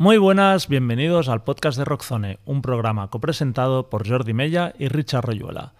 Muy buenas, bienvenidos al podcast de Rockzone, un programa copresentado por Jordi Mella y Richard Royuela.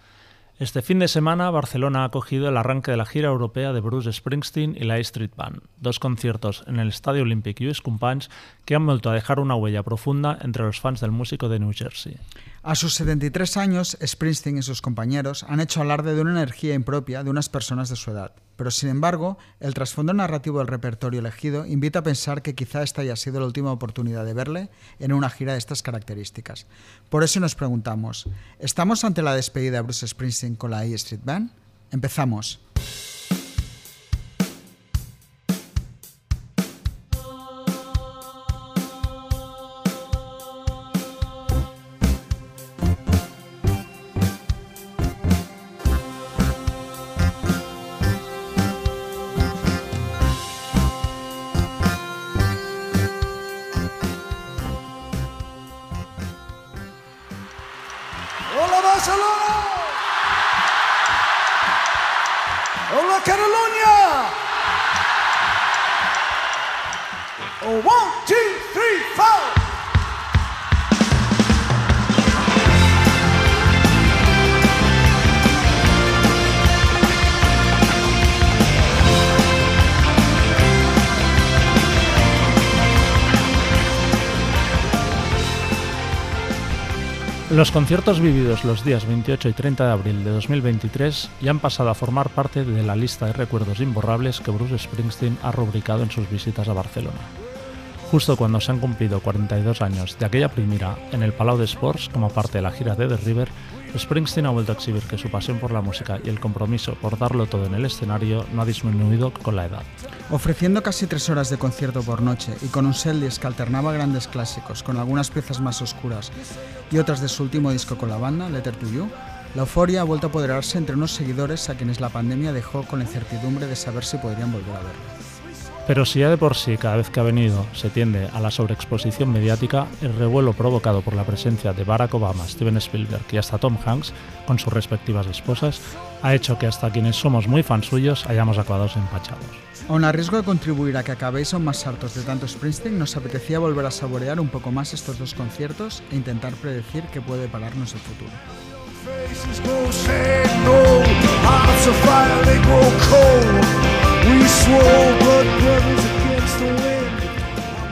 Este fin de semana, Barcelona ha acogido el arranque de la gira europea de Bruce Springsteen y la A Street Band, dos conciertos en el Estadio Olympic US Companys que han vuelto a dejar una huella profunda entre los fans del músico de New Jersey. A sus 73 años, Springsteen y sus compañeros han hecho alarde de una energía impropia de unas personas de su edad. Pero sin embargo, el trasfondo narrativo del repertorio elegido invita a pensar que quizá esta haya sido la última oportunidad de verle en una gira de estas características. Por eso nos preguntamos, ¿estamos ante la despedida de Bruce Springsteen con la A Street Band? Empezamos. Los conciertos vividos los días 28 y 30 de abril de 2023 ya han pasado a formar parte de la lista de recuerdos imborrables que Bruce Springsteen ha rubricado en sus visitas a Barcelona. Justo cuando se han cumplido 42 años de aquella primera en el Palau de Sports como parte de la gira de The River, Springsteen ha vuelto a exhibir que su pasión por la música y el compromiso por darlo todo en el escenario no ha disminuido con la edad. Ofreciendo casi tres horas de concierto por noche y con un setlist que alternaba grandes clásicos con algunas piezas más oscuras y otras de su último disco con la banda, Letter to You, la euforia ha vuelto a apoderarse entre unos seguidores a quienes la pandemia dejó con la incertidumbre de saber si podrían volver a verlo. Pero si ya de por sí cada vez que ha venido se tiende a la sobreexposición mediática, el revuelo provocado por la presencia de Barack Obama, Steven Spielberg y hasta Tom Hanks, con sus respectivas esposas, ha hecho que hasta quienes somos muy fans suyos hayamos acabado empachados. Aun a riesgo de contribuir a que acabéis aún más hartos de tanto Springsteen, nos apetecía volver a saborear un poco más estos dos conciertos e intentar predecir qué puede pararnos el futuro.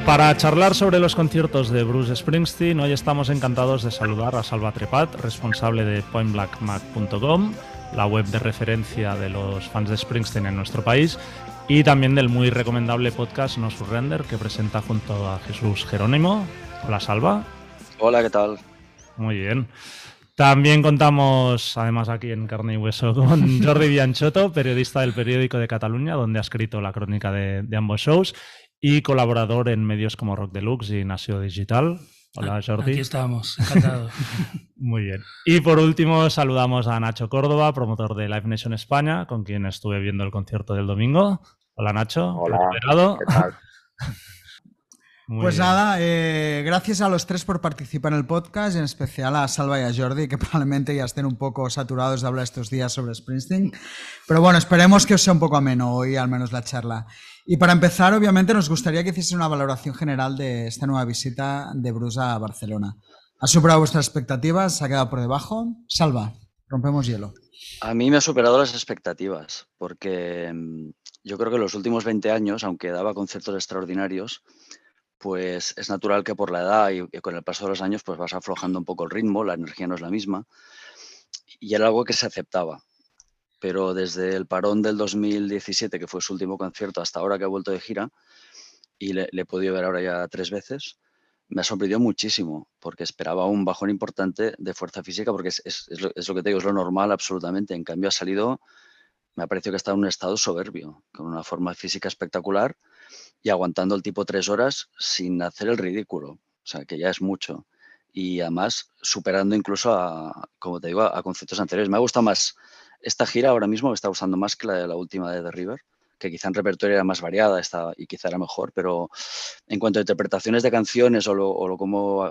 Para charlar sobre los conciertos de Bruce Springsteen, hoy estamos encantados de saludar a Salva Trepat, responsable de pointblackmac.com, la web de referencia de los fans de Springsteen en nuestro país, y también del muy recomendable podcast No Surrender, que presenta junto a Jesús Jerónimo. Hola Salva. Hola, ¿qué tal? Muy bien. También contamos, además aquí en Carne y Hueso, con Jordi Bianchotto, periodista del periódico de Cataluña, donde ha escrito la crónica de, de ambos shows y colaborador en medios como Rock Deluxe y Nasio Digital. Hola Jordi. Aquí estamos, encantado. Muy bien. Y por último saludamos a Nacho Córdoba, promotor de Live Nation España, con quien estuve viendo el concierto del domingo. Hola Nacho. Hola. ¿qué tal? Muy Pues bien. nada, eh, gracias a los tres por participar en el podcast, en especial a Salva y a Jordi, que probablemente ya estén un poco saturados de hablar estos días sobre Springsteen. Pero bueno, esperemos que os sea un poco ameno hoy, al menos la charla. Y para empezar, obviamente, nos gustaría que hiciese una valoración general de esta nueva visita de Bruce a Barcelona. ¿Ha superado vuestras expectativas? ¿Se ha quedado por debajo? Salva, rompemos hielo. A mí me ha superado las expectativas, porque mm, yo creo que los últimos 20 años, aunque daba conciertos extraordinarios, pues es natural que por la edad y, con el paso de los años pues vas aflojando un poco el ritmo, la energía no es la misma, y era algo que se aceptaba. Pero desde el parón del 2017, que fue su último concierto, hasta ahora que ha vuelto de gira, y le, le he podido ver ahora ya tres veces, me ha sorprendido muchísimo, porque esperaba un bajón importante de fuerza física, porque es lo que te digo, es lo normal absolutamente. En cambio, ha salido, me ha parecido que está en un estado soberbio, con una forma física espectacular y aguantando el tipo tres horas sin hacer el ridículo. O sea, que ya es mucho. Y además, superando incluso a, como te digo, a, a conceptos anteriores. Me ha gustado más esta gira ahora mismo, me está gustando más que la de la última de The River, que quizá en repertorio era más variada esta, y quizá era mejor, pero en cuanto a interpretaciones de canciones o lo, o lo cómo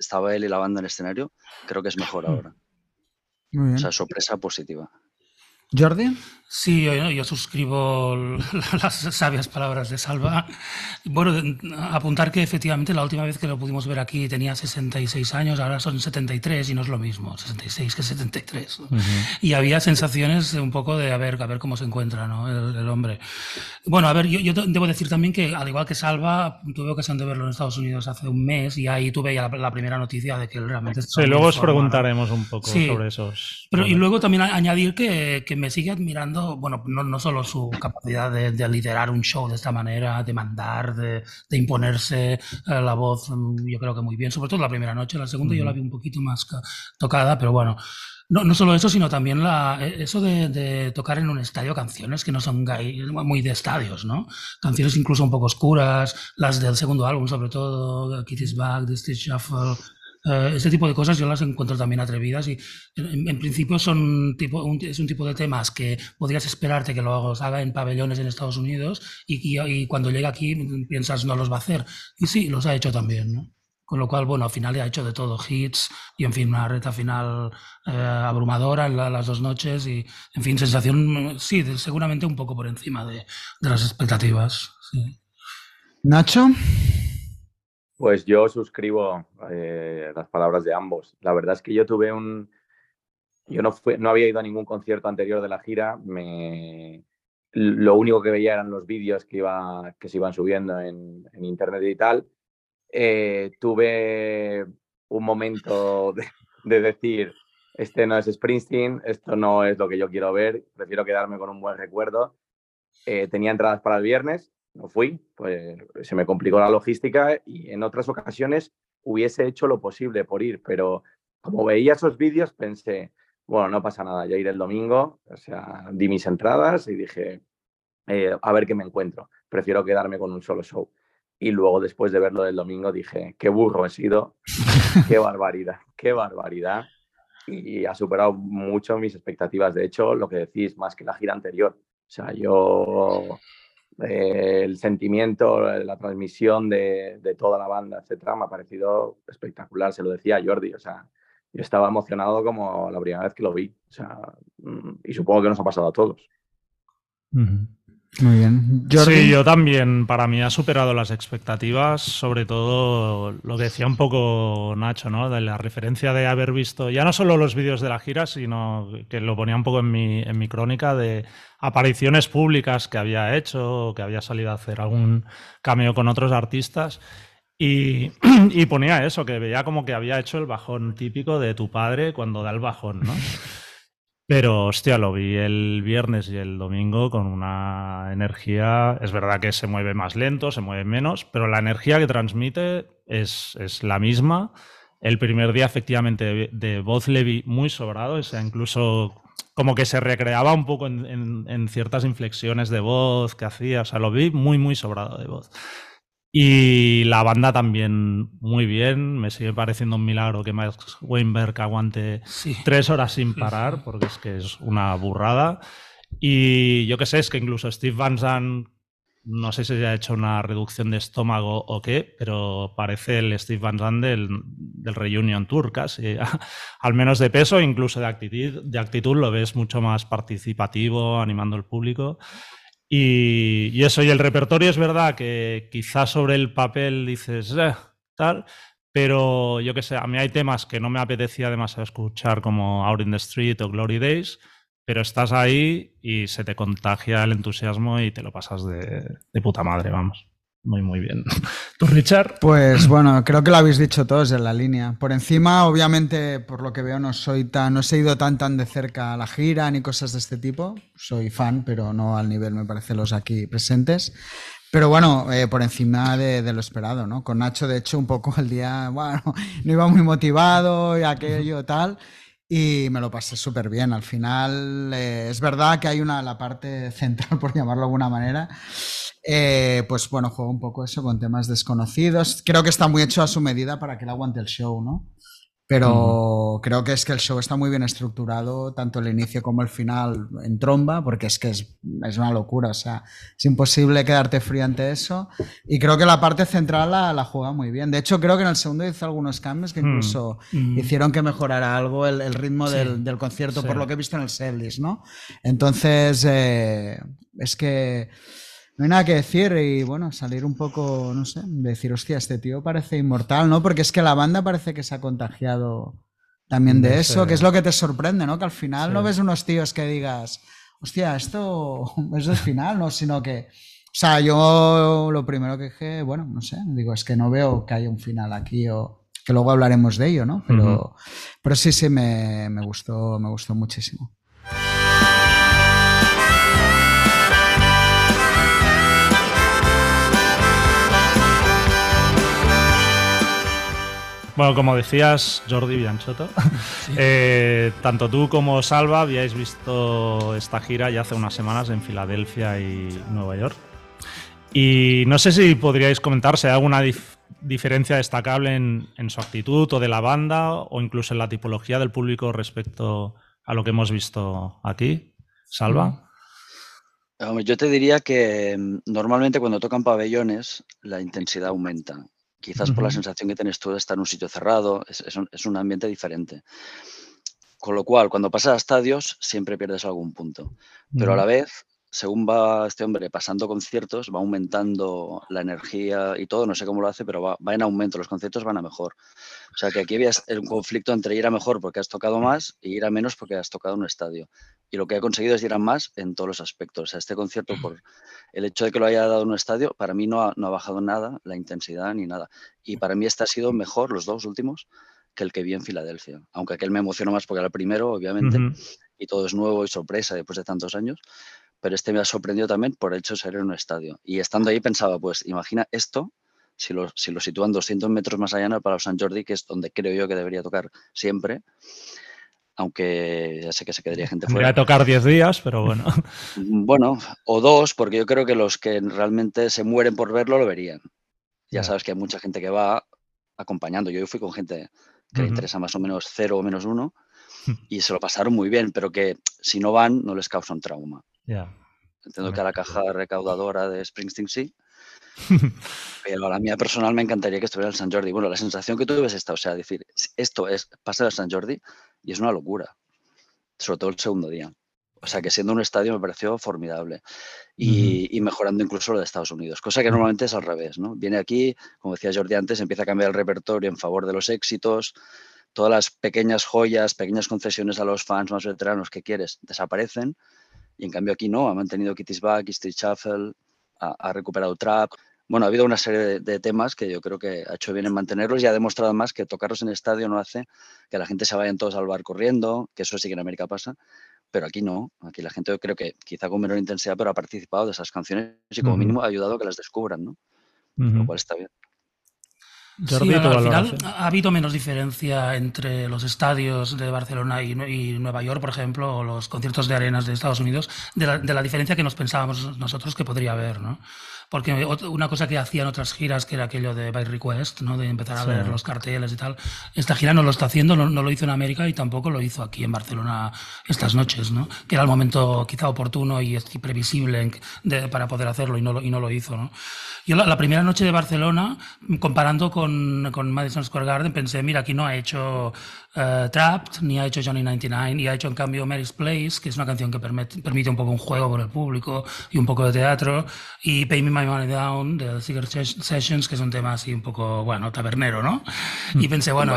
estaba él y la banda en el escenario, creo que es mejor ahora. Muy bien. O sea, sorpresa positiva. Jordi. Sí, yo, yo, suscribo las sabias palabras de Salva. Bueno, apuntar que efectivamente la última vez que lo pudimos ver aquí tenía 66 años, ahora son 73 y no es lo mismo, 66 que 73. ¿no? Uh -huh. Y había sensaciones un poco de a ver, a ver cómo se encuentra ¿no? el, el, hombre. Bueno, a ver, yo, yo, debo decir también que al igual que Salva, tuve ocasión de verlo en Estados Unidos hace un mes y ahí tuve ya la, la primera noticia de que él realmente... Sí, luego os preguntaremos un poco sí, sobre esos... Pero, y luego también añadir que, que me sigue admirando bueno, no, no solo su capacidad de, de, liderar un show de esta manera, de mandar, de, de imponerse eh, la voz, mm, yo creo que muy bien, sobre todo la primera noche, la segunda yo la vi un poquito más tocada, pero bueno, no, no, solo eso, sino también la, e, eso de, de, tocar en un estadio canciones que no son muy de estadios, ¿no? Canciones incluso un poco oscuras, las del segundo álbum, sobre todo, Kitty's Back, The Stitch Shuffle, Uh, este tipo de cosas yo las encuentro también atrevidas y en, en principio son tipo, un, es un tipo de temas que podrías esperarte que lo haga en pabellones en Estados Unidos y, y, y, cuando llega aquí piensas no los va a hacer. Y sí, los ha hecho también, ¿no? Con lo cual, bueno, al final ha hecho de todo, hits y, en fin, una reta final eh, abrumadora en la, las dos noches y, en fin, sensación, sí, de, seguramente un poco por encima de, de las expectativas. Sí. Nacho. Pues yo suscribo eh, las palabras de ambos. La verdad es que yo tuve un... Yo no, fui, no había ido a ningún concierto anterior de la gira. Me... Lo único que veía eran los vídeos que, iba, que se iban subiendo en, en internet y tal. Eh, tuve un momento de, de, decir, este no es Springsteen, esto no es lo que yo quiero ver, prefiero quedarme con un buen recuerdo. Eh, tenía entradas para el viernes, no fui, pues se me complicó la logística y en otras ocasiones hubiese hecho lo posible por ir, pero como veía esos vídeos pensé, bueno, no pasa nada, ya iré el domingo, o sea, di mis entradas y dije, eh, a ver qué me encuentro, prefiero quedarme con un solo show. Y luego después de verlo del domingo dije, qué burro he sido, qué barbaridad, qué barbaridad. Y ha superado mucho mis expectativas. De hecho, lo que decís, más que la gira anterior. O sea, yo eh, el sentimiento, la transmisión de, toda la banda, etcétera, me ha parecido espectacular. Se lo decía Jordi, o sea, yo estaba emocionado como la primera vez que lo vi. O sea, y supongo que nos ha pasado a todos. Muy bien. Jordi. Sí, yo también, para mí ha superado las expectativas, sobre todo lo que decía un poco Nacho, ¿no? De la referencia de haber visto ya no solo los vídeos de la gira, sino que lo ponía un poco en mi, en mi crónica de apariciones públicas que había hecho, que había salido a hacer algún cameo con otros artistas. Y, y, ponía eso, que veía como que había hecho el bajón típico de tu padre cuando da el bajón, ¿no? Pero, hostia, lo vi el viernes y el domingo con una energía. Es verdad que se mueve más lento, se mueve menos, pero la energía que transmite es, es la misma. El primer día, efectivamente, de, voz le vi muy sobrado, o sea, incluso como que se recreaba un poco en, en, en, ciertas inflexiones de voz que hacía, o sea, lo vi muy, muy sobrado de voz. Y la banda también muy bien. Me sigue pareciendo un milagro que Max Weinberg aguante sí. tres horas sin parar, porque es que es una burrada. Y yo qué sé, es que incluso Steve Van Zandt, no sé si se ha hecho una reducción de estómago o qué, pero parece el Steve Van Zandt del, del Reunion Tour casi. Al menos de peso, incluso de actitud, de actitud lo ves mucho más participativo, animando al público. Y, eso, y el repertorio es verdad que quizás sobre el papel dices, eh, tal, pero yo que sé, a mí hay temas que no me apetecía demasiado escuchar como Out in the Street o Glory Days, pero estás ahí y se te contagia el entusiasmo y te lo pasas de, de puta madre, vamos. Muy, muy bien. ¿Tú, Richard? Pues bueno, creo que lo habéis dicho todos en la línea. Por encima, obviamente, por lo que veo, no soy tan, no he seguido tan tan de cerca a la gira ni cosas de este tipo. Soy fan, pero no al nivel, me parece, los aquí presentes. Pero bueno, eh, por encima de, de, lo esperado, ¿no? Con Nacho, de hecho, un poco el día, bueno, no iba muy motivado y aquello tal. Y me lo pasé súper bien. Al final, eh, es verdad que hay una, la parte central, por llamarlo de alguna manera, eh, pues bueno, juego un poco eso con temas desconocidos. Creo que está muy hecho a su medida para que él aguante el show, ¿no? Pero creo que es que el show está muy bien estructurado, tanto el inicio como el final en tromba, porque es que es, es una locura, o sea, es imposible quedarte frío ante eso. Y creo que la parte central la, la juega muy bien. De hecho, creo que en el segundo hizo algunos cambios que Mm. incluso Mm. hicieron que mejorara algo el, el ritmo Sí. del, del concierto, Sí. por lo que he visto en el setlist, ¿no? Entonces, eh, es que no hay nada que decir y bueno, salir un poco, no sé, decir, hostia, este tío parece inmortal, ¿no? Porque es que la banda parece que se ha contagiado también de eso, que es lo que te sorprende, ¿no? Que al final Sí. no ves unos tíos que digas, hostia, esto es el final, ¿no? Sino que, o sea, yo lo primero que dije, bueno, no sé, digo, es que no veo que haya un final aquí o que luego hablaremos de ello, ¿no? Pero, pero sí, sí, me, me gustó, me gustó muchísimo. Bueno, como decías, Jordi Bianchotto, eh, tanto tú como Salva habíais visto esta gira ya hace unas semanas en Filadelfia y Nueva York. Y no sé si podríais comentar si hay alguna dif- diferencia destacable en, en su actitud o de la banda o incluso en la tipología del público respecto a lo que hemos visto aquí. Salva. Yo te diría que mm, normalmente cuando tocan pabellones la intensidad aumenta. Quizás por la sensación que tienes tú de estar en un sitio cerrado, es, es un, es un ambiente diferente. Con lo cual, cuando pasas a estadios, siempre pierdes algún punto. Pero a la vez, según va este hombre pasando conciertos, va aumentando la energía y todo, no sé cómo lo hace, pero va, va en aumento, los conciertos van a mejor. O sea que aquí había un conflicto entre ir a mejor porque has tocado más y ir a menos porque has tocado un estadio. Y lo que ha conseguido es ir a más en todos los aspectos. O sea, este concierto, por el hecho de que lo haya dado en un estadio, para mí no ha, no ha bajado nada la intensidad ni nada. Y para mí este ha sido mejor, los dos últimos, que el que vi en Filadelfia. Aunque aquel me emocionó más porque era el primero, obviamente, y todo es nuevo y sorpresa después de tantos años. Pero este me ha sorprendido también por el hecho de ser en un estadio. Y estando ahí pensaba, pues imagina esto, si lo, si lo sitúan 200 metros más allá en el Palau Sant Jordi, que es donde creo yo que debería tocar siempre, aunque ya sé que se quedaría gente fuera. que tocar 10 días, pero bueno. Bueno, o dos, porque yo creo que los que realmente se mueren por verlo lo verían. Ya sabes que hay mucha gente que va acompañando. Yo fui con gente que le interesa más o menos cero o menos uno y se lo pasaron muy bien, pero que si no van no les causa un trauma. Ya. Entiendo que a la caja recaudadora de Springsteen sí, pero a la mía personal me encantaría que estuviera el San Jordi. Bueno, la sensación que tuve es esta, o sea, decir, esto es, pasa al San Jordi y es una locura, sobre todo el segundo día. O sea, que siendo un estadio me pareció formidable y, y mejorando incluso lo de Estados Unidos, cosa que normalmente es al revés, ¿no? Viene aquí, como decía Jordi antes, empieza a cambiar el repertorio en favor de los éxitos, todas las pequeñas joyas, pequeñas concesiones a los fans más veteranos que quieres desaparecen y en cambio aquí no, ha mantenido Kitty's Back, Street Shuffle, ha, ha recuperado Trap. Bueno, ha habido una serie de, de temas que yo creo que ha hecho bien en mantenerlos y ha demostrado más que tocarlos en el estadio no hace que la gente se vayan todos al bar corriendo, que eso sí que en América pasa, pero aquí no. Aquí la gente yo creo que quizá con menor intensidad, pero ha participado de esas canciones y como mínimo ha ayudado a que las descubran, ¿no? Lo cual está bien. Jordi, Sí, al final valoración. ha habido menos diferencia entre los estadios de Barcelona y, y Nueva York, por ejemplo, o los conciertos de arenas de Estados Unidos, de la, de la diferencia que nos pensábamos nosotros que podría haber, ¿no? Porque una cosa que hacían otras giras, que era aquello de by request, ¿no? De empezar a Sí. ver los carteles y tal. Esta gira no lo está haciendo, no, no lo hizo en América y tampoco lo hizo aquí en Barcelona estas noches, ¿no? Que era el momento quizá oportuno y previsible de- para poder hacerlo y no lo, y no lo hizo, ¿no? Yo la, la primera noche de Barcelona, comparando con, con Madison Square Garden, pensé, mira, aquí no ha hecho eh, Trapped, ni ha hecho Johnny 99, y ha hecho en cambio Mary's Place, que es una canción que permite, permite un poco un juego con el público y un poco de teatro, y Pay Me My Money Down de Cigarette Ses- Sessions, que es un tema así un poco, bueno, tabernero, ¿no? Y pensé, bueno,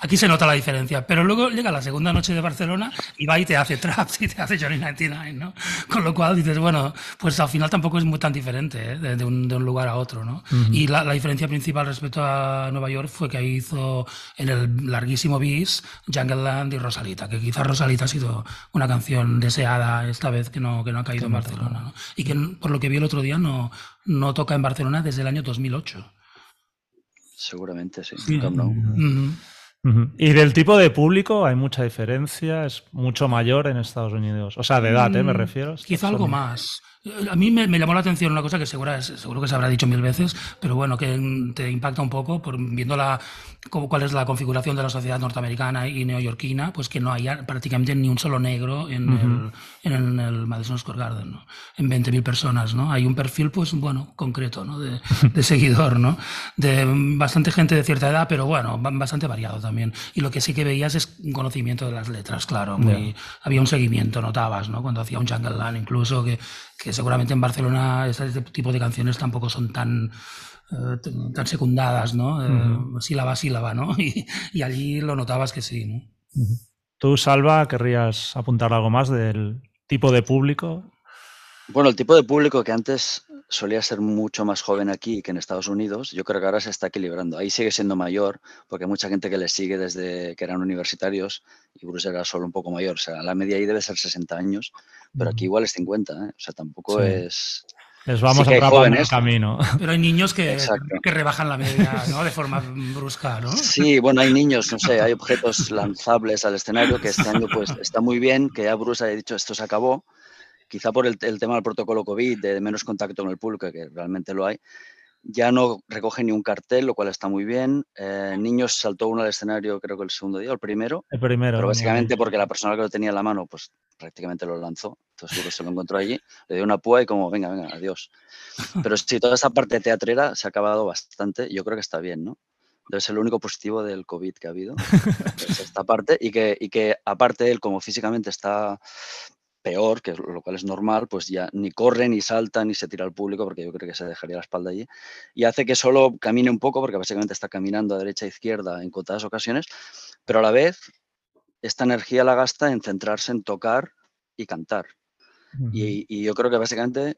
aquí se nota la diferencia, pero luego llega la segunda noche de Barcelona y va y te hace Trapped y te hace Johnny 99, ¿no? Con lo cual dices, bueno, pues al final tampoco es muy tan diferente ¿eh? de, de un, de un lugar a otro, ¿no? Y la, la diferencia principal respecto a Nueva York fue que ahí hizo en el larguísimo bis Jungle Land y Rosalita, que quizás Rosalita ha sido una canción deseada esta vez que no, que no ha caído en Barcelona, ¿no? Y que por lo que vi el otro día no, no toca en Barcelona desde el año 2008. Seguramente sí. Y del tipo de público hay mucha diferencia, es mucho mayor en Estados Unidos. O sea, de edad, ¿eh? me Mm, refiero. Quizá algo Son- más. A mí me, me, llamó la atención una cosa que seguro, seguro que se habrá dicho mil veces, pero bueno, que te impacta un poco por viendo la, cuál es la configuración de la sociedad norteamericana y neoyorquina, pues que no haya prácticamente ni un solo negro en, uh -huh. el, en el, Madison Square Garden, ¿no? en 20.000 personas. ¿no? Hay un perfil, pues bueno, concreto ¿no? de, de, seguidor, ¿no? de bastante gente de cierta edad, pero bueno, bastante variado también. Y lo que sí que veías es un conocimiento de las letras, claro. Muy, yeah. Había un seguimiento, notabas, ¿no? cuando hacía un Jungle Land incluso, que que seguramente en Barcelona este tipo de canciones tampoco son tan, eh, tan secundadas, ¿no? Eh, uh -huh. sílaba, sílaba, ¿no? Y, y, allí lo notabas que sí, ¿no? Uh -huh. ¿Tú, Salva, querrías apuntar algo más del tipo de público? Bueno, el tipo de público que antes solía ser mucho más joven aquí que en Estados Unidos, yo creo que ahora se está equilibrando. Ahí sigue siendo mayor, porque hay mucha gente que le sigue desde que eran universitarios y Bruce era solo un poco mayor. O sea, la media ahí debe ser 60 años, pero aquí igual es 50, ¿eh? O sea, tampoco sí. es... Les vamos sí a en el camino. Pero hay niños que, que rebajan la media ¿no? de forma brusca, ¿no? Sí, bueno, hay niños, no sé, hay objetos lanzables al escenario que este año pues está muy bien, que ya Bruce haya dicho esto se acabó, quizá por el, el, tema del protocolo COVID, de menos contacto con el público, que realmente lo hay, ya no recoge ni un cartel, lo cual está muy bien. Eh, niños saltó uno al escenario, creo que el segundo día, o el primero. El primero. Pero básicamente porque la persona que lo tenía en la mano, pues prácticamente lo lanzó. Entonces se lo encontró allí, le dio una púa y como, venga, venga, adiós. Pero sí, toda esa parte teatrera se ha acabado bastante. Yo creo que está bien, ¿no? Debe ser el único positivo del COVID que ha habido. es esta parte. Y que, y que aparte él, como físicamente está peor, que lo cual es normal, pues ya ni corre, ni salta, ni se tira al público, porque yo creo que se dejaría la espalda allí. Y hace que solo camine un poco, porque básicamente está caminando a derecha e izquierda en contadas ocasiones, pero a la vez esta energía la gasta en centrarse en tocar y cantar. Uh -huh. y, y, yo creo que básicamente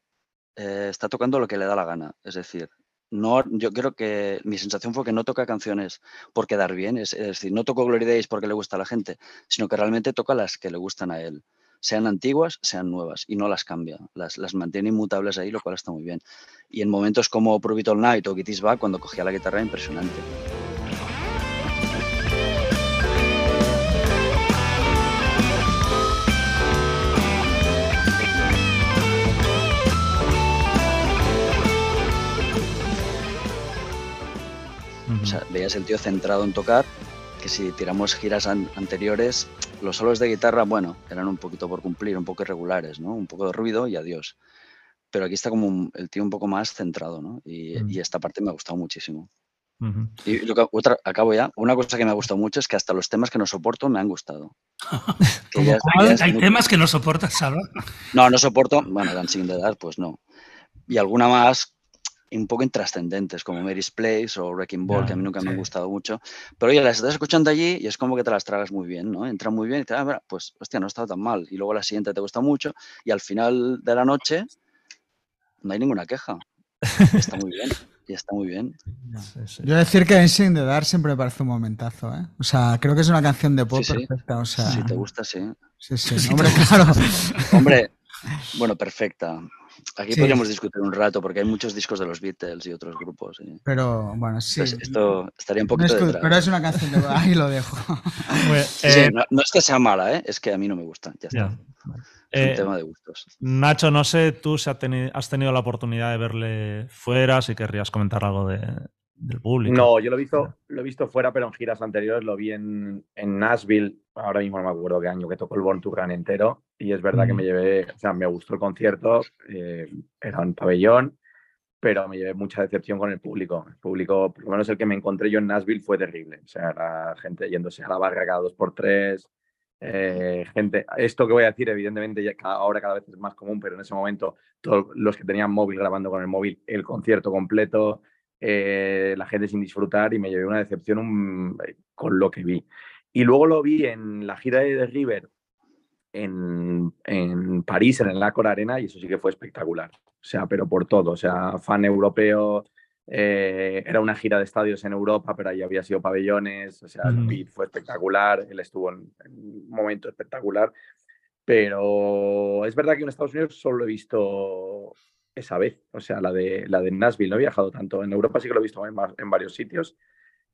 eh, está tocando lo que le da la gana. Es decir, no, yo creo que mi sensación fue que no toca canciones por quedar bien, es, es decir, no tocó Glory Days porque le gusta a la gente, sino que realmente toca las que le gustan a él sean antiguas, sean nuevas, y no las cambia, las, las mantiene inmutables ahí, lo cual está muy bien. Y en momentos como Prove It All Night o Get Is Back, cuando cogía la guitarra, impresionante. O sea, veías el tío centrado en tocar, que si tiramos giras an anteriores, los solos de guitarra, bueno, eran un poquito por cumplir, un poco irregulares, ¿no? Un poco de ruido y adiós. Pero aquí está como un, el tío un poco más centrado, ¿no? Y, mm. y esta parte me ha gustado muchísimo. Uh -huh. Y lo que, otra, acabo ya. Una cosa que me ha gustado mucho es que hasta los temas que no soporto me han gustado. ya, ya ¿Hay muy... temas que no soportas, Salva? No, no soporto. Bueno, Dancing the Dark, pues no. Y alguna más un poco intrascendentes, como Mary's Place o Wrecking Ball, yeah, que a mí nunca sí. me han gustado mucho. Pero oye, las estás escuchando allí y es como que te las tragas muy bien, ¿no? Entra muy bien y te ah, pues, hostia, no ha estado tan mal. Y luego la siguiente te gusta mucho y al final de la noche no hay ninguna queja. Está muy bien. Y está muy bien. Sí, sí. Yo decir que Dancing the Dark siempre me parece un momentazo, ¿eh? O sea, creo que es una canción de pop sí, perfecta. O sea... Si te gusta, sí. Sí, sí. Hombre, claro. Hombre, bueno, perfecta. Aquí sí. podríamos discutir un rato porque hay muchos discos de los Beatles y otros grupos. ¿sí? Pero bueno, sí. Esto estaría un poquito. No es, pero es una canción de. Ahí lo dejo. Bueno, eh, sí, no, no, es que sea mala, ¿eh? es que a mí no me gusta. Ya está. Yeah. Es un eh, tema de gustos. Nacho, no sé tú si has tenido la oportunidad de verle fuera, si querrías comentar algo de, del público. No, yo lo he visto, lo he visto fuera, pero en giras anteriores lo vi en, en Nashville. Ahora mismo no me acuerdo qué año que tocó el Born to Run entero. Y es verdad mm. que me llevé, o sea, me gustó el concierto, eh, era un pabellón, pero me llevé mucha decepción con el público. El público, por lo menos el que me encontré yo en Nashville, fue terrible. O sea, la gente yéndose a la barra cada dos por tres. Eh, gente, esto que voy a decir, evidentemente, ya ahora cada vez es más común, pero en ese momento, todos los que tenían móvil grabando con el móvil, el concierto completo, eh, la gente sin disfrutar y me llevé una decepción un, con lo que vi. Y luego lo vi en la gira de The River en, en París, en el Accor Arena, y eso sí que fue espectacular. O sea, pero por todo. O sea, fan europeo, eh, era una gira de estadios en Europa, pero ahí había sido pabellones. O sea, el beat fue espectacular. Él estuvo en, en, un momento espectacular. Pero es verdad que en Estados Unidos solo he visto esa vez, o sea, la de, la de Nashville. No he viajado tanto. En Europa sí que lo he visto en, en varios sitios,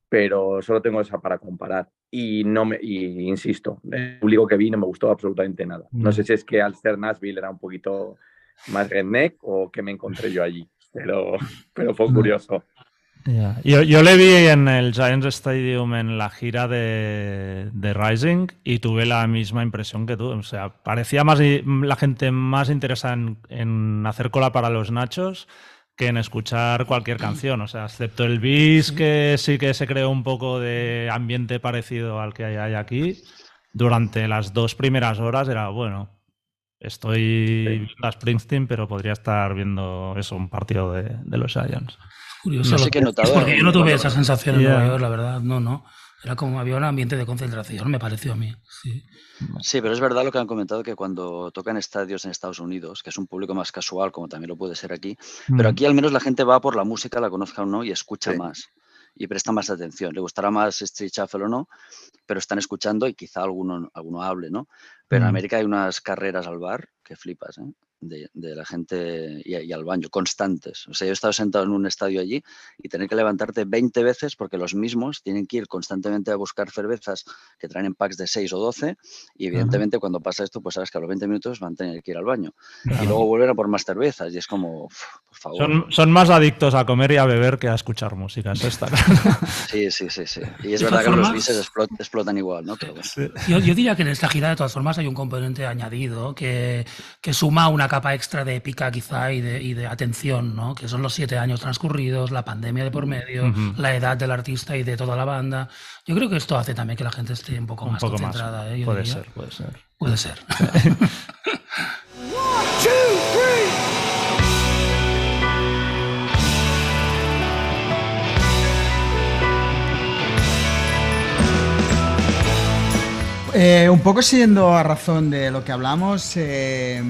pero solo tengo esa para comparar. Y no me, y insisto, el público que vi no me gustó absolutamente nada. No sé si es que al ser Nashville era un poquito más redneck o qué me encontré yo allí. Pero, pero fue curioso. Yeah. Yo, yo, le vi en el Giants Stadium en la gira de, de, Rising y tuve la misma impresión que tú. O sea, parecía más la gente más interesada en, en hacer cola para los nachos que en escuchar cualquier canción. O sea, excepto el bis, que sí que se creó un poco de ambiente parecido al que hay aquí. Durante las dos primeras horas era, bueno, estoy sí. a Springsteen, pero podría estar viendo eso, un partido de, de los Giants. Curioso. No sé qué he notado. Porque yo no tuve esa sensación yeah. en Nueva York, la verdad. No, no. Era como había un ambiente de concentración, me pareció a mí. Sí. sí, pero es verdad lo que han comentado que cuando tocan estadios en Estados Unidos, que es un público más casual, como también lo puede ser aquí, mm. pero aquí al menos la gente va por la música, la conozca o no, y escucha sí. más y presta más atención. Le gustará más Street Shuffle o no, pero están escuchando y quizá alguno, alguno hable, ¿no? Pero en América hay unas carreras al bar que flipas, ¿eh? De, de, la gente y, y, al baño, constantes. O sea, yo he estado sentado en un estadio allí y tener que levantarte 20 veces porque los mismos tienen que ir constantemente a buscar cervezas que traen en packs de 6 o 12 y evidentemente uh -huh. cuando pasa esto, pues sabes que a los 20 minutos van a tener que ir al baño uh -huh. y luego volver a por más cervezas y es como, uf, por favor. Son, son, más adictos a comer y a beber que a escuchar música, eso está Sí, sí, sí, sí. Y es verdad que formas, los bises explotan, explotan igual, ¿no? Pero bueno. sí. yo, yo, diría que en esta gira de todas formas hay un componente añadido que, que suma una capa extra de épica quizá y de, y de, atención, ¿no? Que son los siete años transcurridos, la pandemia de por medio, uh -huh. la edad del artista y de toda la banda. Yo creo que esto hace también que la gente esté un poco un más poco concentrada. Más. ¿eh? Puede diría. ser, puede ser. Puede ser. One, two, three. Eh, un poco siguiendo a razón de lo que hablamos, eh,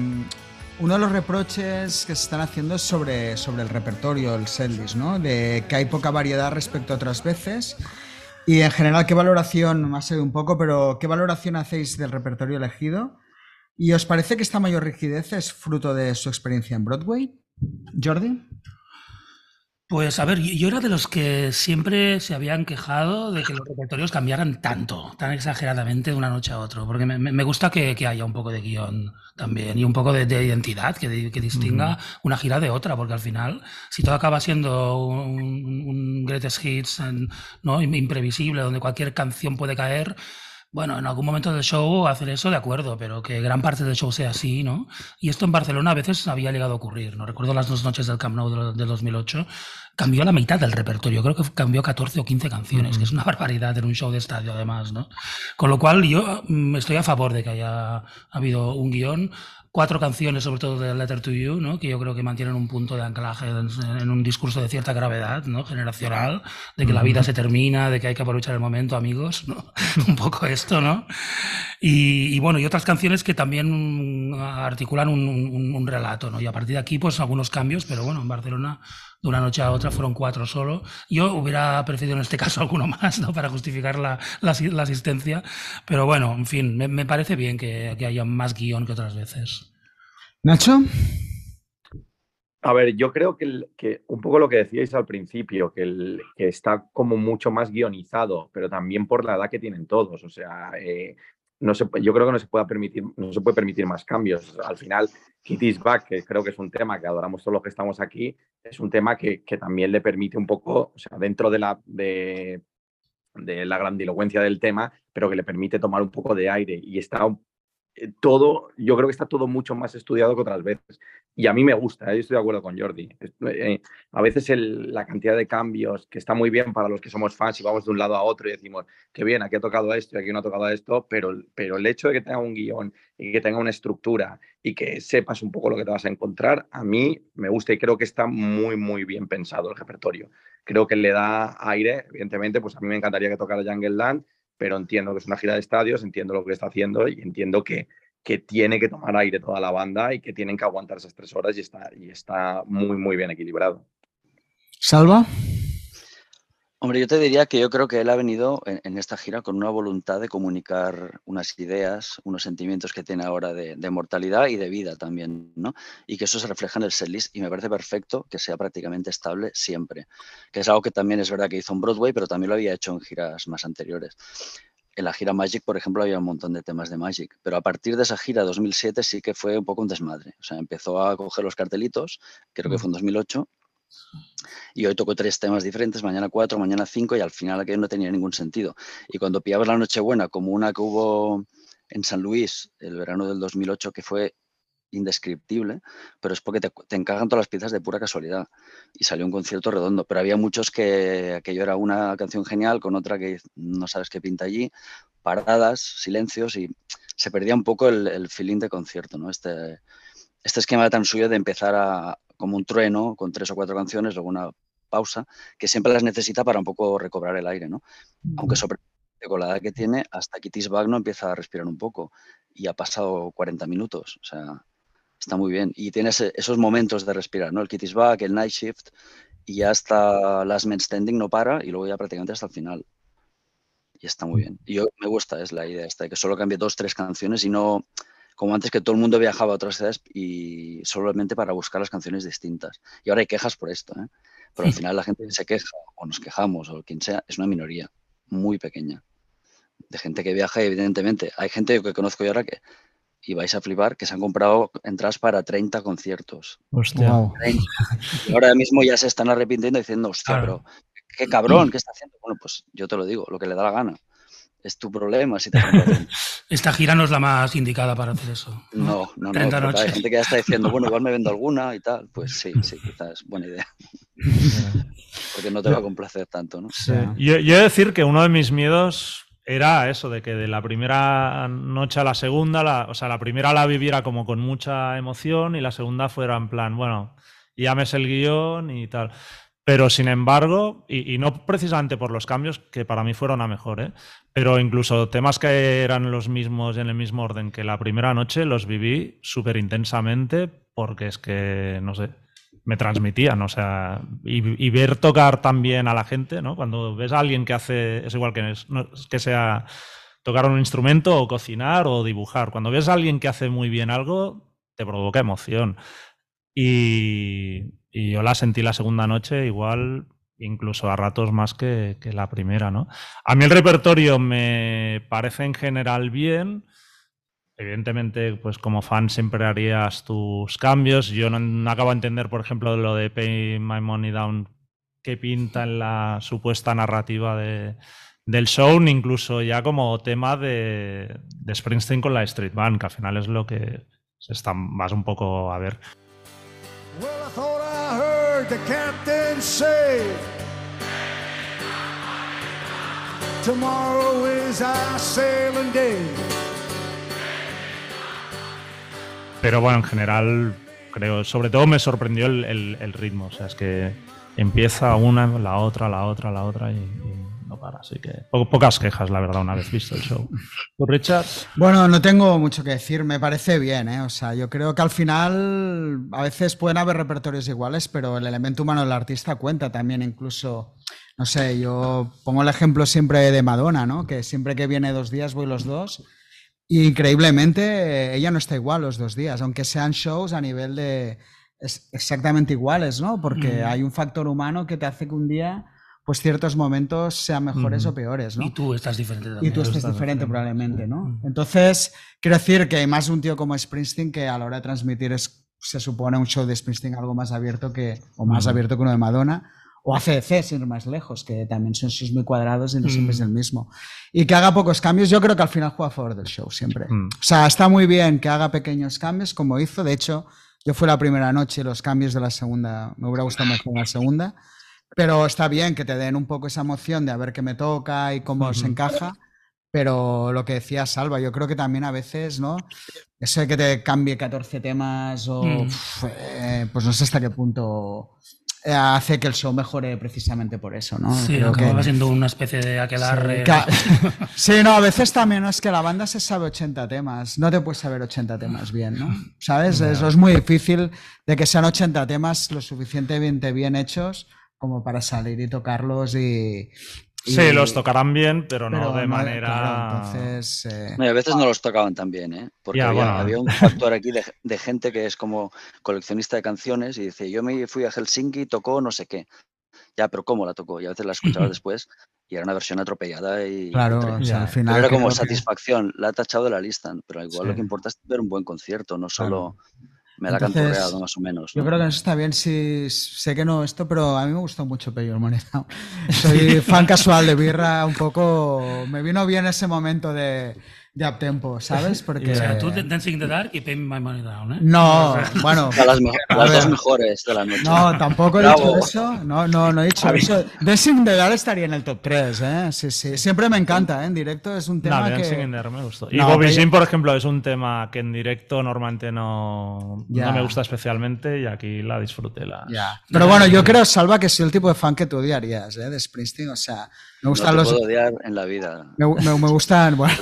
uno de los reproches que se están haciendo es sobre, sobre el repertorio, el setlist, ¿no? De que hay poca variedad respecto a otras veces. Y en general, ¿qué valoración, más un poco, pero qué valoración hacéis del repertorio elegido? ¿Y os parece que esta mayor rigidez es fruto de su experiencia en Broadway? Jordi? Pues a ver, yo era de los que siempre se habían quejado de que los repertorios cambiaran tanto, tan exageradamente de una noche a otra, porque me, me gusta que, que, haya un poco de guion también y un poco de, de identidad que, que distinga uh -huh. una gira de otra, porque al final, si todo acaba siendo un, un greatest hits ¿no? imprevisible, donde cualquier canción puede caer, bueno, en algún momento del show hacer eso, de acuerdo, pero que gran parte del show sea así, ¿no? Y esto en Barcelona a veces había llegado a ocurrir, ¿no? Recuerdo las dos noches del Camp Nou de, 2008, cambió la mitad del repertorio, creo que cambió 14 o 15 canciones, uh -huh. que es una barbaridad en un show de estadio además, ¿no? Con lo cual yo mm, estoy a favor de que haya habido un guion, cuatro canciones, sobre todo de Letter to You, ¿no? que yo creo que mantienen un punto de anclaje en, en un discurso de cierta gravedad ¿no? generacional, de que uh -huh. la vida se termina, de que hay que aprovechar el momento, amigos, ¿no? un poco esto, ¿no? Y, y, bueno, y otras canciones que también articulan un, un, un, relato, ¿no? Y a partir de aquí, pues algunos cambios, pero bueno, en Barcelona de una noche a otra fueron cuatro solo. Yo hubiera preferido en este caso alguno más, ¿no? Para justificar la, la, la asistencia. Pero bueno, en fin, me, me parece bien que, que, haya más guion que otras veces. Nacho. A ver, yo creo que, el, que un poco lo que decíais al principio, que, el, que, está como mucho más guionizado, pero también por la edad que tienen todos. O sea, eh, no se, yo creo que no se, puede permitir, no se puede permitir más cambios. Al final, Kitty's Back, que creo que es un tema que adoramos todos los que estamos aquí, es un tema que, que también le permite un poco, o sea, dentro de la, de, de la grandilocuencia del tema, pero que le permite tomar un poco de aire y está eh, todo, yo creo que está todo mucho más estudiado que otras veces. Y a mí me gusta, ¿eh? estoy de acuerdo con Jordi. Eh, a veces la cantidad de cambios, que está muy bien para los que somos fans y vamos de un lado a otro y decimos, qué bien, aquí ha tocado esto y aquí no ha tocado esto, pero, pero el hecho de que tenga un guion y que tenga una estructura y que sepas un poco lo que te vas a encontrar, a mí me gusta y creo que está muy, muy bien pensado el repertorio. Creo que le da aire, evidentemente, pues a mí me encantaría que tocara Jungle Land, pero entiendo que es una gira de estadios, entiendo lo que está haciendo y entiendo que, que tiene que tomar aire toda la banda y que tienen que aguantar esas tres horas y está, y está muy, muy bien equilibrado. Salva. Hombre, yo te diría que yo creo que él ha venido en, en, esta gira con una voluntad de comunicar unas ideas, unos sentimientos que tiene ahora de, de, mortalidad y de vida también, ¿no? Y que eso se refleja en el setlist y me parece perfecto que sea prácticamente estable siempre, que es algo que también es verdad que hizo en Broadway, pero también lo había hecho en giras más anteriores. En la gira Magic, por ejemplo, había un montón de temas de Magic, pero a partir de esa gira 2007 sí que fue un poco un desmadre. O sea, empezó a coger los cartelitos, creo que fue en 2008, y hoy toco tres temas diferentes, mañana cuatro, mañana cinco, y al final aquello no tenía ningún sentido. Y cuando pillabas la Nochebuena, como una que hubo en San Luis el verano del 2008, que fue indescriptible, pero es porque te, te, encajan todas las piezas de pura casualidad. Y salió un concierto redondo, pero había muchos que aquello era una canción genial con otra que no sabes qué pinta allí, paradas, silencios y se perdía un poco el, el feeling de concierto, ¿no? Este, este esquema tan suyo de empezar a, como un trueno con tres o cuatro canciones, luego una pausa, que siempre las necesita para un poco recobrar el aire, ¿no? Aunque sobre con la edad que tiene, hasta Kitty's Bag no empieza a respirar un poco y ha pasado 40 minutos, o sea, está muy bien. Y tienes esos momentos de respirar, ¿no? El Kitty's Bag, el Night Shift, y ya hasta Last Man Standing no para y luego ya prácticamente hasta el final. Y está muy bien. Y yo me gusta, es la idea esta, de que solo cambie dos, tres canciones y no como antes que todo el mundo viajaba a otras ciudades y solamente para buscar las canciones distintas. Y ahora hay quejas por esto, ¿eh? pero al final la gente se queja o nos quejamos o quien sea es una minoría muy pequeña de gente que viaja y evidentemente hay gente que conozco yo ahora que y vais a flipar que se han comprado entradas para 30 conciertos. Hostia. Wow. 30. Y ahora mismo ya se están arrepintiendo diciendo, hostia, Claro. pero qué cabrón, ¿qué está haciendo? Bueno, pues yo te lo digo, lo que le da la gana. Es tu problema si te compras 30. Esta gira no es la más indicada para hacer eso. No, no, no. 30 total. Hay gente que ya está diciendo, bueno, igual me vendo alguna y tal. Pues sí, sí, quizás es buena idea. Porque no te va a complacer tanto, ¿no? Sí. Yo, yo he de decir que uno de mis miedos era eso, de que de la primera noche a la segunda, la- o sea, la primera la viviera como con mucha emoción y la segunda fuera en plan, bueno, ya me sé el guion y tal. Pero sin embargo, y, y no precisamente por los cambios, que para mí fueron a mejor, ¿eh? pero incluso temas que eran los mismos en el mismo orden que la primera noche, los viví súper intensamente porque es que, no sé, me transmitían, o sea, y, ver tocar también a la gente, ¿no? Cuando ves a alguien que hace, es igual que, es que sea tocar un instrumento o cocinar o dibujar, cuando ves a alguien que hace muy bien algo, te provoca emoción. Y, y yo la sentí la segunda noche igual, incluso a ratos más que, que la primera, ¿no? A mí el repertorio me parece en general bien. Evidentemente, pues como fan siempre harías tus cambios. Yo no, acabo de entender, por ejemplo, lo de Pay My Money Down que pinta en la supuesta narrativa de, del show, incluso ya como tema de, Springsteen con la Street Band, que al final es lo que se está más un poco a ver. Well, I thought I heard the captain Tomorrow is our sailing day. Pero bueno, en general, creo, sobre todo me sorprendió el, el- el ritmo. O sea, es que empieza una, la otra, la otra, la otra y, y no para. Así que po- pocas quejas, la verdad, una vez visto el show. ¿Tú, Richard? Bueno, no tengo mucho que decir, me parece bien, ¿eh? O sea, yo creo que al final a veces pueden haber repertorios iguales, pero el elemento humano del artista cuenta también, incluso, no sé, yo pongo el ejemplo siempre de Madonna, ¿no? Que siempre que viene dos días voy los dos. Y increíblemente ella no está igual los dos días, aunque sean shows a nivel de es exactamente iguales, ¿no? Porque Mm. hay un factor humano que te hace que un día, pues ciertos momentos sean mejores o peores, ¿no? Y tú estás diferente Y también. tú estás estás diferente diferente, probablemente. ¿no? Mm. Entonces, quiero decir que más un tío como Springsteen que a la hora de transmitir es, se supone un show de Springsteen algo más abierto que, o más abierto que uno de Madonna, o ACDC, sin ir más lejos, que también son shows muy cuadrados y no siempre es Mm. el mismo. Y que haga pocos cambios, yo creo que al final juega a favor del show siempre. Mm. O sea, está muy bien que haga pequeños cambios, como hizo. De hecho, yo fui la primera noche y los cambios de la segunda, me hubiera gustado mejor la segunda. Pero está bien que te den un poco esa emoción de a ver qué me toca y cómo se encaja. Pero lo que decía Salva, yo creo que también a veces, ¿no? Eso de que te cambie 14 temas o. Mm. uf, eh, pues no sé hasta qué punto hace que el show mejore precisamente por eso, ¿no? Sí, Creo que- acababa siendo una especie de aquelarre. Sí, ca- Sí, no, a veces también es que la banda se sabe 80 temas. No te puedes saber 80 temas bien, ¿no? ¿Sabes? Eso es muy difícil de que sean 80 temas lo suficientemente bien hechos como para salir y tocarlos y. y- Sí, los tocarán bien, pero no de manera. claro, entonces. eh, No, y a veces no los tocaban tan bien, ¿eh? Porque Ya, había, bueno. había un factor aquí de, de gente que es como coleccionista de canciones y dice, yo me fui a Helsinki y tocó no sé qué. Ya, pero ¿cómo la tocó? Y a veces la escuchabas después y era una versión atropellada y Claro, cutre. o sea, al final. Pero era como que- satisfacción, la ha tachado de la lista, pero igual Sí. lo que importa es ver un buen concierto, no Claro. Me la Entonces, canturreado más o menos. Yo creo que eso está bien, sí, sé que no esto, pero a mí me gustó mucho Peyo Money Down. Soy fan casual de birra, un poco, me vino bien ese momento de, de uptempo, ¿sabes? Porque... O sea, tú Dancing in the Dark y Pay Me My Money Down, ¿eh? No, bueno, A las, las dos mejores de la noche. no, tampoco he Bravo. dicho eso, no, no, no he dicho eso. Dancing de Dar estaría en el top 3, ¿eh? Sí, sí, siempre me encanta, ¿eh? En directo es un No, tema Dancing que... in the Air me gustó. Y No, Bobby por ejemplo, es un tema que en directo normalmente no, no me gusta especialmente y aquí la disfruté. La... Ya. Pero bueno, yo creo, Salva, que soy el tipo de fan que tú odiarías, ¿eh? De Springsteen, o sea, me no gustan te los... puedo odiar en la vida. Me, me- me gustan, bueno,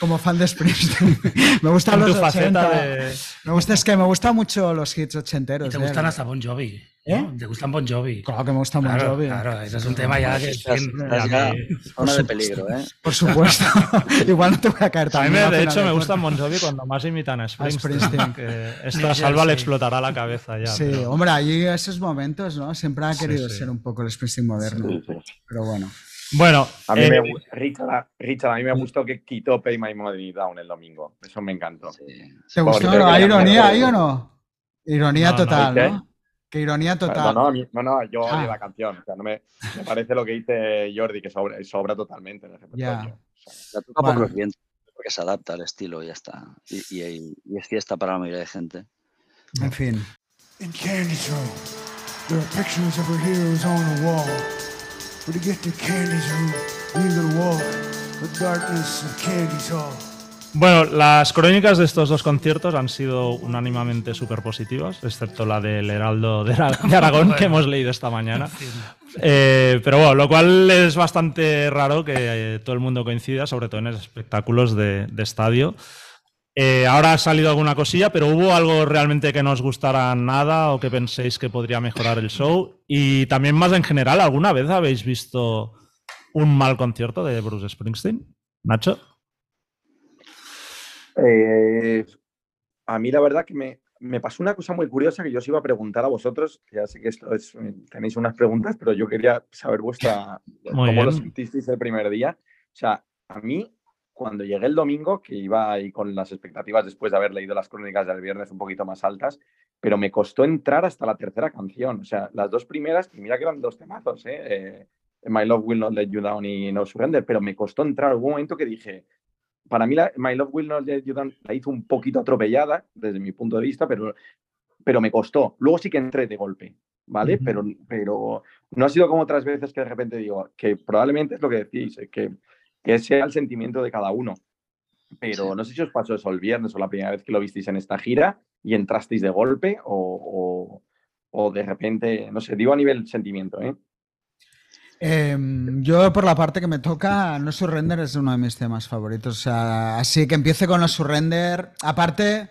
como fan de Springsteen, me gustan los tu faceta 80. de... Me gusta, es que me gustan mucho los hits ochenteros. Y te ¿eh? gustan hasta Bon Jovi. ¿Eh? Te gustan Bon Jovi. Claro que me gusta Bon Claro, Jovi. claro, ese es un tema ya que... Estás, que- estás ya zona de peligro, ¿eh? Por supuesto. Igual no te voy a caer A mí, tan me- bien de hecho, me del gusta podcast. Bon Jovi cuando más imitan a Springsteen. Springsteen. que esta salva le Jersey. explotará la cabeza ya. Sí, pero- hombre, allí esos momentos, ¿no? Siempre ha Sí, querido sí. ser un poco el Springsteen moderno. Sí, sí. Pero bueno. Bueno, A mí eh, me Richard, Richard, a mí me gustó que quitó Pay My Money Down el domingo. Eso me encantó. Sí. ¿Te gustó? ¿no? ¿Hay la ironía ahí o no? Ironía No, no, total, ¿qué? ¿no? Que ironía No, total. no, mí- no, no, yo Ah. odio la canción. O sea, no me, me parece lo que dice Jordi, que sobra, sobra totalmente en el repertorio. Ya. O sea, La toca Bueno. por los vientos, porque se adapta al estilo y ya está. Y, y- y es fiesta para la mayoría de gente. En fin. In Candy Zone, there are pictures of our heroes on the wall. But to get to Candy Zone, we gotta walk the darkness of Candy's Hall. Bueno, las crónicas de estos dos conciertos han sido unánimemente súper positivas, excepto la del Heraldo de Aragón que hemos leído esta mañana. Eh, pero bueno, lo cual es bastante raro que eh, todo el mundo coincida, sobre todo en espectáculos de, de estadio. Eh, ahora ha salido alguna cosilla, pero ¿hubo algo realmente que no os gustara nada o que penséis que podría mejorar el show? Y también más en general, ¿alguna vez habéis visto un mal concierto de Bruce Springsteen? Nacho. Eh, a mí la verdad que me, me pasó una cosa muy curiosa que yo os iba a preguntar a vosotros. Ya sé que esto es, tenéis unas preguntas, pero yo quería saber vuestra Muy cómo lo sentisteis el primer día. O sea, a mí cuando llegué el domingo, que iba ahí con las expectativas después de haber leído las crónicas del viernes un poquito más altas, pero me costó entrar hasta la tercera canción. O sea, las dos primeras, y mira que eran dos temazos, ¿eh? Eh, My Love Will Not Let You Down y No Surrender, pero me costó entrar. Hubo un momento que dije, para mí la, My Love Will Not Let You Down la hizo un poquito atropellada desde mi punto de vista, pero, pero me costó. Luego sí que entré de golpe, ¿vale? Ujú. pero, pero no ha sido como otras veces que de repente digo, que probablemente es lo que decís, eh, que, que sea el sentimiento de cada uno. Pero Sí. no sé si os pasó eso el viernes o la primera vez que lo visteis en esta gira y entrasteis de golpe o, o, o de repente, no sé, digo a nivel sentimiento, ¿eh? Em, yo, por la parte que me toca, No Surrender es uno de mis temas favoritos. O sea, así que empiece con No Surrender. Aparte,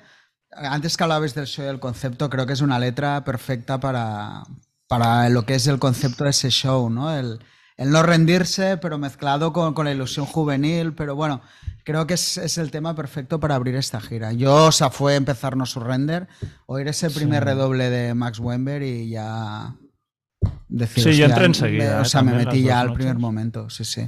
antes que hablabais del show y del concepto, creo que es una letra perfecta para, para lo que es el concepto de ese show, ¿no? El, el no rendirse, pero mezclado con, con la ilusión juvenil. Pero bueno, creo que es, es el tema perfecto para abrir esta gira. Yo, o sea, fue empezar No Surrender, oír ese primer Sí. redoble de Max Wember y ya. Decir, Sí, yo entré enseguida, O eh, sea, me metí ya al primer momento, sí, sí.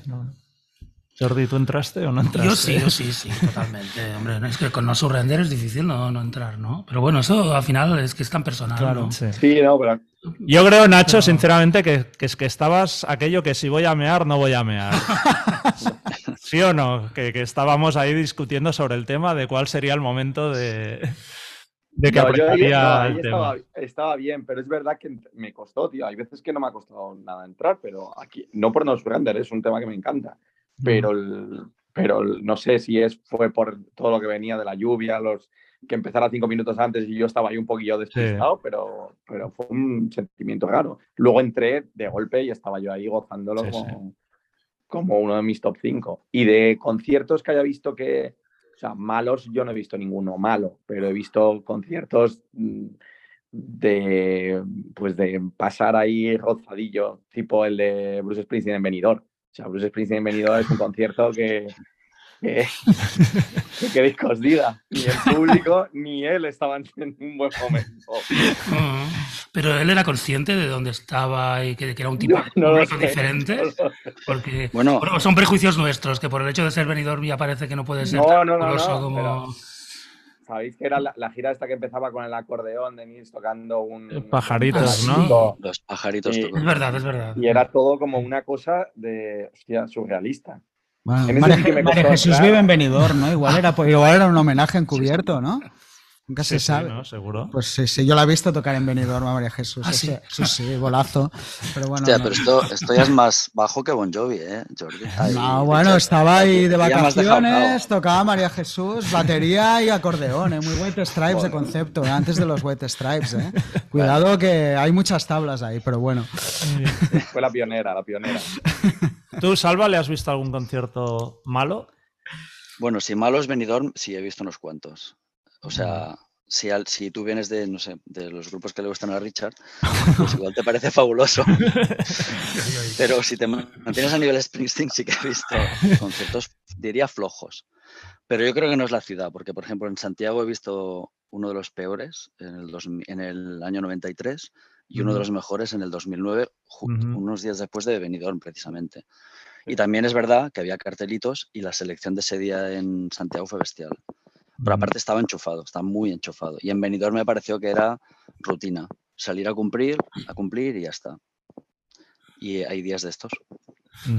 Jordi, ¿tú entraste o no entraste? Yo sí, yo sí, sí, totalmente. Hombre, es que con no surrender es difícil no, no entrar, ¿no? Pero bueno, eso al final es que es tan personal, Claro. ¿no? Sí. Sí, no, pero Yo creo, Nacho, Pero- sinceramente, que, que es que estabas aquello que si voy a mear, no voy a mear. ¿Sí o no? Que, que estábamos ahí discutiendo sobre el tema de cuál sería el momento de, de que No, yo ahí- no, ahí el tema. estaba, estaba bien, pero es verdad que me costó, tío. Hay veces que no me ha costado nada entrar, pero aquí, no por no surrender, es un tema que me encanta. Pero, el- pero el- no sé si es, fue por todo lo que venía de la lluvia, los que empezara cinco minutos antes y yo estaba ahí un poquillo despistado, pero, pero fue un sentimiento raro. Luego entré de golpe y estaba yo ahí gozándolo Sí, sí. como, como uno de mis top 5. Y de conciertos que haya visto que, o sea, malos yo no he visto ninguno malo, pero he visto conciertos mm, de, pues de pasar ahí rozadillo, tipo el de Bruce Springsteen en Benidorm. O sea, Bruce Springsteen en Benidorm es un concierto que, ¿Qué, ¿Qué queréis que os diga? Ni el público ni él estaban en un buen momento. Mm, Pero él era consciente de dónde estaba y que, que era un tipo No, no lo de sé, diferente. no sé. Porque Bueno. bueno, son prejuicios nuestros, que por el hecho de ser Benidorm ya parece que no puede ser No, tan no, no, riguroso no, como... pero- ¿Sabéis que era la, la gira esta que empezaba con el acordeón de Nils tocando un... Pajaritos, un ¿no? Los pajaritos tocó. Es verdad, es verdad. Y era todo como una cosa de, hostia, surrealista. Bueno, En ese María, sí que me María costó Jesús entrar. vive en Benidorm, ¿no? Igual era, igual era un homenaje encubierto, ¿no? Nunca se sí, sabe. ¿no? Seguro. Pues sí, sí, yo la he visto tocar en Benidorm a María Jesús. ¿Ah, sí? sí, sí, golazo. Pero bueno, Hostia, no. pero esto, esto ya es más bajo que Bon Jovi, ¿eh, Jordi? Ahí, No, bueno, estaba ahí de vacaciones, tocaba María Jesús, batería y acordeón, ¿eh? muy White Stripes de concepto, ¿eh? antes de los White Stripes. ¿eh? Cuidado que hay muchas tablas ahí, pero bueno. Fue la pionera, la pionera. ¿Tú, Salva, le has visto algún concierto malo? Bueno, si malo es Benidorm, sí he visto unos cuantos. O sea, si, al- si tú vienes de, no sé, de los grupos que le gustan a Richard, pues igual te parece fabuloso. Pero si te mantienes a nivel Springsteen, sí que he visto conciertos, diría flojos. Pero yo creo que no es la ciudad, porque por ejemplo en Santiago he visto uno de los peores en el, 2000 en el año 93 y uno de los mejores en el 2009, ju- Ujú. unos días después de Benidorm precisamente. Y también es verdad que había cartelitos y la selección de ese día en Santiago fue bestial. Pero aparte estaba enchufado, estaba muy enchufado. Y en Benidorm me pareció que era rutina. Salir a cumplir, a cumplir y ya está. Y hay días de estos.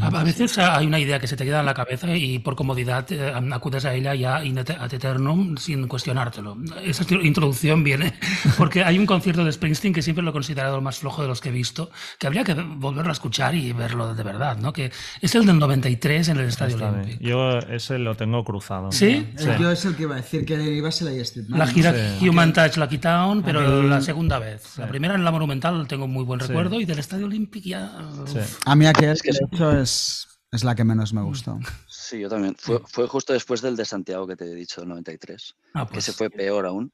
A a veces hay una idea que se te queda en la cabeza y por comodidad eh, acudes a ella ya ad eternum sin cuestionártelo. Esa intro- introducción viene porque hay un concierto de Springsteen que siempre lo he considerado el más flojo de los que he visto, que habría que volverlo a escuchar y verlo de verdad, ¿no? Que es el del 93 en el Estadio Está bien. Olímpico. Yo ese lo tengo cruzado. ¿Sí? Sí. Yo es el que iba a decir que iba a ser la Street La gira Sí. Human Touch Lucky Town, pero Aquel- la segunda vez. La primera en la Monumental tengo muy buen Sí. recuerdo y del Estadio Olímpico ya... Sí. A mí aquel, Es que de hecho, es, es la que menos me gustó. Sí, yo también. Fue, fue justo después del de Santiago que te he dicho, el 93. Ah, Que pues, se fue peor aún.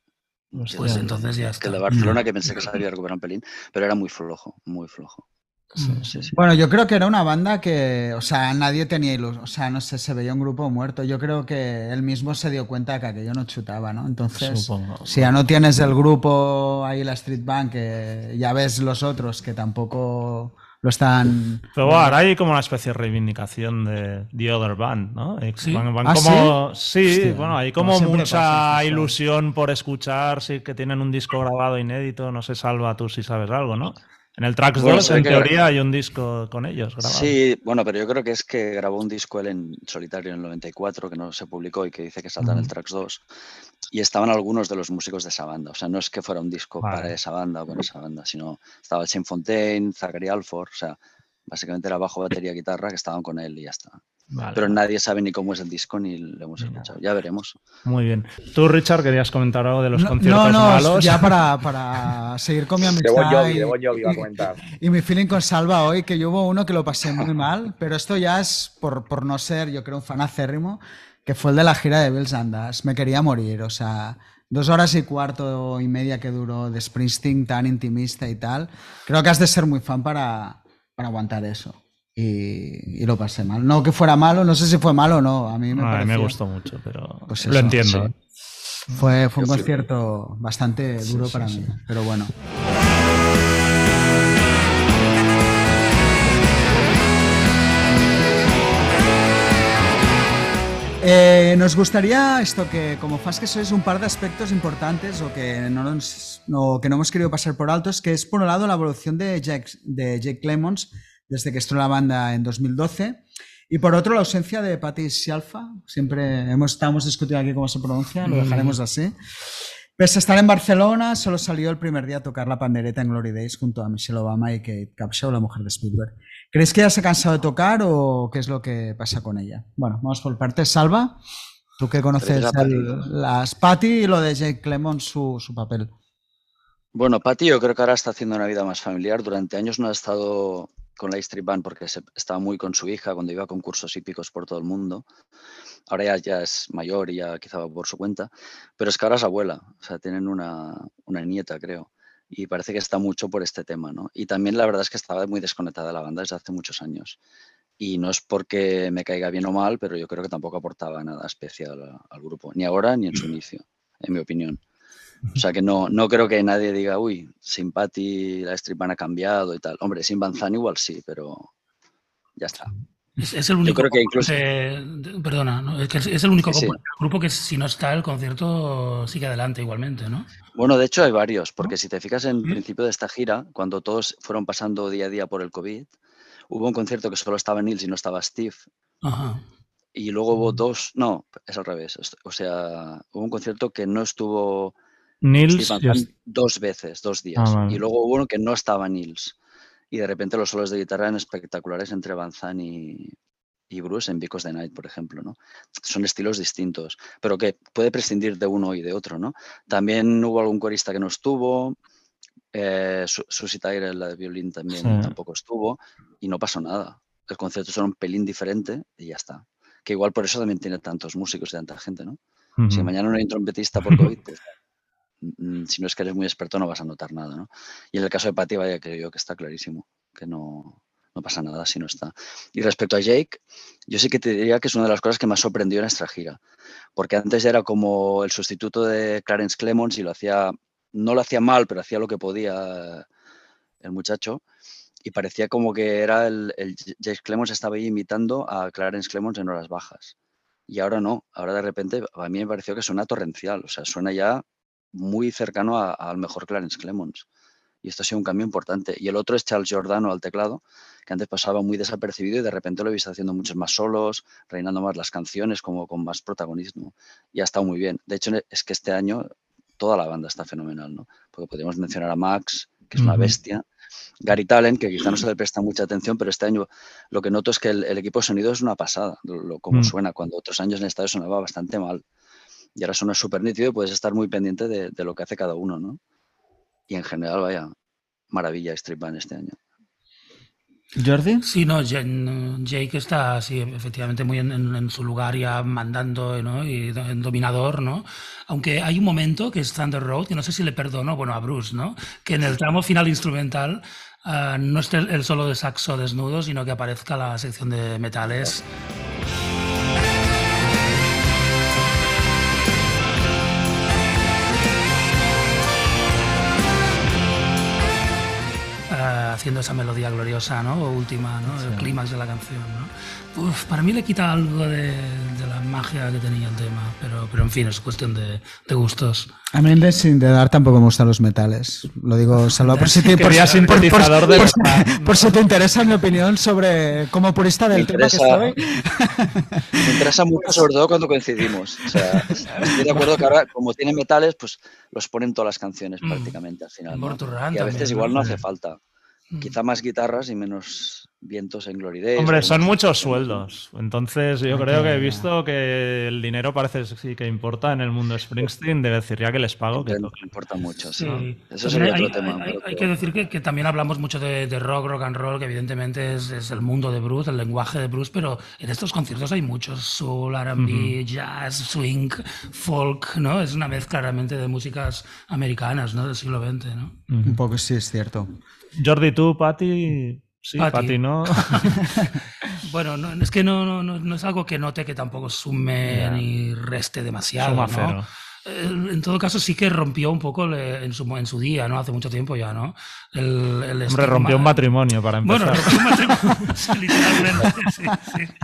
Hostia. pues entonces ya Que el de está. Barcelona, que pensé que se había recuperado un pelín, pero era muy flojo, muy flojo. Mm. Sí, sí. Bueno, yo creo que era una banda que, o sea, nadie tenía ilusión, o sea, no sé, se veía un grupo muerto. Yo creo que él mismo se dio cuenta que aquello no chutaba, ¿no? Entonces, Supongo. si ya no tienes el grupo ahí, la Street Band, que ya ves los otros que tampoco lo están... Pero bueno, ahora hay como una especie de reivindicación de The Other Band, ¿no? Eh, ¿Sí? Van, van ¿Ah, como, sí, Hostia, bueno, hay como mucha pasa ilusión por escuchar, sí que tienen un disco grabado inédito, no sé, Salva, tú si sabes algo, ¿no? En el Tracks Bueno, 2, se ve en que- teoría, hay un disco con ellos grabado. Sí, bueno, pero yo creo que es que grabó un disco él en solitario en el 94, que no se publicó y que dice que salta en el. Tracks 2. Y estaban algunos de los músicos de esa banda. O sea, no es que fuera un disco Vale. para esa banda o con esa banda, sino estaba Shane Fontaine, Zachary Alford. O sea, básicamente era bajo, batería, guitarra que estaban con él y ya está. Vale. Pero nadie sabe ni cómo es el disco ni lo hemos escuchado. Ya veremos. Muy bien. Tú, Richard, querías comentar algo de los No, conciertos no, no, malos. ya para, para seguir con mi amistad y, iba a y- comentar. y mi feeling con Salva hoy, que yo hubo uno que lo pasé muy mal, pero esto ya es por, por no ser, yo creo, un fan acérrimo, que fue el de la gira de Bills Andas. Me quería morir, o sea, dos horas y cuarto y media que duró de Springsteen tan intimista y tal. Creo que has de ser muy fan para, para aguantar eso. Y, y lo pasé mal. No que fuera malo, no sé si fue malo o no. A mí me, No, a mí me pareció- gustó mucho, pero Pues lo entiendo. ¿eh? Fue, fue un Yo sí. concierto bastante duro para mí, pero bueno. Eh, nos gustaría esto que, como fans que sois, un par de aspectos importantes o que no, nos- no- que no hemos querido pasar por altos, que es por un lado la evolución de Jake, de Jake Clemons desde que estuvo en la banda en 2012 y por otro la ausencia de Patty Scialfa. Siempre hemos, estábamos discutiendo aquí cómo se pronuncia, lo dejaremos así. Pese a estar en Barcelona, solo salió el primer día a tocar la pandereta en Glory Days junto a Michelle Obama y Kate Capshaw, la mujer de Spielberg. ¿Crees que ya se ha cansado de tocar o qué es lo que pasa con ella? Bueno, vamos por partes. Salva, tú que conoces el- las Patty y lo de Jake Clemons, su, su papel. Bueno, Patty yo creo que ahora está haciendo una vida más familiar. Durante años no ha estado con la Street Band porque se- estaba muy con su hija cuando iba a concursos hípicos por todo el mundo. Ahora ya, ya es mayor y ya quizá va por su cuenta. Pero es que ahora es abuela, o sea, tienen una, una nieta, creo. Y parece que está mucho por este tema, ¿no? Y también la verdad es que estaba muy desconectada de la banda desde hace muchos años. Y no es porque me caiga bien o mal, pero yo creo que tampoco aportaba nada especial a- al grupo, ni ahora ni en su inicio, en mi opinión. O sea que no, no creo que nadie diga, uy, sin Patty la strip ha cambiado y tal. Hombre, sin Van Zandt igual sí, pero ya está. Es, es el único creo que incluso- perdona, ¿no? es, que es- es el único Sí, sí. grupo que si no está el concierto sigue adelante igualmente, ¿no? Bueno, de hecho hay varios, porque si te fijas en el ¿Mm? principio de esta gira, cuando todos fueron pasando día a día por el COVID, hubo un concierto que solo estaba Nils y no estaba Steve, Ajá. y luego hubo Mm. dos, no, es al revés, o sea, hubo un concierto que no estuvo Nils Steve Van y Zandt dos veces, dos días, Ah, vale. y luego hubo uno que no estaba Nils, y de repente los solos de guitarra eran espectaculares entre Van Zandt y, y Bruce en Because the Night, por ejemplo, ¿no? Son estilos distintos, pero que puede prescindir de uno y de otro, ¿no? También hubo algún corista que no estuvo, eh, Su- Susie Tyler, la de violín, también Sí. tampoco estuvo, y no pasó nada. El concierto era un pelín diferente y ya está. Que igual por eso también tiene tantos músicos y tanta gente, ¿no? Si mañana no hay un trompetista por COVID, pues si no es que eres muy experto no vas a notar nada, ¿no? Y en el caso de Patti, vaya, creo yo que está clarísimo, que no, no pasa nada si no está. Y respecto a Jake, yo sí que te diría que es una de las cosas que me ha sorprendido en esta gira, porque antes era como el sustituto de Clarence Clemons y lo hacía, no lo hacía mal, pero hacía lo que podía el muchacho. Y parecía como que era el, Jake Clemons estaba ahí imitando a Clarence Clemons en horas bajas. Y ahora no, ahora de repente a mí me pareció que suena torrencial, o sea, suena ya muy cercano a- al mejor Clarence Clemons. Y esto ha sido un cambio importante. Y el otro es Charles Giordano al teclado, que antes pasaba muy desapercibido y de repente lo he visto haciendo muchos más solos, reinando más las canciones, como con más protagonismo. Y ha estado muy bien. De hecho, es que este año toda la banda está fenomenal, ¿no? Porque podríamos mencionar a Max, que es una bestia. Gary Talent, que quizá no se le presta mucha atención, pero este año lo que noto es que el, el equipo de sonido es una pasada, lo, lo- como Mm. suena, cuando otros años en el estadio sonaba bastante mal. Y ahora suena súper nítido y puedes estar muy pendiente de, de lo que hace cada uno, ¿no? Y en general, vaya, maravilla Strip Band este año. Jordi? Sí, no, Ja- no, Jake está sí, efectivamente muy en, en- en su lugar ya mandando ¿no? y en dominador, ¿no? Aunque hay un momento que es Thunder Road, que no sé si le perdono, bueno, a Bruce, ¿no? Que en el tramo final instrumental ah, no esté el, el solo de saxo desnudo, sino que aparezca la sección de metales. Haciendo esa melodía gloriosa, ¿no? O última, ¿no? El clímax de la canción, ¿no? Uf, para mí le quita algo de, de la magia que tenía el tema, pero, pero en fin, es cuestión de, de gustos. A mí de Sintetizar tampoco me gustan los metales. Lo digo, Salva, por si te, por, por- de si te interesa mi opinión sobre, como purista del tema que interesa. estoy. Me interesa mucho, sobre todo cuando coincidimos. O sea, estoy de acuerdo que ahora, como tiene metales, pues los ponen todas las canciones Mm. prácticamente al final. ¿no? Y a veces también, igual ¿no? no hace falta. Mm. Quizá más guitarras y menos vientos en Glory Days. Hombre, son muchos sueldos. Entonces, yo Ok, creo que he visto que el dinero parece sí que importa en el mundo Springsteen. Debe decir ya que les pago. Que Importa- mucho, sí. Sí. Eso sería hay, otro tema. hay- hay- pero hay que- que decir que, que también hablamos mucho de, de rock, rock and roll, que evidentemente es, es el mundo de Bruce, el lenguaje de Bruce, pero en estos conciertos hay muchos soul, R&B, jazz, swing, folk, ¿no? Es una mezcla realmente de músicas americanas, ¿no? Del siglo XX, ¿no? Un poco sí, es cierto. Jordi, tú, Patti. Sí, Patti. Patti, ¿no? Bueno, no, es que no, no, no, es algo que note que tampoco sume Ya. ni reste demasiado, Suma ¿no? cero. Eh, En todo caso, sí que rompió un poco le- en su, en su día, ¿no? Hace mucho tiempo ya, ¿no? El, el Hombre, estigma- rompió un matrimonio para Bueno, empezar. rompió un matrimonio, sí, literalmente, sí, sí.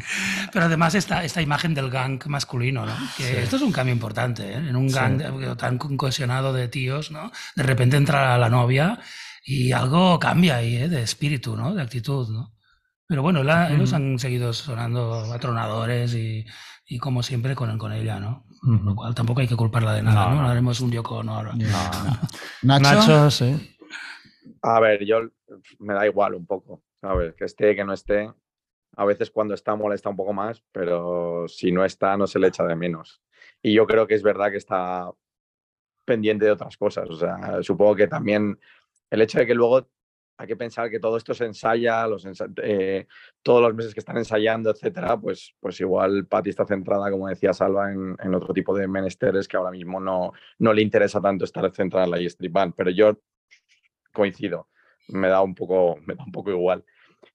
Pero además esta, esta imagen del gang masculino, ¿no? Que esto es un cambio importante, ¿eh? En un gang tan cohesionado de tíos, ¿no? De repente entra la novia y algo cambia ahí, ¿eh? De espíritu, ¿no? De actitud, ¿no? Pero bueno, la- ellos han seguido sonando atronadores y, y como siempre con, con ella, ¿no? Ujú. Lo cual tampoco hay que culparla de nada, No, ¿no? no. Haremos un Yoko Honor. Nacho, Nacho, sí. A ver, yo me da igual un poco, ¿sabes? Que esté, que no esté. A veces cuando está molesta un poco más, pero si no está no se le echa de menos. Y yo creo que es verdad que está pendiente de otras cosas. O sea, supongo que también el hecho de que luego hay que pensar que todo esto se ensaya, los eh, todos los meses que están ensayando, etcétera, pues, pues igual Patti está centrada, como decía Salva, en, en otro tipo de menesteres que ahora mismo no, no le interesa tanto estar centrada en la Street Band. Pero yo coincido, me da un poco, me da un poco igual.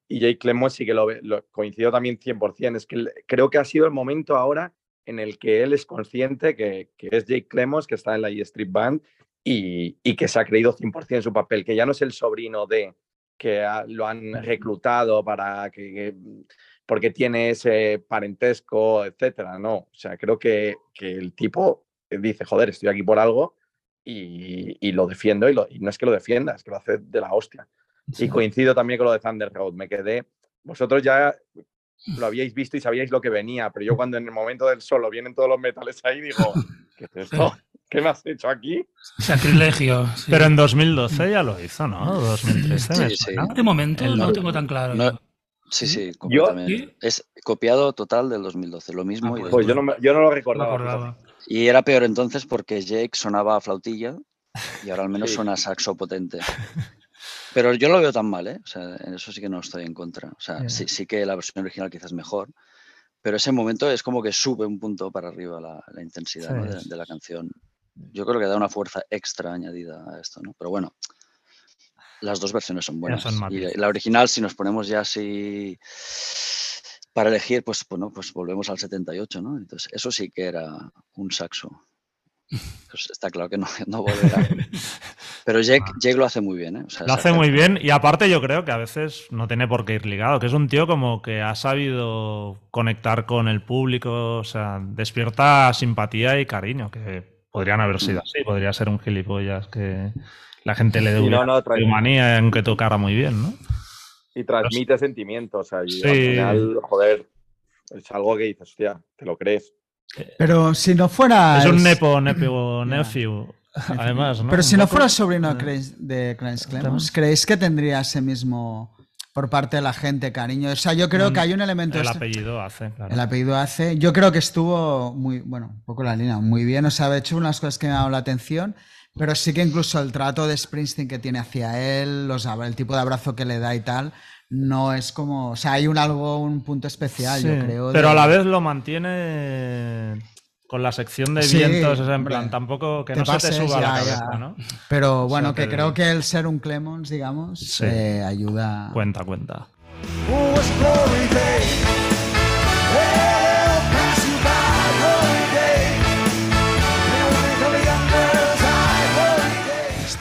y Jake Clemons sí que lo, lo coincido también 100%. Es que creo que ha sido el momento ahora en el que él es consciente que, que es Jake Clemons, que está en la E Street Band y, y que se ha creído 100% su papel, que ya no es el sobrino de que ha- lo han reclutado para que, que- porque tiene ese parentesco, etcétera. No, o sea, creo que, que el tipo dice, joder, estoy aquí por algo y, y lo defiendo y, lo- y no es que lo defienda, es que lo hace de la hostia. Y coincido también con lo de Thunder Road. Me quedé. Vosotros ya lo habíais visto y sabíais lo que venía, pero yo cuando en el momento del solo vienen todos los metales ahí, digo, ¿qué es esto? ¿Qué me has hecho aquí? Sacrilegio. sí. Pero en 2012 ya lo hizo, ¿no? 2013. me Sí, sí. De momento El- no lo tengo tan claro. No. Sí, sí, ¿Sí? completamente. Es copiado total del 2012, lo mismo. Ah, y, pues Pues yo no, me- yo no lo No recordaba. fíjate. y era peor entonces porque Jake sonaba a flautilla y ahora al menos Sí. suena a saxo potente. Pero yo lo veo tan mal, ¿eh? O sea, en eso sí que no estoy en contra. O sea, sí, sí que la versión original quizás es mejor, pero ese momento es como que sube un punto para arriba la, la intensidad ¿no? De la canción. Yo creo que da una fuerza extra añadida a esto, ¿no? Pero bueno, las dos versiones son buenas. son y la original, si nos ponemos ya así para elegir, pues bueno, pues volvemos al 78, ¿no? Entonces, eso sí que era un saxo. Pues está claro que no, no volverá. Pero Jake, Ah. Jake lo hace muy bien, ¿eh? O sea, Lo hace muy bien y aparte yo creo que a veces no tiene por qué ir ligado, que es un tío como que ha sabido conectar con el público, o sea, despierta simpatía y cariño, que podrían haber sido así, podría ser un gilipollas que la gente le dé Sí, no, una no, tra- manía aunque tocara muy bien, ¿no? Y transmite sentimientos. O sea, y Sí. al final, joder, es algo que dices, hostia, te lo crees. Pero si no fuera. es un nepo, nepo, nephew, además, ¿no? Pero si no fuera sobrino de Clarence- de Clarence Clemons, Clemons. ¿creéis que tendría ese mismo por parte de la gente cariño? O sea, yo creo que hay un elemento. El est- apellido hace, claro. El apellido hace. Yo creo que estuvo muy, bueno, un poco la línea, muy bien. O sea, ha hecho unas cosas que me han dado la atención, pero sí que incluso el trato de Springsteen que tiene hacia él, los, el tipo de abrazo que le da y tal, no es como. O sea, hay un algo, un punto especial, Sí, yo creo. Pero de- a la vez lo mantiene con la sección de Sí, vientos, o sea, en plan, tampoco que te no se te suba a la cabeza, ya. ¿no? Pero bueno, sea, que que- creo que el ser un Clemons, digamos, Sí. eh, ayuda. Cuenta, cuenta.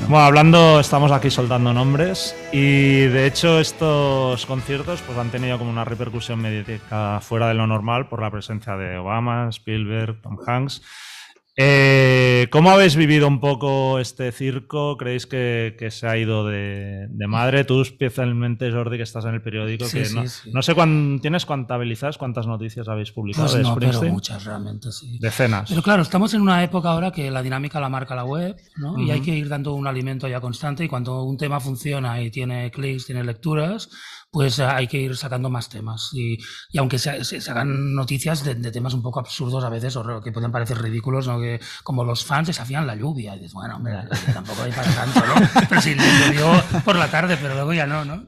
Bueno, hablando, estamos aquí soltando nombres y de hecho estos conciertos pues han tenido como una repercusión mediática fuera de lo normal por la presencia de Obama, Spielberg, Tom Hanks. Eh, ¿Cómo habéis vivido un poco este circo? ¿Creéis que, que se ha ido de, de madre? Tú especialmente, Jordi, que estás en el periódico, Sí, que sí, no, sí. no sé cuán, ¿tienes contabilizadas cuántas noticias habéis publicado Pues de no, pero muchas realmente, sí. Decenas. Pero claro, estamos en una época ahora que la dinámica la marca la web, ¿no? Y hay que ir dando un alimento ya constante y cuando un tema funciona y tiene clics, tiene lecturas, pues eh, hay que ir sacando más temas. Y, y aunque se, se- se hagan noticias de, de temas un poco absurdos a veces o que pueden parecer ridículos, ¿no? Que, como los fans desafían la lluvia. Y dices, bueno, hombre, tampoco hay para tanto, ¿no? Pero sí, llovió por la tarde, pero luego ya no, ¿no?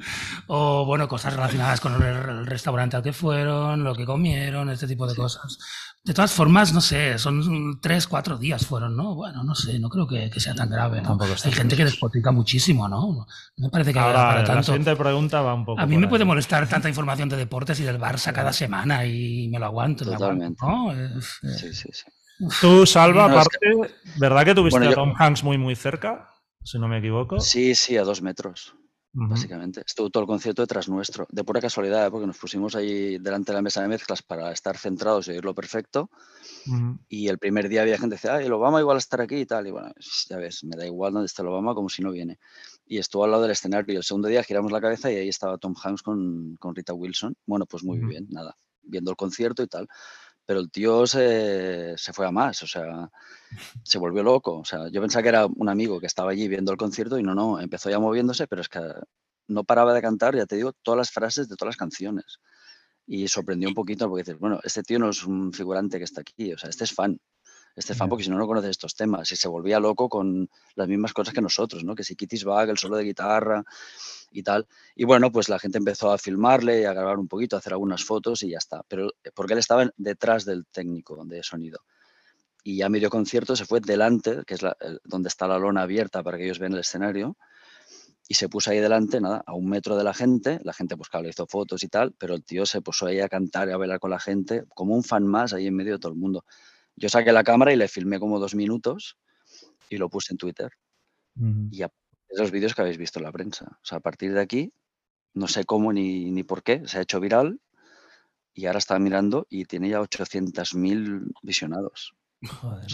O, bueno, cosas relacionadas con el, el restaurante al que fueron, lo que comieron, este tipo de cosas. De todas formas, no sé, son tres, cuatro días fueron, ¿no? Bueno, no sé, no creo que, que sea tan grave, ¿no? Hay gente que despotica muchísimo, ¿no? No me parece que haya Ahora, para la tanto. siguiente pregunta va un poco. A mí por me puede molestar tanta información de deportes y del Barça cada semana y me lo aguanto. me Totalmente. aguanto, ¿no? Es- Sí, sí, sí. Tú, Salva, No, es aparte, ¿verdad que tuviste Bueno, a yo- Tom Hanks muy, muy cerca? Si no me equivoco. Sí, sí, a dos metros, Ujú. básicamente. Estuvo todo el concierto detrás nuestro. De pura casualidad, ¿eh? porque nos pusimos ahí delante de la mesa de mezclas para estar centrados y oírlo perfecto. Ujú. Y el primer día había gente que decía, ay, el Obama igual a estar aquí y tal. Y bueno, ya ves, me da igual dónde está el Obama como si no viene. Y estuvo al lado del escenario. Y el segundo día giramos la cabeza y ahí estaba Tom Hanks con, con Rita Wilson. Bueno, pues muy bien, nada, viendo el concierto y tal. Pero el tío se, se fue a más, o sea, se volvió loco. O sea, yo pensaba que era un amigo que estaba allí viendo el concierto y no, no, empezó ya moviéndose, pero es que no paraba de cantar, ya te digo, todas las frases de todas las canciones. Y sorprendió un poquito porque dices, bueno, este tío no es un figurante que está aquí, o sea, este es fan. Este es fan Ya. porque si no, no conoce estos temas. Y se volvía loco con las mismas cosas que nosotros, ¿no? Que si Kitty's Bag, el solo de guitarra y tal. Y bueno, pues la gente empezó a filmarle y a grabar un poquito, a hacer algunas fotos y ya está. Pero eh, porque él estaba detrás del técnico de sonido. Y a medio concierto se fue delante, que es la- el- donde está la lona abierta para que ellos vean el escenario. y se puso ahí delante, nada, a un metro de la gente. La gente, pues claro, le hizo fotos y tal, pero el tío se puso ahí a cantar y a bailar con la gente, como un fan más ahí en medio de todo el mundo. Yo saqué la cámara y le filmé como dos minutos y lo puse en Twitter. Ujú. Y a esos vídeos que habéis visto en la prensa. O sea, a partir de aquí, no sé cómo ni, ni por qué, se ha hecho viral y ahora estaba mirando y tiene ya 800.000 visionados. Joder.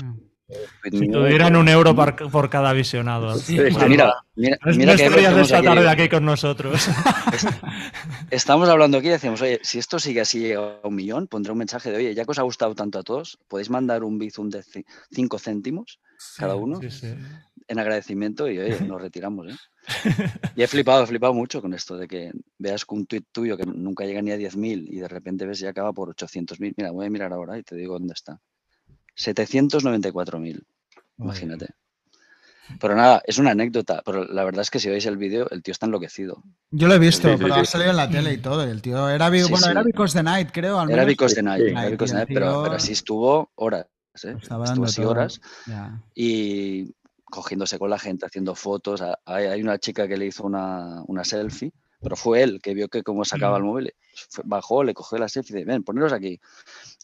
Tweet Si tuvieran un euro por, por cada visionado. Sí, pues mira, mira, mira que decimos esta tarde aquí- con nosotros. Estamos hablando aquí y decimos, oye, si esto sigue así llega a un millón, pondré un mensaje de, oye, ya que os ha gustado tanto a todos, podéis mandar un bizum de 5 céntimos cada uno Sí, sí. en agradecimiento y, oye, nos retiramos, ¿eh? Y he flipado, he flipado mucho con esto de que veas un tuit tuyo que nunca llega ni a 10.000 y de repente ves y acaba por 800.000. Mira, voy a mirar ahora y te digo dónde está. 794.000, imagínate. Pero nada, es una anécdota, pero la verdad es que si veis el vídeo, el tío está enloquecido. Yo lo he visto, Sí, sí, pero sí. ha salido en la tele y todo. y el tío era, bueno, sí. era Because the Night, creo. Al Era menos. Because the Night, sí. era Because the Night, tío, pero, pero así estuvo horas, ¿eh? Estaba Estuvo así todo. horas y cogiéndose con la gente, haciendo fotos. Hay, hay una chica que le hizo una, una selfie, pero fue él que vio que como sacaba el móvil, fue- bajó, le cogió la selfie y dice, ven, poneros aquí.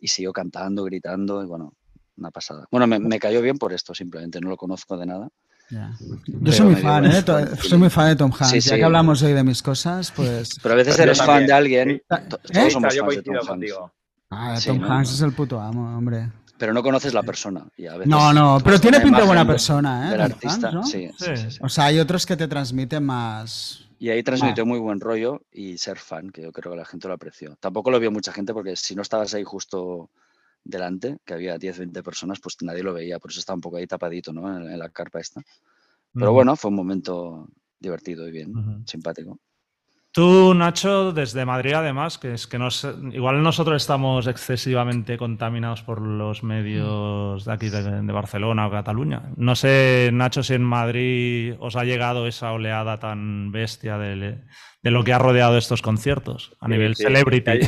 Y siguió cantando, gritando y bueno, una pasada. Bueno, me, me cayó bien por esto, simplemente, no lo conozco de nada. Ya. Yo soy muy fan, ¿eh? Soy muy fan de Tom Hanks. Sí, Ya sí. que hablamos hoy de mis cosas, pues. Pero a veces eres fan de alguien, ¿Eh? to- todos somos fans de Tom Hanks. Ah, Sí, Tom ¿no? Hanks es el puto amo, hombre. pero no conoces la persona. y a veces No, no, pero tiene pinta de buena persona, ¿eh? Del artista, ¿no? sí, sí, Sí. sí, sí. O sea, hay otros que te transmiten más. Y ahí transmitió muy buen rollo y ser fan, que yo creo que la gente lo apreció. Tampoco lo vio mucha gente porque si no estabas ahí justo delante, que había 10, 20 personas, pues nadie lo veía, por eso estaba un poco ahí tapadito, ¿no? En, en la carpa esta. Pero bueno, fue un momento divertido y bien, simpático. Tú, Nacho, desde Madrid, además, que es que nos, igual nosotros estamos excesivamente contaminados por los medios de aquí, de, de Barcelona o Cataluña. No sé, Nacho, si en Madrid os ha llegado esa oleada tan bestia de, de lo que ha rodeado estos conciertos a Sí, nivel sí, celebrity. Ha,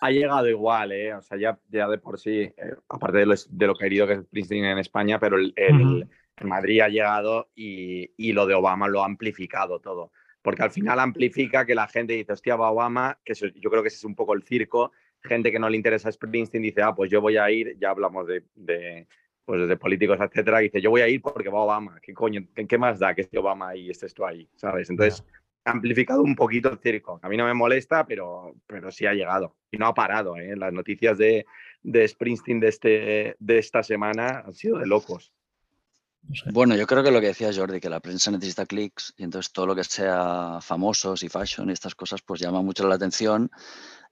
ha llegado igual, ¿eh? O sea, ya, ya de por sí, eh, aparte de lo, de lo querido que es Springsteen en España, pero el, el- en Madrid ha llegado y, y lo de Obama lo ha amplificado todo. Porque al final amplifica que la gente dice, hostia, va Obama, que eso- yo creo que ese es un poco el circo. Gente que no le interesa Springsteen dice, ah, pues yo voy a ir, ya hablamos de, de, pues de políticos, etcétera, y dice, yo voy a ir porque va Obama. ¿Qué coño? ¿Qué, qué más da que esté Obama y estés tú ahí? ¿Sabes? Entonces, ha amplificado un poquito el circo. A mí no me molesta, pero, pero sí ha llegado. Y no ha parado, ¿eh? Las noticias de, de Springsteen de, este, de esta semana han sido de locos. Bueno, yo creo que lo que decía Jordi, que la prensa necesita clics y entonces todo lo que sea famosos y fashion y estas cosas pues llama mucho la atención,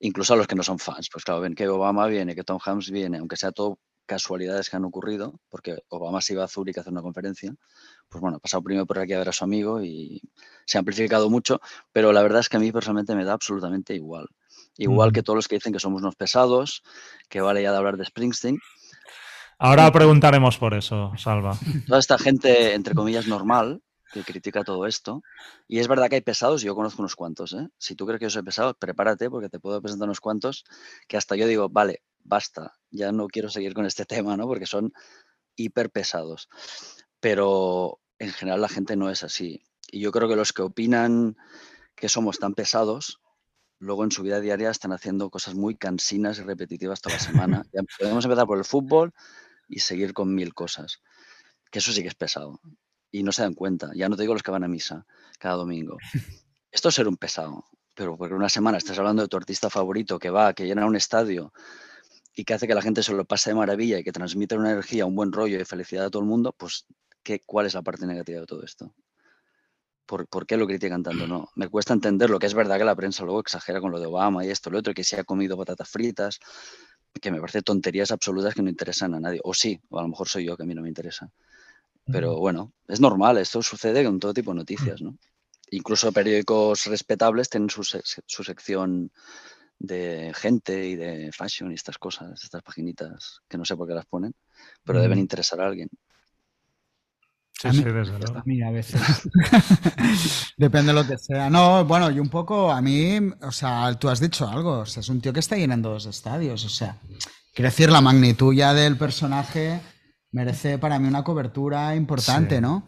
incluso a los que no son fans. Pues claro, ven que Obama viene, que Tom Hanks viene, aunque sea todo casualidades que han ocurrido, porque Obama se iba a Zúrich a hacer una conferencia, pues bueno, ha pasado primero por aquí a ver a su amigo y se ha amplificado mucho, pero la verdad es que a mí personalmente me da absolutamente igual. Igual que todos los que dicen que somos unos pesados, que vale ya de hablar de Springsteen, Ahora preguntaremos por eso, Salva. toda esta gente, entre comillas, normal, que critica todo esto. Y es verdad que hay pesados, y yo conozco unos cuantos. ¿eh? Si tú crees que yo soy pesado, prepárate porque te puedo presentar unos cuantos que hasta yo digo, vale, basta, ya no quiero seguir con este tema, ¿no? Porque son hiper pesados. Pero en general la gente no es así. Y yo creo que los que opinan que somos tan pesados, luego en su vida diaria están haciendo cosas muy cansinas y repetitivas toda la semana. Ya podemos empezar por el fútbol y seguir con mil cosas. Que eso sí que es pesado. Y no se dan cuenta. Ya no te digo los que van a misa cada domingo. Esto es ser un pesado. Pero porque una semana estás hablando de tu artista favorito que va, que llena un estadio y que hace que la gente se lo pase de maravilla y que transmite una energía, un buen rollo y felicidad a todo el mundo, pues ¿qué, ¿cuál es la parte negativa de todo esto? ¿Por, ¿Por, qué lo critican tanto? No, me cuesta entenderlo, que es verdad que la prensa luego exagera con lo de Obama y esto, lo otro, que se ha comido patatas fritas, que me parece tonterías absolutas que no interesan a nadie. O sí, o a lo mejor soy yo que a mí no me interesa. Pero bueno, es normal, esto sucede con todo tipo de noticias, ¿no? Incluso periódicos respetables tienen su, sec su sección de gente y de fashion y estas cosas, estas paginitas que no sé por qué las ponen, pero mm. deben interesar a alguien. Sí, a sí, desde luego. A mí a veces. Depende de lo que sea. No, bueno, y un poco a mí, o sea, tú has dicho algo, o sea, es un tío que está llenando dos estadios, o sea, quiero decir, la magnitud ya del personaje merece para mí una cobertura importante, sí. ¿no?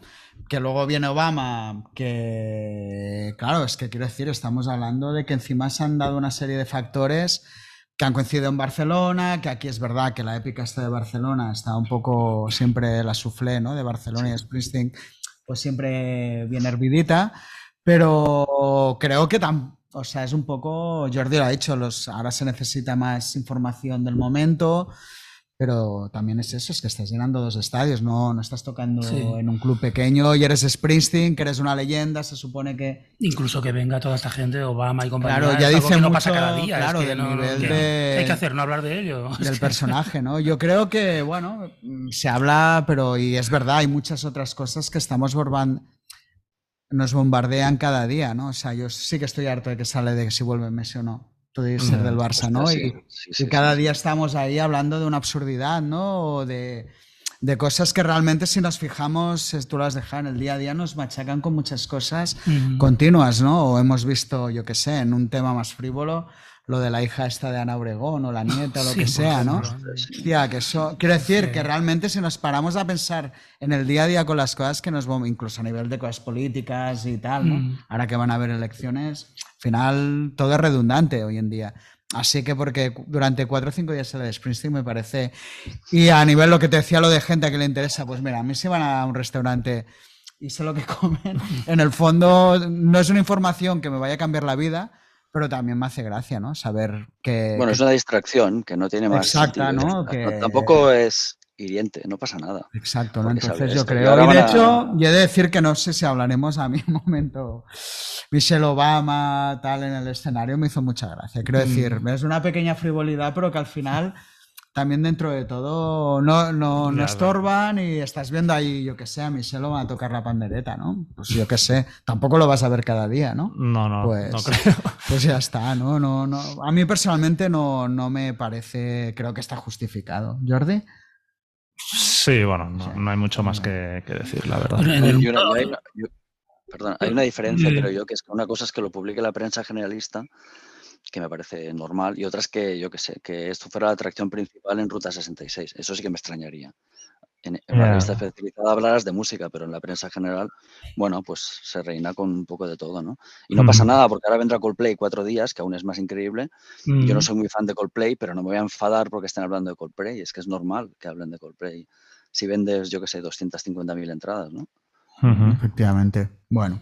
que luego viene Obama, que claro, es que quiero decir, estamos hablando de que encima se han dado una serie de factores que han coincidido en Barcelona, que aquí es verdad que la épica esta de Barcelona está un poco siempre la suflé, ¿no? De Barcelona y Springsteen, pues siempre bien hervidita, pero creo que tan, o sea, es un poco, Jordi lo ha dicho, los, ahora se necesita más información del momento, pero también es eso, es que estás llenando dos estadios, no, no estás tocando Sí. en un club pequeño y eres Springsteen, que eres una leyenda, se supone que... Incluso que venga toda esta gente, Obama y compañía. Claro, ya es algo dice que no pasa cada día. es claro, que del no- no- nivel que- de- ¿qué hay que hacer? No hablar de ello. Del personaje, ¿no? Yo creo que, bueno, se habla, pero y es verdad, hay muchas otras cosas que estamos borban- nos bombardean cada día, ¿no? O sea, yo sí que estoy harto de que sale de si vuelve Messi o no. Puede ser Mm, del Barça, ¿no? Hostia, Y, sí, sí, y sí, cada sí, día estamos ahí hablando de una absurdidad, ¿no? O de, de cosas que realmente si nos fijamos, tú las dejas en el día a día, nos machacan con muchas cosas Mm. continuas, ¿no? O hemos visto, yo qué sé, en un tema más frívolo, lo de la hija esta de Ana Obregón o la nieta o lo Sí, que sea, ¿no? Hostia, que eso. Quiero decir Sí. que realmente si nos paramos a pensar en el día a día con las cosas que nos vamos, incluso a nivel de cosas políticas y tal, ¿no? Mm. Ahora que van a haber elecciones, al final todo es redundante hoy en día. Así que porque durante cuatro o cinco días el de Springsteen me parece. Y a nivel lo que te decía lo de gente a que le interesa, pues mira, a mí si van a un restaurante y sé lo que comen, en el fondo no es una información que me vaya a cambiar la vida, pero también me hace gracia, ¿no? Saber que. Bueno, que- es una distracción que no tiene más Exacta, sentido, ¿no? Que- Tampoco es hiriente, no pasa nada. Exacto, ¿no? Entonces yo creo. Y de a- hecho, y he de decir que no sé si hablaremos a mí un momento. Michelle Obama, tal, en el escenario, me hizo mucha gracia. Quiero decir, Mm. es una pequeña frivolidad, pero que al final, también dentro de todo, no, no, no estorban y estás viendo ahí, yo que sé, a Michelle Obama a tocar la pandereta, ¿no? Pues yo que sé, tampoco lo vas a ver cada día, ¿no? No, no, Pues, no creo. pues ya está, ¿no? no, no. A mí personalmente no, no me parece, creo que está justificado. ¿Jordi? Sí, bueno, no, no hay mucho más que, que decir, la verdad. Una- hay una- yo- perdón, hay una diferencia, Sí. creo yo, que es que una cosa es que lo publique la prensa generalista, que me parece normal, y otra es que, yo qué sé, que esto fuera la atracción principal en Ruta 66. Eso sí que me extrañaría. En, en Ya. revista especializada hablarás de música, pero en la prensa general, bueno, pues se reina con un poco de todo, ¿no? Y no pasa Ujú. nada, porque ahora vendrá Coldplay cuatro días, que aún es más increíble. Yo no Mm. soy muy fan de Coldplay, pero no me voy a enfadar porque estén hablando de Coldplay. Es que es normal que hablen de Coldplay. Si vendes, yo qué sé, 250.000 entradas, ¿no? Efectivamente. Bueno.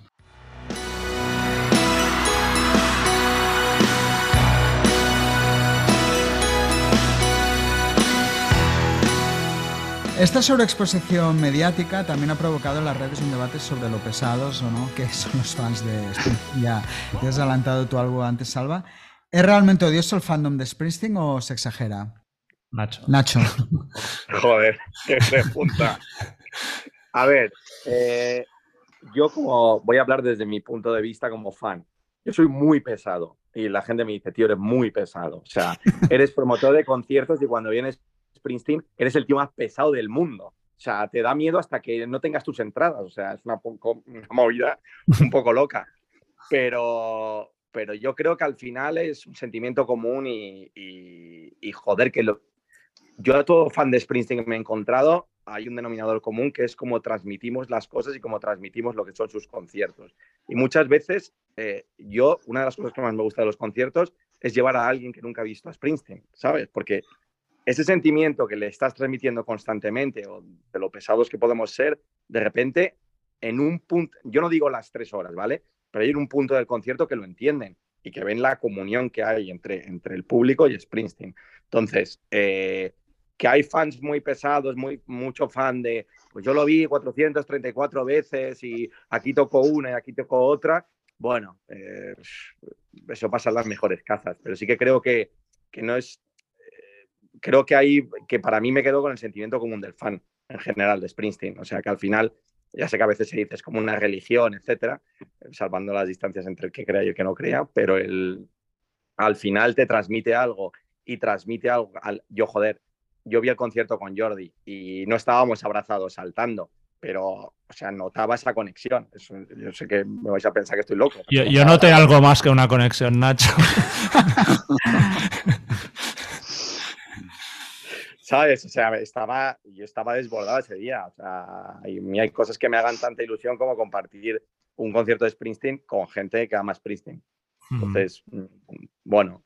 Esta sobreexposición mediática también ha provocado en las redes un debate sobre lo pesados o no que son los fans de Springsteen. Ya, ya has adelantado tú algo antes, Salva. ¿Es realmente odioso el fandom de Springsteen o se exagera? Nacho. Nacho. Joder, qué pregunta. A ver, eh, yo como voy a hablar desde mi punto de vista como fan. Yo soy muy pesado y la gente me dice, tío, eres muy pesado. O sea, eres promotor de conciertos y cuando vienes Springsteen eres el tío más pesado del mundo. O sea, te da miedo hasta que no tengas tus entradas. O sea, es una, poco- una movida un poco loca. Pero, pero yo creo que al final es un sentimiento común y, y- y joder, que lo, yo a todo fan de Springsteen que me he encontrado, hay un denominador común que es cómo transmitimos las cosas y cómo transmitimos lo que son sus conciertos. Y muchas veces, eh, yo, una de las cosas que más me gusta de los conciertos es llevar a alguien que nunca ha visto a Springsteen, ¿sabes? Porque ese sentimiento que le estás transmitiendo constantemente o de lo pesados que podemos ser, de repente, en un punto, yo no digo las tres horas, ¿vale? Pero hay un punto del concierto que lo entienden y que ven la comunión que hay entre, entre el público y Springsteen. Entonces, eh, que hay fans muy pesados, muy, mucho fan de, pues yo lo vi 434 veces y aquí tocó una y aquí tocó otra. Bueno, eh, eso pasa en las mejores cazas, pero sí que creo que, que no es, creo que hay, que para mí me quedo con el sentimiento común del fan en general de Springsteen. O sea, que al final, ya sé que a veces se dice es como una religión, etcétera, salvando las distancias entre el que crea y el que no crea, pero el, al final te transmite algo y transmite algo. Al, yo, joder, yo vi el concierto con Jordi y no estábamos abrazados saltando, pero, o sea, notaba esa conexión. Eso, yo sé que me vais a pensar que estoy loco. Yo, yo noté algo más que una conexión, Nacho. ¿Sabes? O sea, estaba, yo estaba desbordado ese día. O sea, y a mí hay cosas que me hagan tanta ilusión como compartir un concierto de Springsteen con gente que ama Springsteen. Entonces, mm, bueno,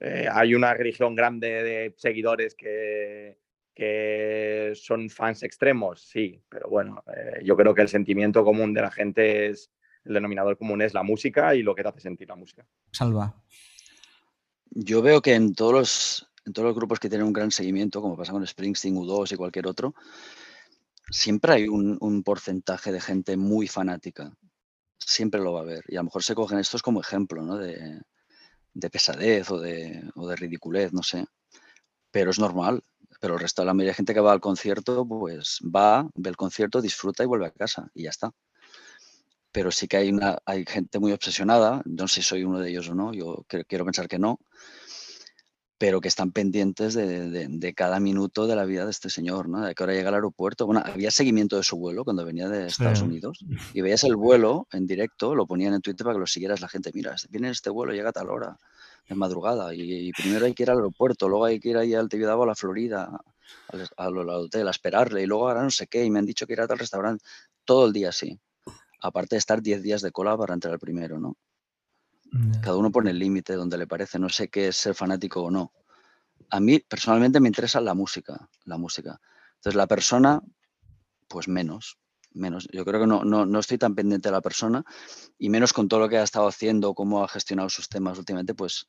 eh, hay una religión grande de seguidores que, que son fans extremos, sí, pero bueno, eh, yo creo que el sentimiento común de la gente es, el denominador común es la música y lo que te hace sentir la música. Salva. Yo veo que en todos los, en todos los grupos que tienen un gran seguimiento, como pasa con Springsteen, U2 y cualquier otro, siempre hay un, porcentaje de gente muy fanática. Siempre lo va a haber. Y a lo mejor se cogen estos como ejemplo, ¿no? De, de pesadez o de, ridiculez, no sé. Pero es normal. Pero el resto de la mayoría de gente que va al concierto, pues va, ve el concierto, disfruta y vuelve a casa y ya está. Pero sí que hay, una, hay gente muy obsesionada, no sé si soy uno de ellos o no, yo quiero pensar que no, pero que están pendientes de, de- de cada minuto de la vida de este señor, ¿no? De que ahora llega al aeropuerto. Bueno, había seguimiento de su vuelo cuando venía de Estados Sí. Unidos y veías el vuelo en directo, lo ponían en Twitter para que lo siguieras la gente. Mira, viene este vuelo, llega a tal hora, de madrugada, y, y primero hay que ir al aeropuerto, luego hay que ir ahí al Tibidabo, a la Florida, al, al- al hotel, a esperarle, y luego ahora no sé qué, y me han dicho que ir a tal restaurante, todo el día así. Aparte de estar 10 días de cola para entrar al primero, ¿no? Ya. Cada uno pone el límite donde le parece, no sé qué es ser fanático o no. A mí personalmente me interesa la música, la música. Entonces la persona, pues menos, menos. Yo creo que no, no, no estoy tan pendiente de la persona y menos con todo lo que ha estado haciendo, cómo ha gestionado sus temas últimamente, pues,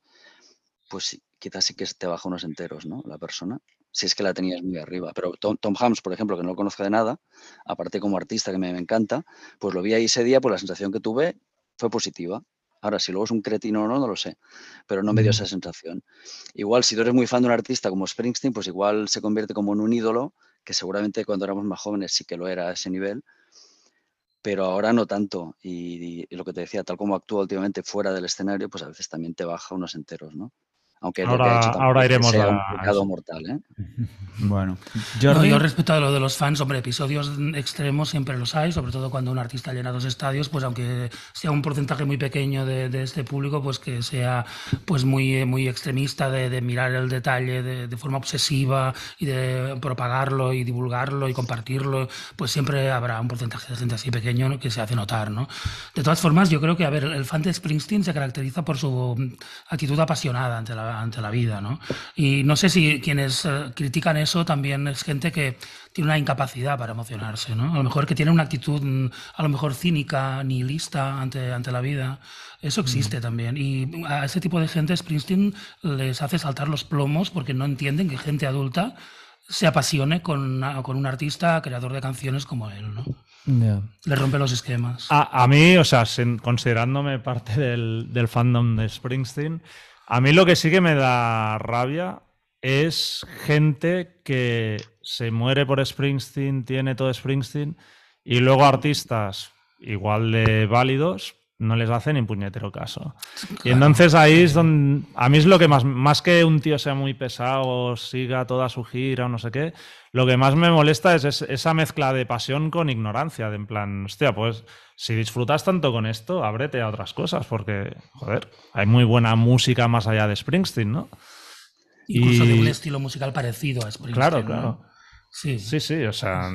pues quizás sí que te baja unos enteros, ¿no? La persona, si es que la tenías muy arriba. Pero Tom, Tom Hanks, por ejemplo, que no lo conozco de nada, aparte como artista que me, me encanta, pues lo vi ahí ese día, pues la sensación que tuve fue positiva. Ahora, si luego es un cretino o no, no lo sé, pero no me dio esa sensación. Igual, si tú eres muy fan de un artista como Springsteen, pues igual se convierte como en un ídolo, que seguramente cuando éramos más jóvenes sí que lo era a ese nivel, pero ahora no tanto. Y, y lo que te decía, tal como actúa últimamente fuera del escenario, pues a veces también te baja unos enteros, ¿no? Aunque lo que ha Ahora- hecho ahora iremos sea un a pecado mortal, ¿eh? Bueno, No, Jordi, yo respecto a lo de los fans, hombre, episodios extremos siempre los hay, sobre todo cuando un artista llena dos estadios, pues aunque sea un porcentaje muy pequeño de, de este público, pues que sea pues muy, muy extremista de, de mirar el detalle de, de forma obsesiva y de propagarlo y divulgarlo y compartirlo, pues siempre habrá un porcentaje de gente así pequeño ¿no? que se hace notar, ¿no? De todas formas, yo creo que, a ver, el fan de Springsteen se caracteriza por su actitud apasionada ante la, ante la vida, ¿no? Y no sé si quienes eh, critican eso también es gente que tiene una incapacidad para emocionarse, ¿no? A lo mejor que tiene una actitud mm, a lo mejor cínica, nihilista ante, ante la vida. Eso existe también. Y a ese tipo de gente Springsteen les hace saltar los plomos porque no entienden que gente adulta se apasione con, una- con un artista creador de canciones como él, ¿no? Ya. Le rompe los esquemas. A, a mí, o sea, sin- considerándome parte del, del fandom de Springsteen, a mí lo que sí que me da rabia es gente que se muere por Springsteen, tiene todo Springsteen, y luego artistas igual de válidos no les hacen ni puñetero caso. Y entonces ahí es donde, a mí es lo que más, más que un tío sea muy pesado o siga toda su gira o no sé qué, lo que más me molesta es, es- esa mezcla de pasión con ignorancia, de en plan, hostia, pues si disfrutas tanto con esto, ábrete a otras cosas, porque, joder, hay muy buena música más allá de Springsteen, ¿no? Incluso de un estilo musical parecido a Springsteen. Claro, ¿no? claro. Sí, Sí, sí, o sea,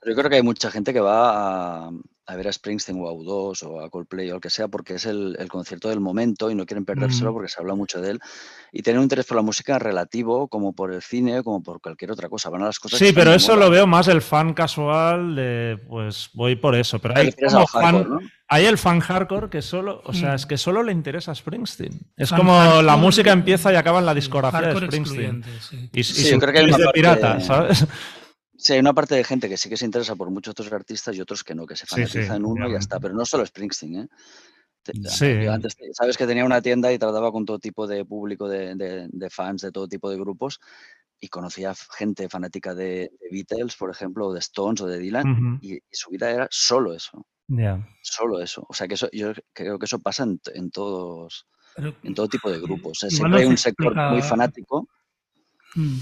Pero yo creo que hay mucha gente que va a, a ver a Springsteen o a U2 o a Coldplay o al que sea porque es el, el concierto del momento y no quieren perdérselo Mm. porque se habla mucho de él. Y tienen un interés por la música relativo como por el cine, como por cualquier otra cosa. Van a las cosas que sí, pero eso lo veo más el fan casual de, pues voy por eso, pero hay refieres como al hardcore, fan, ¿no? Hay el fan hardcore que solo, o sea, Mm. es que solo le interesa a Springsteen. Es Fan como la música empieza y acaba en la discografía de Springsteen. sí. Y, y Sí, su yo creo que hay es una parte pirata, de- ¿sabes? Sí, hay una parte de gente que sí que se interesa por muchos otros artistas y otros que no, que se Sí, fanatiza sí, en uno y ya está. Pero no solo Springsteen, ¿eh? Sí. Yo antes, sabes que tenía una tienda y trataba con todo tipo de público, de, de- de fans, de todo tipo de grupos, y conocía gente fanática de, de Beatles, por ejemplo, o de Stones o de Dylan, Ujú, y, y su vida era solo eso, ya. solo eso. O sea que eso, yo creo que eso pasa en, en todos, Pero- en todo tipo de grupos. O sea, Igual siempre hay un se sector muy fanático. Mm.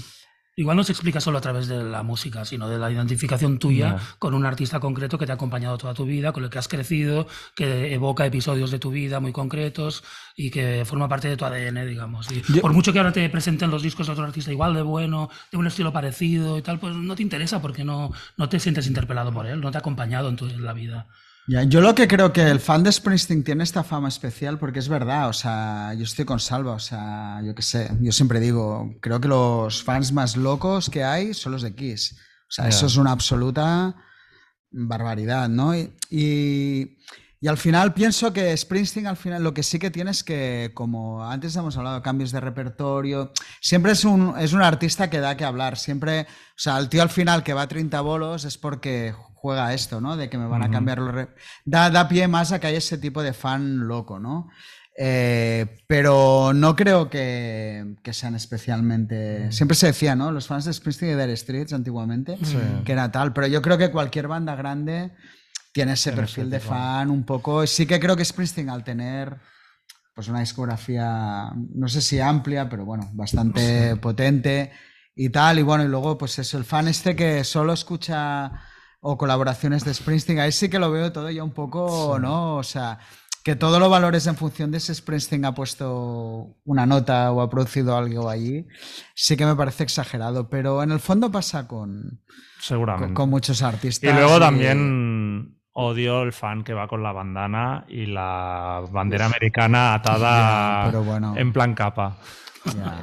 Igual no se explica solo a través de la música, sino de la identificación tuya con un artista concreto que te ha acompañado toda tu vida, con el que has crecido, que evoca episodios de tu vida muy concretos y que forma parte de tu ADN, digamos. Y por mucho que ahora te presenten los discos de otro artista igual de bueno, de un estilo parecido y tal, pues no te interesa porque no, no te sientes interpelado por él, no te ha acompañado en, tu, en la vida. Ya, yo lo que creo que el fan de Springsteen tiene esta fama especial porque es verdad, o sea, yo estoy con Salva, o sea, yo qué sé, yo siempre digo, creo que los fans más locos que hay son los de Kiss. O sea, eso es una absoluta barbaridad, ¿no? Y, y, y, al final pienso que Springsteen al final lo que sí que tiene es que, como antes hemos hablado, cambios de repertorio, siempre es un, es un artista que da que hablar, siempre, o sea, el tío al final que va a 30 bolos es porque juega esto, ¿no? De que me van a cambiar los... Da, da, pie más a que haya ese tipo de fan loco, ¿no? Eh, pero no creo que, que, sean especialmente... Siempre se decía, ¿no? Los fans de Springsteen y Dire Streets antiguamente, que era tal, pero yo creo que cualquier banda grande tiene ese perfil de fan un poco... Sí que creo que Springsteen al tener pues una discografía, no sé si amplia, pero bueno, bastante potente y tal, y bueno, y luego pues eso, el fan este que solo escucha o colaboraciones de Springsteen, ahí sí que lo veo todo ya un poco, ¿no? O sea, que todo lo valores en función de si Springsteen ha puesto una nota o ha producido algo allí, sí que me parece exagerado, pero en el fondo pasa con, Seguramente. con, muchos artistas. Y luego también odio el fan que va con la bandana y la bandera americana atada en plan capa.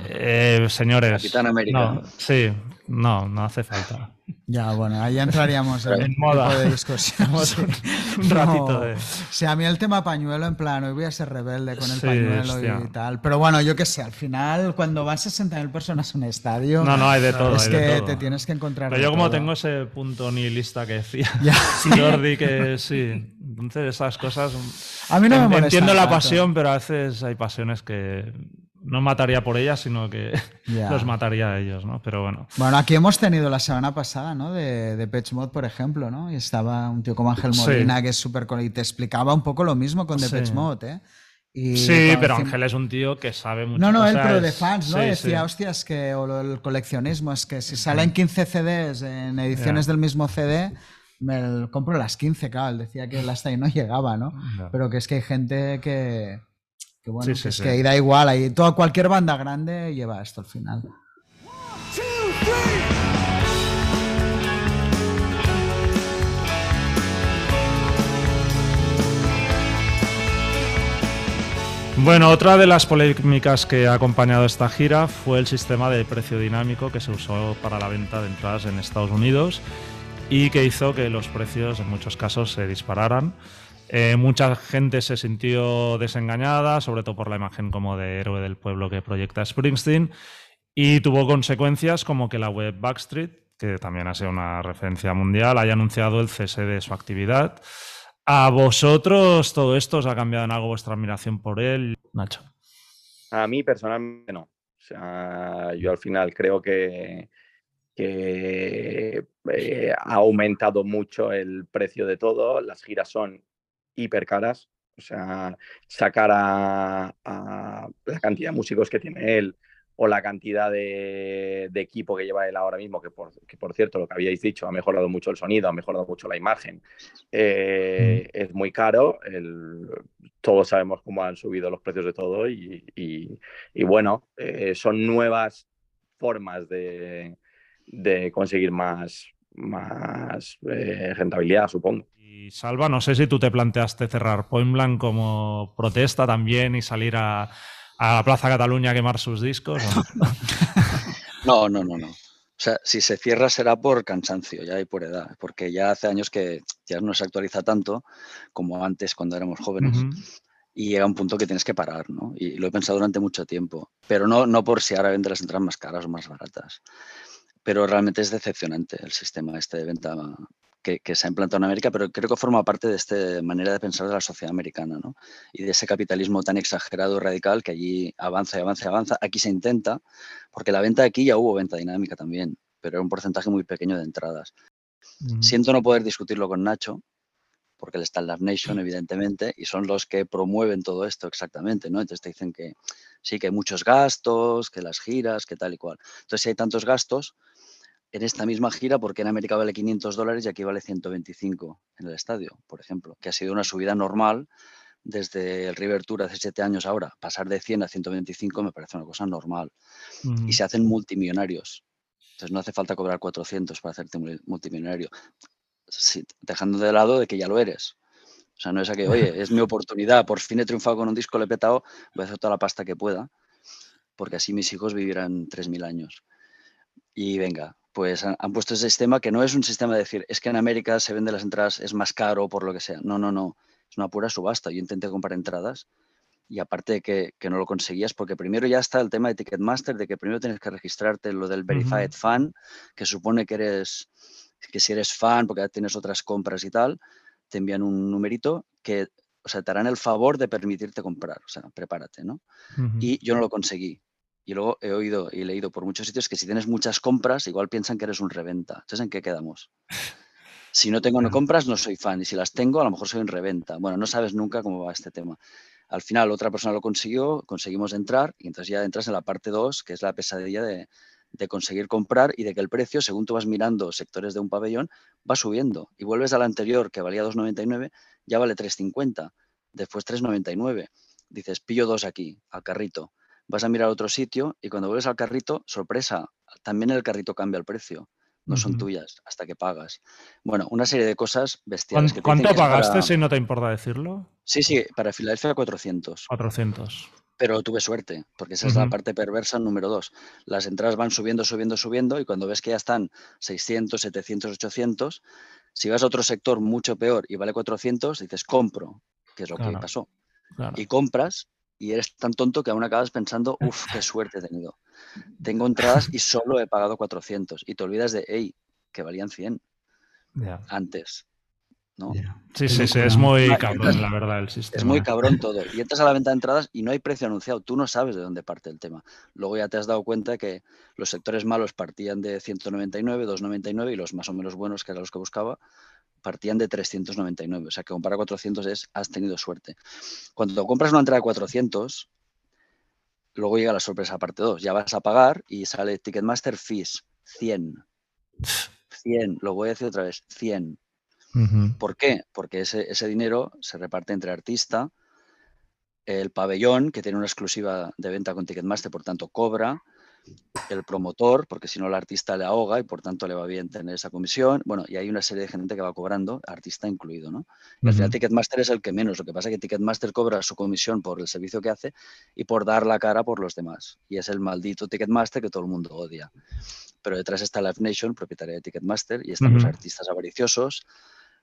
Eh, señores. Capitán América. sí, no, no hace falta. Ya, bueno, ahí entraríamos en, en moda de discusión. un ratito de. Sí, a mí el tema pañuelo, en plan, hoy voy a ser rebelde con el pañuelo y tal. Pero bueno, yo qué sé, al final, cuando van 60.000 personas a un estadio. No, no, hay de todo. Es que te tienes que encontrar. Pero yo, como tengo ese punto nihilista que decía ya. Jordi, que sí. Entonces, esas cosas. A mí no me molesta. Entiendo la pasión, pero a veces hay pasiones que no mataría por ellas, sino que los mataría a ellos, ¿no? Pero bueno. Bueno, aquí hemos tenido la semana pasada, ¿no? De, de Pitch Mod, por ejemplo, ¿no? Y estaba un tío como Ángel Molina, que es súper... Y te explicaba un poco lo mismo con The sí. Mod, ¿eh? Y sí, pero Ángel es un tío que sabe mucho. No, no, él, pero de fans, ¿no? Sí, Decía, sí. hostia, es que o el coleccionismo, es que si salen 15 CDs en ediciones yeah. del mismo CD, me compro las 15, claro. Él decía que hasta ahí no llegaba, ¿no? Yeah. Pero que es que hay gente que que bueno, sí, sí, que es sí. que ahí da igual, ahí toda, cualquier banda grande lleva esto al final. Bueno, otra de las polémicas que ha acompañado esta gira fue el sistema de precio dinámico que se usó para la venta de entradas en Estados Unidos y que hizo que los precios en muchos casos se dispararan. Eh, mucha gente se sintió desengañada, sobre todo por la imagen como de héroe del pueblo que proyecta Springsteen, y tuvo consecuencias como que la web Backstreet, que también ha sido una referencia mundial, haya anunciado el cese de su actividad. ¿A vosotros todo esto os ha cambiado en algo vuestra admiración por él, Nacho? A mí personalmente no. O sea, yo al final creo que, eh, ha aumentado mucho el precio de todo. Las giras son hiper caras. O sea, sacar a, a, la cantidad de músicos que tiene él o la cantidad de, de equipo que lleva él ahora mismo, que por, que por, cierto, lo que habíais dicho, ha mejorado mucho el sonido, ha mejorado mucho la imagen, eh, mm. es muy caro. El, todos sabemos cómo han subido los precios de todo y, y, y bueno, eh, son nuevas formas de, de conseguir más, más eh, rentabilidad, supongo. Y Salva, no sé si tú te planteaste cerrar Point Blank como protesta también y salir a, a la Plaza Cataluña a quemar sus discos. No, no, no, no. O sea, si se cierra será por cansancio ya y por edad, porque ya hace años que ya no se actualiza tanto como antes cuando éramos jóvenes. Uh -huh. Y llega un punto que tienes que parar, ¿no? Y lo he pensado durante mucho tiempo. Pero no, no por si ahora vende las entradas más caras o más baratas. Pero realmente es decepcionante el sistema este de venta que, que, se ha implantado en América, pero creo que forma parte de esta manera de pensar de la sociedad americana, ¿no? Y de ese capitalismo tan exagerado y radical que allí avanza y avanza y avanza. Aquí se intenta, porque la venta aquí ya hubo venta dinámica también, pero era un porcentaje muy pequeño de entradas. Siento no poder discutirlo con Nacho, porque él está en Love Nation, evidentemente, y son los que promueven todo esto exactamente, ¿no? Entonces te dicen que Sí, que hay muchos gastos, que las giras, que tal y cual. Entonces, si hay tantos gastos en esta misma gira, ¿por qué en América vale 500 dólares y aquí vale 125 en el estadio, por ejemplo? Que ha sido una subida normal desde el River Tour hace siete años ahora. Pasar de 100 a 125 me parece una cosa normal. Y se hacen multimillonarios. Entonces no hace falta cobrar 400 para hacerte multimillonario. dejando de lado de que ya lo eres. O sea, no es a que, oye, es mi oportunidad, por fin he triunfado con un disco, le he petado, voy a hacer toda la pasta que pueda, porque así mis hijos vivirán 3.000 años. Y venga, pues han, puesto ese sistema que no es un sistema de decir, es que en América se vende las entradas, es más caro por lo que sea. No, no, no, es una pura subasta. Yo intenté comprar entradas y aparte de que, que, no lo conseguías, porque primero ya está el tema de Ticketmaster, de que primero tienes que registrarte lo del Verified Fan, que supone que eres, que si eres fan, porque ya tienes otras compras y tal, te envían un numerito que, o sea, te harán el favor de permitirte comprar, o sea, prepárate, ¿no? Y yo no lo conseguí. Y luego he oído y leído por muchos sitios que si tienes muchas compras, igual piensan que eres un reventa. Entonces, ¿en qué quedamos? Si no tengo no compras, no soy fan. Y si las tengo, a lo mejor soy un reventa. Bueno, no sabes nunca cómo va este tema. Al final, otra persona lo consiguió, conseguimos entrar y entonces ya entras en la parte 2, que es la pesadilla de, de conseguir comprar y de que el precio, según tú vas mirando sectores de un pabellón, va subiendo. Y vuelves al anterior, que valía 2,99, ya vale 3,50, después 3,99. Dices, pillo dos aquí, al carrito. Vas a mirar otro sitio y cuando vuelves al carrito, sorpresa, también el carrito cambia el precio. No son tuyas hasta que pagas. Bueno, una serie de cosas bestiales. ¿Cuánto pagaste, si no te importa decirlo? Sí, sí, para Filadelfia 400. 400 pero tuve suerte, porque esa es la parte perversa número dos. Las entradas van subiendo, subiendo, subiendo, y cuando ves que ya están 600, 700, 800, si vas a otro sector mucho peor y vale 400, dices, compro, que es lo que pasó. Y compras y eres tan tonto que aún acabas pensando, uff, qué suerte he tenido. Tengo entradas y solo he pagado 400. Y te olvidas de, hey, que valían 100 antes. Sí, sí, sí, es muy cabrón, la verdad, el sistema. Es muy cabrón todo. Y entras a la venta de entradas y no hay precio anunciado. Tú no sabes de dónde parte el tema. Luego ya te has dado cuenta que los sectores malos partían de 199, 299 y los más o menos buenos, que eran los que buscaba, partían de 399. O sea que comprar 400 es, has tenido suerte. Cuando compras una entrada de 400, luego llega la sorpresa parte 2. Ya vas a pagar y sale Ticketmaster Fees, 100. 100, lo voy a decir otra vez, 100 ¿Por qué? Porque ese, ese, dinero se reparte entre artista, el pabellón, que tiene una exclusiva de venta con Ticketmaster, por tanto cobra, el promotor, porque si no el artista le ahoga y por tanto le va bien tener esa comisión. Bueno, y hay una serie de gente que va cobrando, artista incluido, ¿no? Y al final Ticketmaster es el que menos. Lo que pasa es que Ticketmaster cobra su comisión por el servicio que hace y por dar la cara por los demás. Y es el maldito Ticketmaster que todo el mundo odia. Pero detrás está Live Nation, propietaria de Ticketmaster, y están los artistas avariciosos,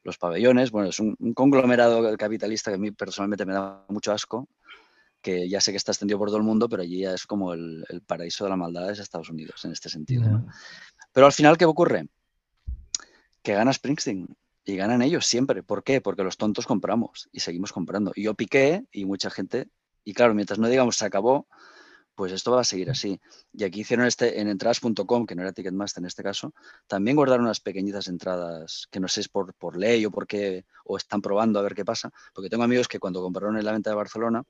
los pabellones. Bueno, es un, conglomerado capitalista que a mí personalmente me da mucho asco, que ya sé que está extendido por todo el mundo, pero allí ya es como el, paraíso de la maldad de Estados Unidos en este sentido. Pero al final, ¿qué ocurre? Que gana Springsteen y ganan ellos siempre. ¿Por qué? Porque los tontos compramos y seguimos comprando. Y yo piqué y mucha gente, y claro, mientras no digamos se acabó, pues esto va a seguir así. Y aquí hicieron este en entradas.com, que no era Ticketmaster en este caso, también guardaron unas pequeñitas entradas que no sé si es por, por ley o porque o están probando a ver qué pasa, porque tengo amigos que cuando compraron en la venta de Barcelona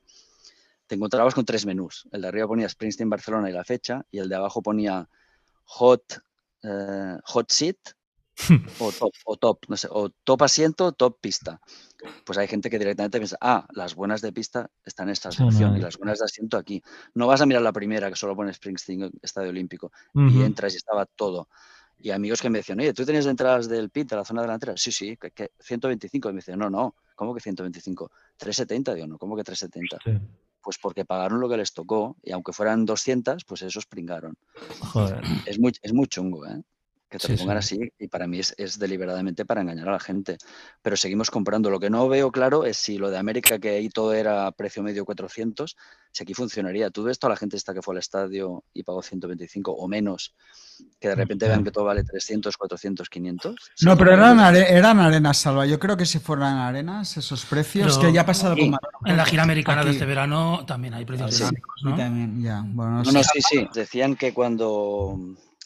te encontrabas con tres menús. El de arriba ponía Springsteen Barcelona y la fecha, y el de abajo ponía Hot, eh, hot Seat o top, o top, no sé, o top asiento, top pista. Pues hay gente que directamente piensa, ah, las buenas de pista están en esta sección y las buenas de asiento aquí. No vas a mirar la primera que solo pone Springsteen Estadio Olímpico y entras y estaba todo. Y amigos que me decían, oye, ¿tú tienes entradas del pit de la zona delantera? Sí, sí, que, 125. Y me dicen, no, no, ¿cómo que 125? 370, digo, no, ¿cómo que 370? Pues porque pagaron lo que les tocó y aunque fueran 200, pues esos pringaron. Joder. Es muy, es muy chungo, ¿eh? Que te lo pongan así y para mí es, deliberadamente para engañar a la gente. Pero seguimos comprando. Lo que no veo claro es si lo de América, que ahí todo era precio medio 400, si aquí funcionaría. Tú ves toda la gente esta que fue al estadio y pagó 125 o menos, que de repente vean que todo vale 300, 400, 500. No, pero eran, eran arenas, Salva. Yo creo que si fueran arenas, esos precios, que ya ha pasado con En la gira americana de este verano también hay precios ¿no? También, ya. Bueno, no, no, sí, sí. Decían que cuando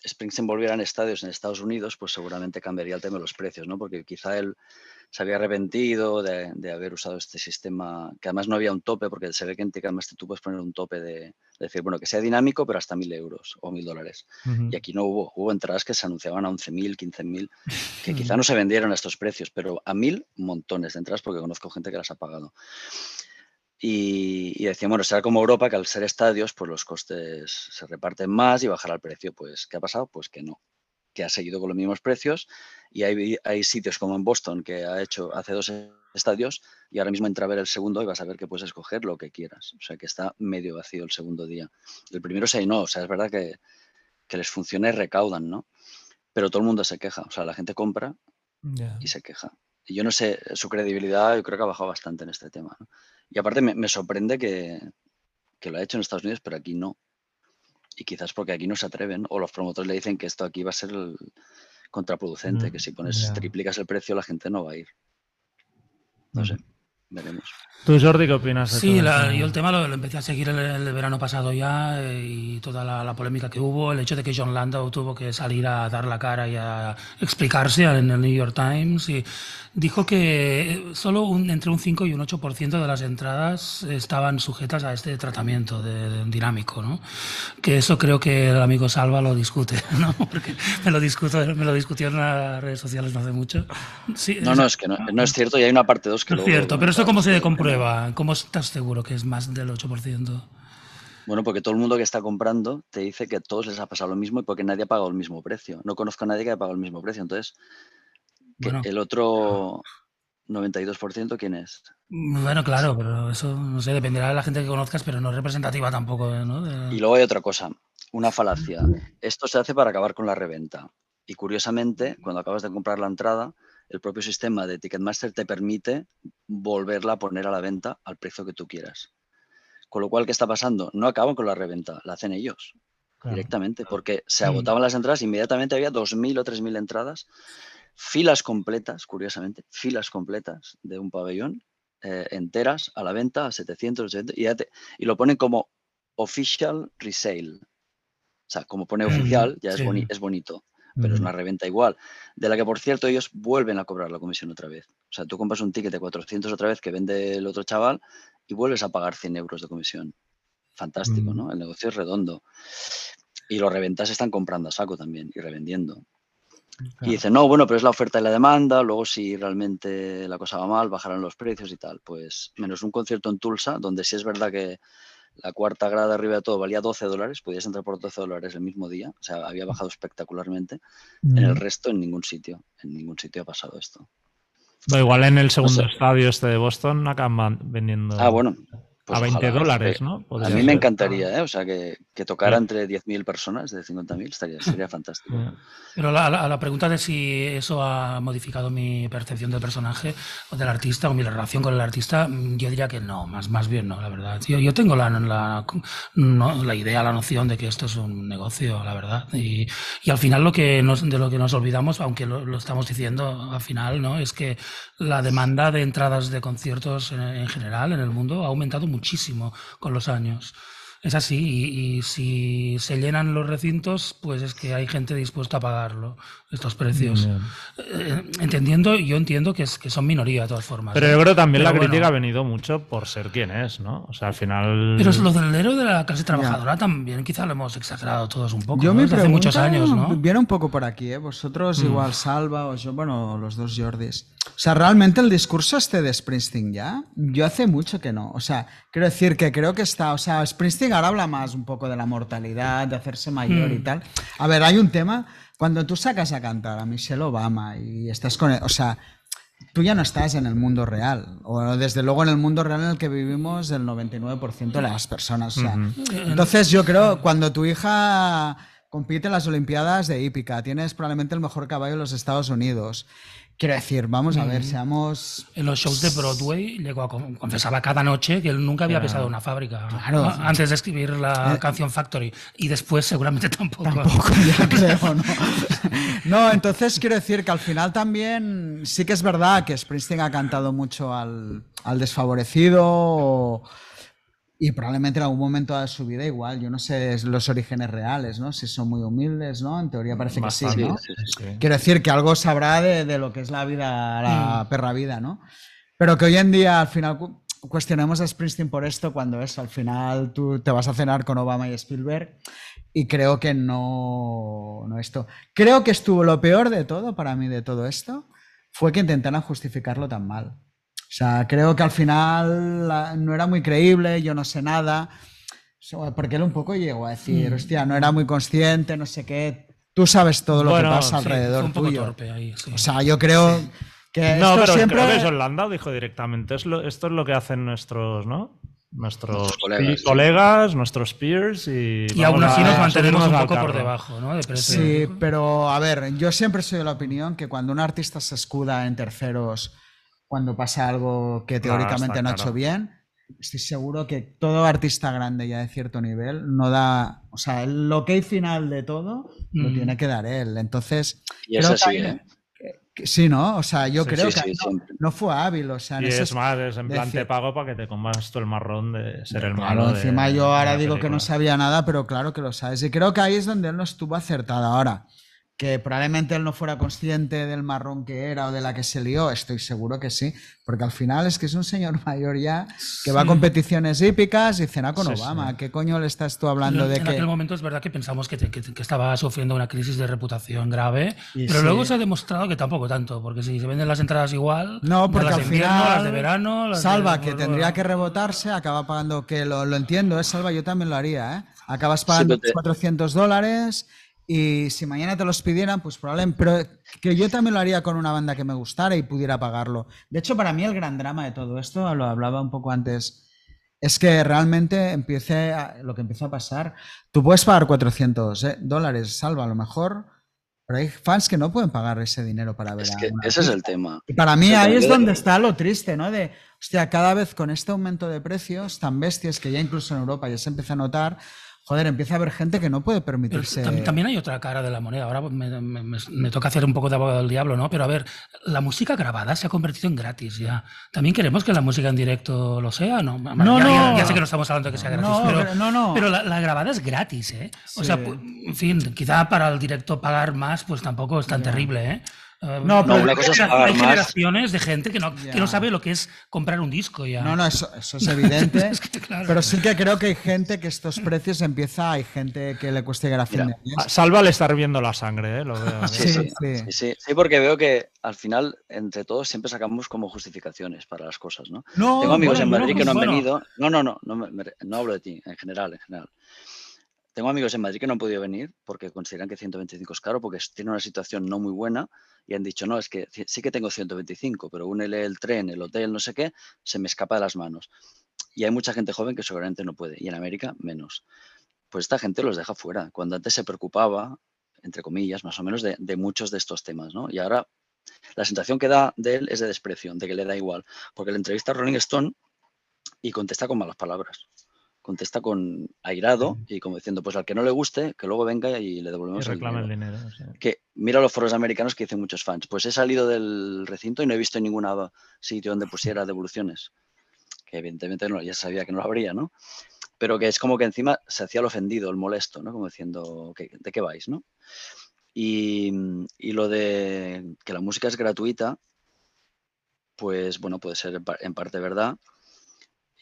Springsteen volviera en estadios en Estados Unidos, pues seguramente cambiaría el tema de los precios, ¿no? Porque quizá él se había arrepentido de, de haber usado este sistema, que además no había un tope, porque se ve que en Ticketmaster tú puedes poner un tope de, de decir, bueno, que sea dinámico, pero hasta mil euros o mil dólares. Y aquí no hubo, hubo entradas que se anunciaban a 11.000, 15.000, que quizá no se vendieron a estos precios, pero a mil montones de entradas porque conozco gente que las ha pagado. Y, y decían, bueno, será como Europa, que al ser estadios, pues los costes se reparten más y bajará el precio. Pues, ¿qué ha pasado? Pues que no, que ha seguido con los mismos precios y hay, hay sitios como en Boston que ha hecho hace dos estadios y ahora mismo entra a ver el segundo y vas a ver que puedes escoger lo que quieras. O sea que está medio vacío el segundo día. El primero sí no, o sea, es verdad que, que les funciona y recaudan, ¿no? Pero todo el mundo se queja, o sea, la gente compra Ya. y se queja. Y yo no sé, su credibilidad yo creo que ha bajado bastante en este tema. ¿no? Y aparte me, me sorprende que, que lo ha hecho en Estados Unidos, pero aquí no. Y quizás porque aquí no se atreven, o los promotores le dicen que esto aquí va a ser el contraproducente, Mm, que si pones, ya. triplicas el precio la gente no va a ir. No Mm. sé, veremos. ¿Tú, Jordi, qué opinas de Sí, todo la- esto? yo el tema lo, lo empecé a seguir el, el verano pasado ya eh, y toda la, la polémica que hubo, el hecho de que John Landau tuvo que salir a dar la cara y a explicarse en el New York Times y dijo que solo un- entre un 5 y un 8% de las entradas estaban sujetas a este tratamiento de, de dinámico, ¿no? Que eso creo que el amigo Salva lo discute, ¿no? Porque me lo, discuto, me lo discutió en las redes sociales no hace mucho. Sí, No, no, es que no, no es cierto y hay una parte 2 que es luego cierto, pero esto cómo se no. comprueba? ¿Cómo estás seguro que es más del 8%? Bueno, porque todo el mundo que está comprando te dice que a todos les ha pasado lo mismo y porque nadie ha pagado el mismo precio. No conozco a nadie que haya pagado el mismo precio. Entonces, Bueno. el otro 92%, ¿quién es? Bueno, claro, pero eso, no sé, dependerá de la gente que conozcas, pero no es representativa tampoco, ¿no? De- Y luego hay otra cosa, una falacia. Esto se hace para acabar con la reventa. Y curiosamente, cuando acabas de comprar la entrada, el propio sistema de Ticketmaster te permite volverla a poner a la venta al precio que tú quieras. Con lo cual, ¿qué está pasando? No acaban con la reventa, la hacen ellos Claro. directamente, porque se Mm. agotaban las entradas, inmediatamente había 2.000 o 3.000 entradas, filas completas, curiosamente, filas completas de un pabellón eh, enteras a la venta a 700, 800, y, ya te- y lo ponen como official resale. O sea, como pone oficial, ya es, boni- es bonito, pero es una reventa igual, de la que, por cierto, ellos vuelven a cobrar la comisión otra vez. O sea, tú compras un ticket de 400 otra vez que vende el otro chaval y vuelves a pagar 100 euros de comisión. Fantástico, Mm. ¿no? El negocio es redondo. Y los reventas están comprando a saco también y revendiendo. Y dicen, no, bueno, pero es la oferta y la demanda, luego si realmente la cosa va mal, bajarán los precios y tal. Pues menos un concierto en Tulsa, donde sí es verdad que la cuarta grada arriba de todo valía 12 dólares, podías entrar por 12 dólares el mismo día, o sea, había bajado espectacularmente. En el Ujú. resto, en ningún sitio, en ningún sitio ha pasado esto. Igual en el segundo estadio este de Boston acaban vendiendo Ah, bueno. Pues a 20 ojalá, dólares, ¿no? A Podría mí me ser. encantaría, ¿eh? O sea, que, que tocara Sí. entre 10.000 personas de 50.000 estaría, sería fantástico. Pero la, la- la pregunta de si eso ha modificado mi percepción del personaje o del artista o mi relación con el artista, mm, yo diría que no, más, más bien no, la verdad. Yo, yo tengo la, la, no, la idea, la noción de que esto es un negocio, la verdad. Y, y al final lo que nos, de lo que nos olvidamos, aunque lo, lo estamos diciendo al final, ¿no? es que la demanda de entradas de conciertos en, en general en el mundo ha aumentado muchísimo con los años. Es así, y, y si se llenan los recintos, pues es que hay gente dispuesta a pagarlo, estos precios. bien. Eh, entendiendo, yo entiendo que, es, que son minoría de todas formas. Pero ¿eh? yo creo que también Pero la bueno. crítica ha venido mucho por ser quien es, ¿no? O sea, al final. Pero es lo del héroe de la clase trabajadora también, quizá lo hemos exagerado todos un poco, Yo ¿no? mi Desde hace muchos pregunta años, ¿no? Viene un poco por aquí, ¿eh? Vosotros Mm. igual Salva o yo, bueno, los dos Jordis. O sea, realmente el discurso este de Springsteen ya, yo hace mucho que no. O sea, quiero decir que creo que está, o sea, Springsteen ahora habla más un poco de la mortalidad, de hacerse mayor y Mm. tal. A ver, hay un tema, cuando tú sacas a cantar a Michelle Obama y estás con, o sea, tú ya no estás en el mundo real, o desde luego en el mundo real en el que vivimos el 99% de las personas. O sea, Entonces yo creo, cuando tu hija compite en las Olimpiadas de hípica, tienes probablemente el mejor caballo de los Estados Unidos. Quiero decir, vamos a ver, seamos... En los shows de Broadway confesaba cada noche que él nunca había pisado una fábrica Claro. antes de escribir la Eh. canción Factory y después seguramente tampoco. Tampoco, ya creo, ¿no? No, entonces quiero decir que al final también sí que es verdad que Springsteen ha cantado mucho al, al desfavorecido, o- y probablemente en algún momento de su vida igual, yo no sé los orígenes reales, ¿no? Si son muy humildes, ¿no? En teoría parece que sí, ¿no? Sí, sí, sí. Quiero decir que algo sabrá de, de lo que es la vida, la Mm. perra vida, ¿no? Pero que hoy en día al final cu- cuestionemos a Springsteen por esto cuando es, al final tú te vas a cenar con Obama y Spielberg y creo que no, no esto. Creo que estuvo lo peor de todo para mí de todo esto fue que intentaran justificarlo tan mal. O sea, creo que al final la- no era muy creíble, yo no sé nada, So, porque él un poco llegó a decir, Mm. hostia, no era muy consciente, no sé qué, tú sabes todo lo Bueno, que pasa sí, Sí, alrededor fue un poco tuyo. torpe ahí, sí. O sea, yo creo que No, esto pero siempre... creo que eso Landau dijo directamente. Es lo- esto es lo que hacen nuestros, ¿no? Nuestros Nuestros colegas, sí. colegas, nuestros peers y. y aún así a nos mantenemos un poco por debajo, ¿no? De. Sí, pero a ver, yo siempre soy de la opinión que cuando un artista se escuda en terceros, cuando pasa algo que Claro, teóricamente está no ha claro. hecho bien, estoy seguro que todo artista grande ya de cierto nivel no da, o sea, el ok final de todo lo Mm. tiene que dar él. Entonces, Y creo que ahí- ¿eh? que- sí, ¿no? O sea, yo Sí, creo sí, que sí, no, no fue hábil, o sea, Y es más, es en plan decir- te pago para que te comas tú el marrón de ser el Claro, malo. de- encima yo de ahora la digo que no película. sabía nada, pero claro que lo sabes. Y creo que ahí es donde él no estuvo acertado. Ahora, que probablemente él no fuera consciente del marrón que era o de la que se lió, estoy seguro que sí, porque al final es que es un señor mayor ya que va a competiciones hípicas y cena con Sí, Obama. sí. ¿Qué coño le estás tú hablando en, de en que... aquel momento es verdad que pensamos que, te- que- que estaba sufriendo una crisis de reputación grave, Y pero sí. luego se ha demostrado que tampoco tanto, porque si se venden las entradas igual, No, porque las al invierno, final las de verano, las Salva, de- que bueno, tendría bueno. que rebotarse, acaba pagando, que lo, lo entiendo, ¿eh? Salva, yo también lo haría, ¿eh? Acabas pagando te- 400 dólares y si mañana te los pidieran, pues probablemente, pero que yo también lo haría con una banda que me gustara y pudiera pagarlo. De hecho, para mí el gran drama de todo esto, lo hablaba un poco antes, es que realmente empiece a- lo que empieza a pasar. Tú puedes pagar 400 ¿eh? dólares, Salva, a lo mejor, pero hay fans que no pueden pagar ese dinero para ver Es a que ese es el tema. Y para mí ahí es donde está lo triste, ¿no? De, hostia, cada vez con este aumento de precios tan bestias que ya incluso en Europa ya se empieza a notar, joder, empieza a haber gente que no puede Pero permitirse. tam- también hay otra cara de la moneda. Ahora me, me- me- toca hacer un poco de abogado del diablo, ¿no? Pero a ver, la música grabada se ha convertido en gratis ya. ¿También queremos que la música en directo lo sea? No, No, ya, ya- no. ya sé que no estamos hablando de que sea gratis, No, pero, pero- no, no. pero la, la grabada es gratis, ¿eh? O Sí. sea, en fin, quizá para el directo pagar más, pues tampoco es tan terrible, ¿eh? Eh, No, pero- hay una cosa es genera- pagar hay más. generaciones de gente que no, que no sabe lo que es comprar un disco ya. No, no, eso, eso es evidente. Es que, claro. Pero sí que creo que hay gente que estos precios empieza, hay gente que le cuesta llegar a fin Mira, de mes. Salva le está hirviendo la sangre, ¿eh? Lo veo. ¿eh? Sí, Sí, sí, sí. sí, sí, sí, porque veo que al final entre todos siempre sacamos como justificaciones para las cosas, ¿no? No, Tengo amigos en bueno, Madrid no, que no han bueno. venido. No, no, no, no, no hablo de ti, en general, en general. Tengo amigos en Madrid que no han podido venir porque consideran que 125 es caro, porque tienen una situación no muy buena y han dicho, no, es que sí que tengo 125, pero únele el tren, el hotel, no sé qué, se me escapa de las manos. Y hay mucha gente joven que seguramente no puede, y en América menos. Pues esta gente los deja fuera, cuando antes se preocupaba, entre comillas, más o menos, de, de muchos de estos temas, ¿no? Y ahora la sensación que da de él es de desprecio, de que le da igual, porque le entrevista a Rolling Stone y contesta con malas palabras. Contesta con airado y como diciendo, pues al que no le guste, que luego venga y le Y devolvemos el reclama el dinero. dinero. sí. Que mira los foros americanos que dicen muchos fans. Pues he salido del recinto y no he visto ningún sitio donde pusiera devoluciones. Que evidentemente no, ya sabía que no lo habría, ¿no? Pero que es como que encima se hacía el ofendido, el molesto, ¿no? Como diciendo, "¿Qué- ¿de qué vais, no? Y, y lo de que la música es gratuita, pues bueno, puede ser en parte verdad.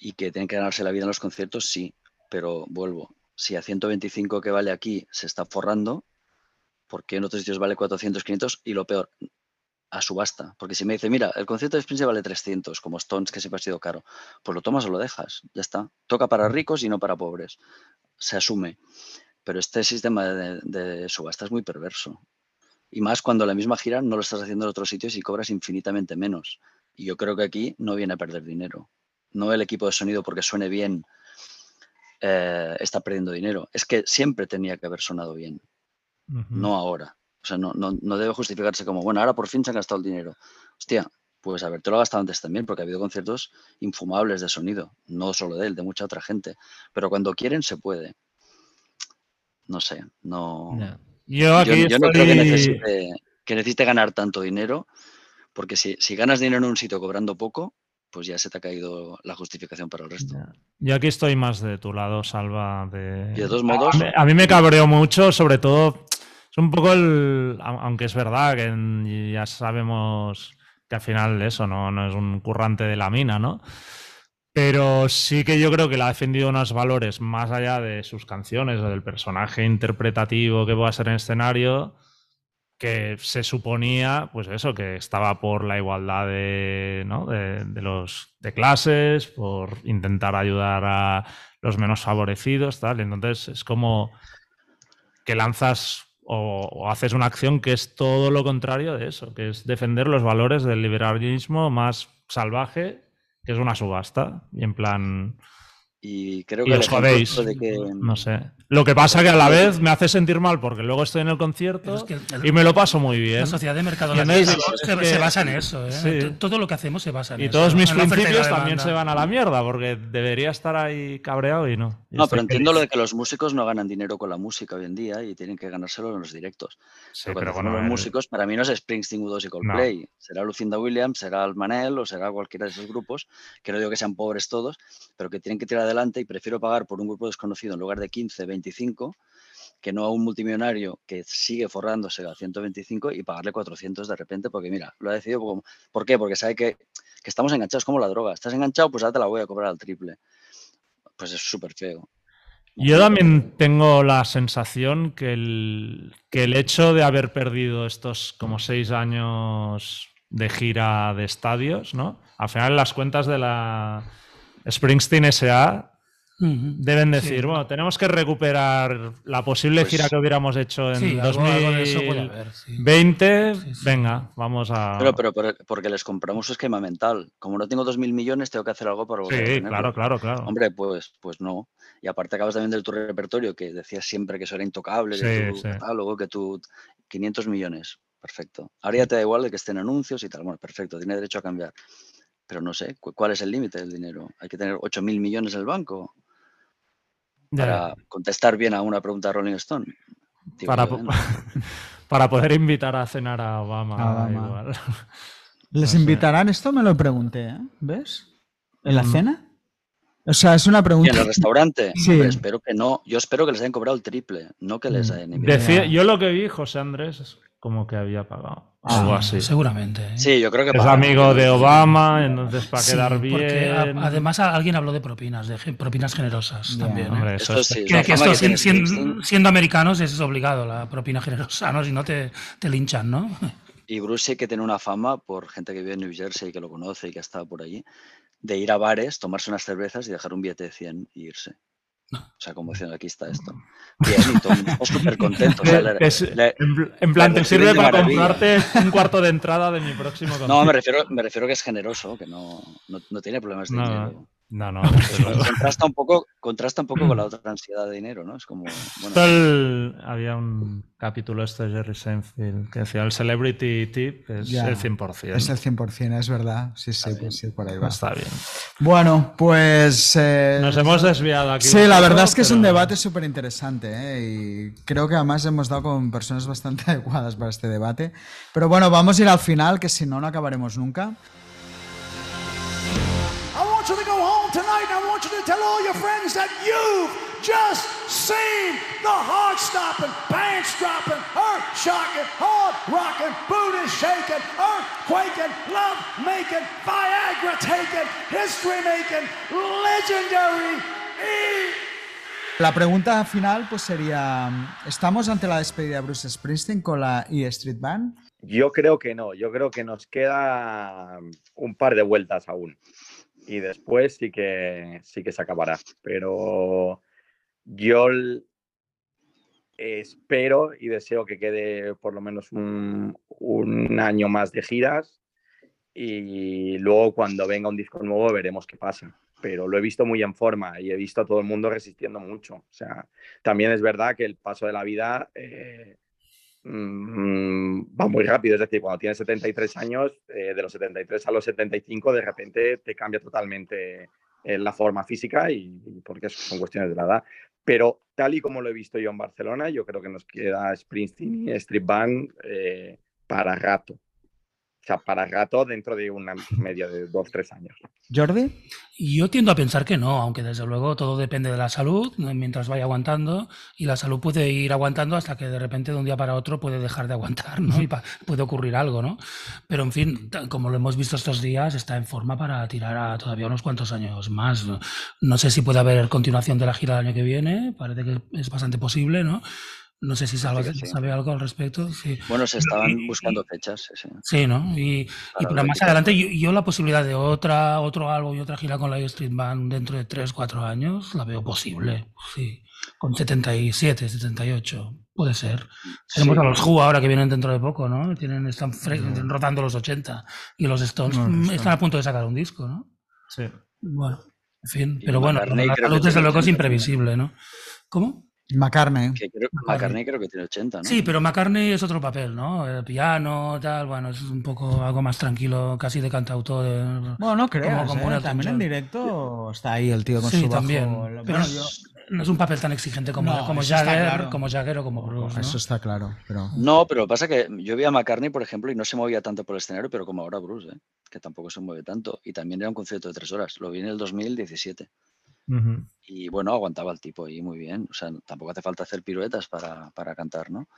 Y que tienen que ganarse la vida en los conciertos, sí. Pero vuelvo, si a 125 que vale aquí se está forrando, ¿por qué en otros sitios vale 400, 500? Y lo peor, a subasta. Porque si me dice, mira, el concierto de Springsteen vale 300, como Stones, que siempre ha sido caro, pues lo tomas o lo dejas, ya está. Toca para ricos y no para pobres. Se asume. Pero este sistema de, de subasta es muy perverso. Y más cuando la misma gira no lo estás haciendo en otros sitios y cobras infinitamente menos. Y yo creo que aquí no viene a perder dinero. No el equipo de sonido porque suene bien eh, está perdiendo dinero. Es que siempre tenía que haber sonado bien, no ahora. O sea, no, no, no debe justificarse como, bueno, ahora por fin se han gastado el dinero. Hostia, pues a ver, te lo has gastado antes también, porque ha habido conciertos infumables de sonido, no solo de él, de mucha otra gente. Pero cuando quieren se puede. No sé, no. Yo Yo, no creo que necesite, que necesite ganar tanto dinero, porque si, si ganas dinero en un sitio cobrando poco, pues ya se te ha caído la justificación para el resto. Yo aquí estoy más de tu lado, Salva. De... Y de todos modos... A, a mí me cabreó mucho, sobre todo, es un poco el... Aunque es verdad que ya sabemos que al final eso no, no es un currante de la mina, ¿no? Pero sí que yo creo que le ha defendido unos valores más allá de sus canciones o del personaje interpretativo que pueda ser en escenario, que se suponía, pues eso, que estaba por la igualdad de, ¿no? de, de, los de clases, por intentar ayudar a los menos favorecidos, tal. Entonces es como que lanzas o, o, haces una acción que es todo lo contrario de eso, que es defender los valores del liberalismo más salvaje que es una subasta. Y en plan. Y creo y que os jodéis. De que... No sé. Lo que pasa que a la vez me hace sentir mal porque luego estoy en el concierto es que el, y me lo paso muy bien. La sociedad de mercado es, se, que, se, basa en eso. ¿eh? Sí. Todo lo que hacemos se basa en y eso. Y todos mis la principios también se van a la mierda porque debería estar ahí cabreado y no. Y no, pero entiendo lo de que los músicos no ganan dinero con la música hoy en día y tienen que ganárselo en los directos. Sí, pero, pero bueno, los músicos, para mí no es Springsteen, U2 y Coldplay. No. Será Lucinda Williams, será el Manel o será cualquiera de esos grupos, que no digo que sean pobres todos, pero que tienen que tirar adelante y prefiero pagar por un grupo desconocido en lugar de 15, 25 que no a un multimillonario que sigue forrándose a 125 y pagarle 400 de repente, porque mira, lo ha decidido. ¿Por qué? Porque sabe que, que, estamos enganchados como la droga. Estás enganchado, pues ahora te la voy a cobrar al triple. Pues es súper feo. Yo también tengo la sensación que el, que el hecho de haber perdido estos como seis años de gira de estadios, ¿no? Al final las cuentas de la Springsteen SA Uh -huh. Deben decir, sí. bueno, tenemos que recuperar la posible pues, gira que hubiéramos hecho en sí, 2020. Haber, sí. Venga, vamos a. Pero, pero, pero, porque les compramos su esquema mental. Como no tengo 2.000 millones, tengo que hacer algo para volver Sí, claro, claro, claro. Hombre, pues, pues no. Y aparte acabas también del tu repertorio, que decías siempre que eso era intocable, que tu catálogo, que tú. 500 millones. Perfecto. Ahora ya te da igual de que estén anuncios y tal. Bueno, perfecto, tiene derecho a cambiar. Pero no sé, ¿cuál es el límite del dinero? ¿Hay que tener 8.000 millones en el banco? Para contestar bien a una pregunta de Rolling Stone. Digo, para, po para, poder invitar a cenar a Obama. A Obama. Igual. ¿Les no invitarán? Sé. Esto me lo pregunté, ¿eh? ¿ves? ¿En la mm. cena? O sea, es una pregunta. ¿Y en el restaurante? Sí. Hombre, espero que no. Yo espero que les hayan cobrado el triple, no que les hayan invitado. Decía, yo lo que vi, José Andrés, es como que había pagado. Ah, algo así. Seguramente. ¿eh? Sí, yo creo que es amigo de Obama, entonces para sí, quedar bien. Porque a, además alguien habló de propinas, de propinas generosas yeah, también. ¿eh? Hombre, eso, sí, que, que esto, que siendo, siendo, siendo, americanos es obligado la propina generosa, ¿no? Si no te, te linchan, ¿no? Y Bruce sí que tiene una fama por gente que vive en New Jersey y que lo conoce y que ha estado por allí, de ir a bares, tomarse unas cervezas y dejar un billete de 100 y irse. O sea, como diciendo, aquí está esto. Bien, y todo súper contentos. O sea, le, es, le, en plan, te sirve para comprarte un cuarto de entrada de mi próximo concierto. No, me refiero, me refiero que es generoso, que no, no, no tiene problemas de no, dinero. No, no. contrasta, un poco, contrasta un poco con la otra ansiedad de dinero, ¿no? Es como. Bueno, el, había un capítulo este de Jerry Seinfeld que decía el celebrity tip es Ya, el 100%. Es el 100%, es verdad. Sí, sí, Está pues sí, por ahí va. Está bien. Bueno, pues... eh, Nos hemos desviado aquí. Sí, la poco, verdad es que es un pero- debate súper interesante ¿eh? y creo que además hemos dado con personas bastante adecuadas para este debate. Pero bueno, vamos a ir al final, que si no, no acabaremos nunca. Want you to tell all your friends that you've just seen the heart stopping, pants dropping, earth shocking, hard rocking, booty shaking, earthquaking, love making, Viagra taking, history making, legendary. E La pregunta final pues sería, ¿estamos ante la despedida de Bruce Springsteen con la E Street Band? Yo creo que no, yo creo que nos queda un par de vueltas aún. Y después sí que sí que se acabará. Pero yo espero y deseo que quede por lo menos un, un año más de giras. Y luego cuando venga un disco nuevo veremos qué pasa. Pero lo he visto muy en forma y he visto a todo el mundo resistiendo mucho. O sea, también es verdad que el paso de la vida eh, mm, va muy rápido. Es decir, cuando tienes 73 años, eh, de los 73 a los 75, de repente te cambia totalmente eh, la forma física y, y porque son cuestiones de la edad. Pero tal y como lo he visto yo en Barcelona, yo creo que nos queda Springsteen y Street Band eh, para rato. Sea, para gato dentro de una media de dos, tres años. Jordi. Yo tiendo a pensar que no, aunque desde luego todo depende de la salud, mientras vaya aguantando, y la salud puede ir aguantando hasta que de repente de un día para otro puede dejar de aguantar, ¿no? Y puede ocurrir algo, ¿no? Pero en fin, como lo hemos visto estos días, está en forma para tirar a todavía unos cuantos años más. No sé si puede haber continuación de la gira del año que viene, parece que es bastante posible, ¿no? No sé si sabe, sabe algo al respecto. Sí. Bueno, se estaban buscando fechas. Sí, sí ¿no? Y, y más adelante, yo, la posibilidad de otra, otro álbum y otra gira con la Street Band dentro de 3, 4 años la veo posible. Sí. Con 77, 78. Puede ser. Tenemos a los Who ahora que vienen dentro de poco, ¿no? Tienen, están rotando los 80. Y los Stones mm, están a punto de sacar un disco, ¿no? Sí. Bueno, en fin. Pero bueno, la salud desde luego es imprevisible, ¿no? ¿Cómo? McCartney. McCartney. creo que tiene 80, ¿no? Sí, pero McCartney es otro papel, ¿no? El piano, tal, bueno, es un poco algo más tranquilo, casi de cantautor. bueno, no creo, ¿eh? también en directo está ahí el tío con sí, su también. Pero no, es un papel tan exigente como, como, Jagger, como Jagger o como Bruce, Eso está claro. Pero... No, pero pasa que yo vi a McCartney, por ejemplo, y no se movía tanto por el escenario, pero como ahora Bruce, ¿eh? que tampoco se mueve tanto. Y también era un concierto de tres horas. Lo vi en el 2017. Y bueno, aguantaba el tipo ahí muy bien. O sea, tampoco hace falta hacer piruetas para, para cantar, ¿no?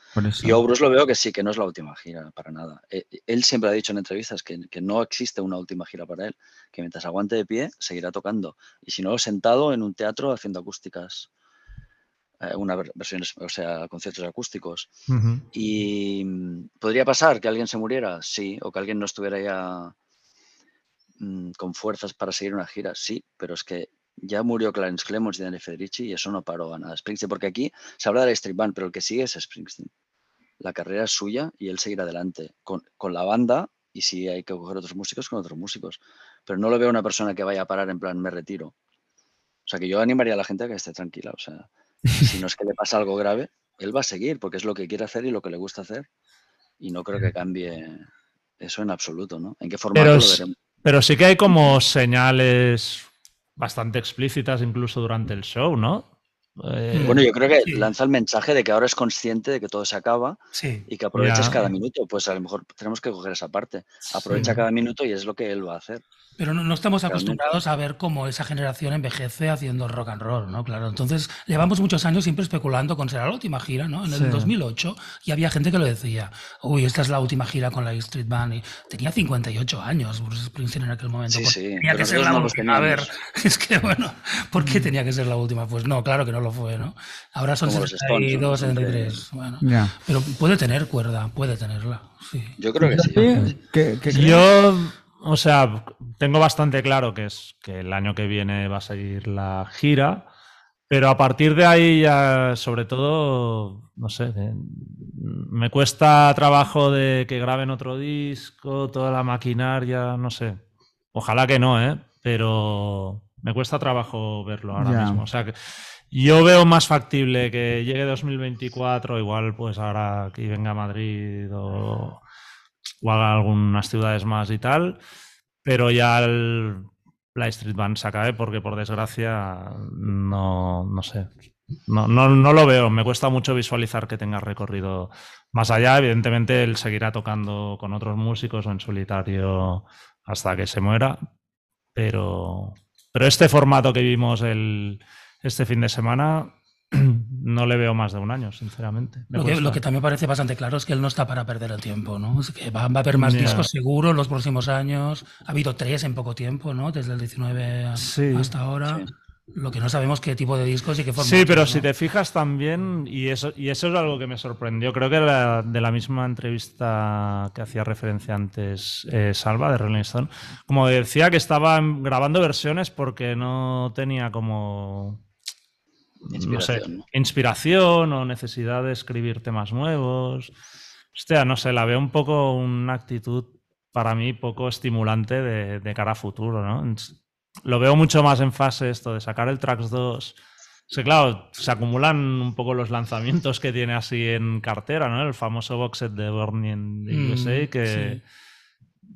Y yo Bruce lo veo que sí, que no es la última gira, para nada. Eh, él siempre ha dicho en entrevistas que, que, no existe una última gira para él, que mientras aguante de pie, seguirá tocando. Y si no, sentado en un teatro haciendo acústicas. Eh, una versiones, o sea, conciertos acústicos. Y mm, podría pasar que alguien se muriera, sí, o que alguien no estuviera ya mm, con fuerzas para seguir una gira, sí, pero es que ya murió Clarence Clemons y Danny Federici y eso no paró a nada Springsteen, porque aquí se habla de la Street Band, pero el que sigue es Springsteen. La carrera es suya y él seguirá adelante con, con la banda y si hay que coger otros músicos, con otros músicos. Pero no lo veo una persona que vaya a parar en plan, me retiro. O sea, que yo animaría a la gente a que esté tranquila. O sea, si no es que le pasa algo grave, él va a seguir porque es lo que quiere hacer y lo que le gusta hacer. Y no creo que cambie eso en absoluto, ¿no? ¿En qué formato pero, lo veremos? Pero sí que hay como señales bastante explícitas incluso durante el show, ¿no? Eh, bueno, yo creo que lanza el mensaje de que ahora es consciente de que todo se acaba y que aproveches cada minuto. Pues a lo mejor tenemos que coger esa parte. Aprovecha cada minuto y es lo que él va a hacer. Pero no, estamos acostumbrados a ver cómo esa generación envejece haciendo rock and roll, ¿no? Claro, entonces llevamos muchos años siempre especulando con será la última gira, ¿no? En el 2008 y había gente que lo decía, uy, esta es la última gira con la Street Band y tenía 58 años Bruce Springsteen en aquel momento. Sí, sí, tenía que ser la última. A ver, es que bueno, ¿por qué mm. tenía que ser la última? Pues no, claro que no lo fue, ¿no? Ahora son 62, 63, bueno. Pero puede tener cuerda, puede tenerla, sí. Yo creo que sí. ¿Qué, Yo o sea, tengo bastante claro que es que el año que viene va a seguir la gira, pero a partir de ahí ya, sobre todo, no sé, me cuesta trabajo de que graben otro disco, toda la maquinaria, no sé. Ojalá que no, ¿eh? Pero me cuesta trabajo verlo ahora mismo. O sea que yo veo más factible que llegue 2024, igual pues ahora que venga a Madrid o o haga algunas ciudades más y tal, pero ya el, la Street Band se acabe porque por desgracia no, no sé. No, no, no, lo veo, me cuesta mucho visualizar que tenga recorrido más allá. Evidentemente, él seguirá tocando con otros músicos o en solitario hasta que se muera, pero, pero este formato que vimos el, este fin de semana no le veo más de un año, sinceramente. Lo que, también parece bastante claro es que él no está para perder el tiempo, ¿no? que va, a haber más discos seguro en los próximos años. Ha habido tres en poco tiempo, ¿no? Desde el 19 hasta ahora. Lo que no sabemos qué tipo de discos y qué forma. Sí, pero si te fijas también, y eso, y eso es algo que me sorprendió, creo que de la misma entrevista que hacía referencia antes eh, Salva de Rolling Stone, como decía que estaba grabando versiones porque no tenía como Inspiración, inspiración o necesidad de escribir temas nuevos. Hostia, no sé, la veo un poco una actitud para mí poco estimulante de, cara a futuro, ¿no? Lo veo mucho más en fase esto de sacar el Tracks 2. Sí, claro, se acumulan un poco los lanzamientos que tiene así en cartera, ¿no? El famoso box set de Burning mm, USA, que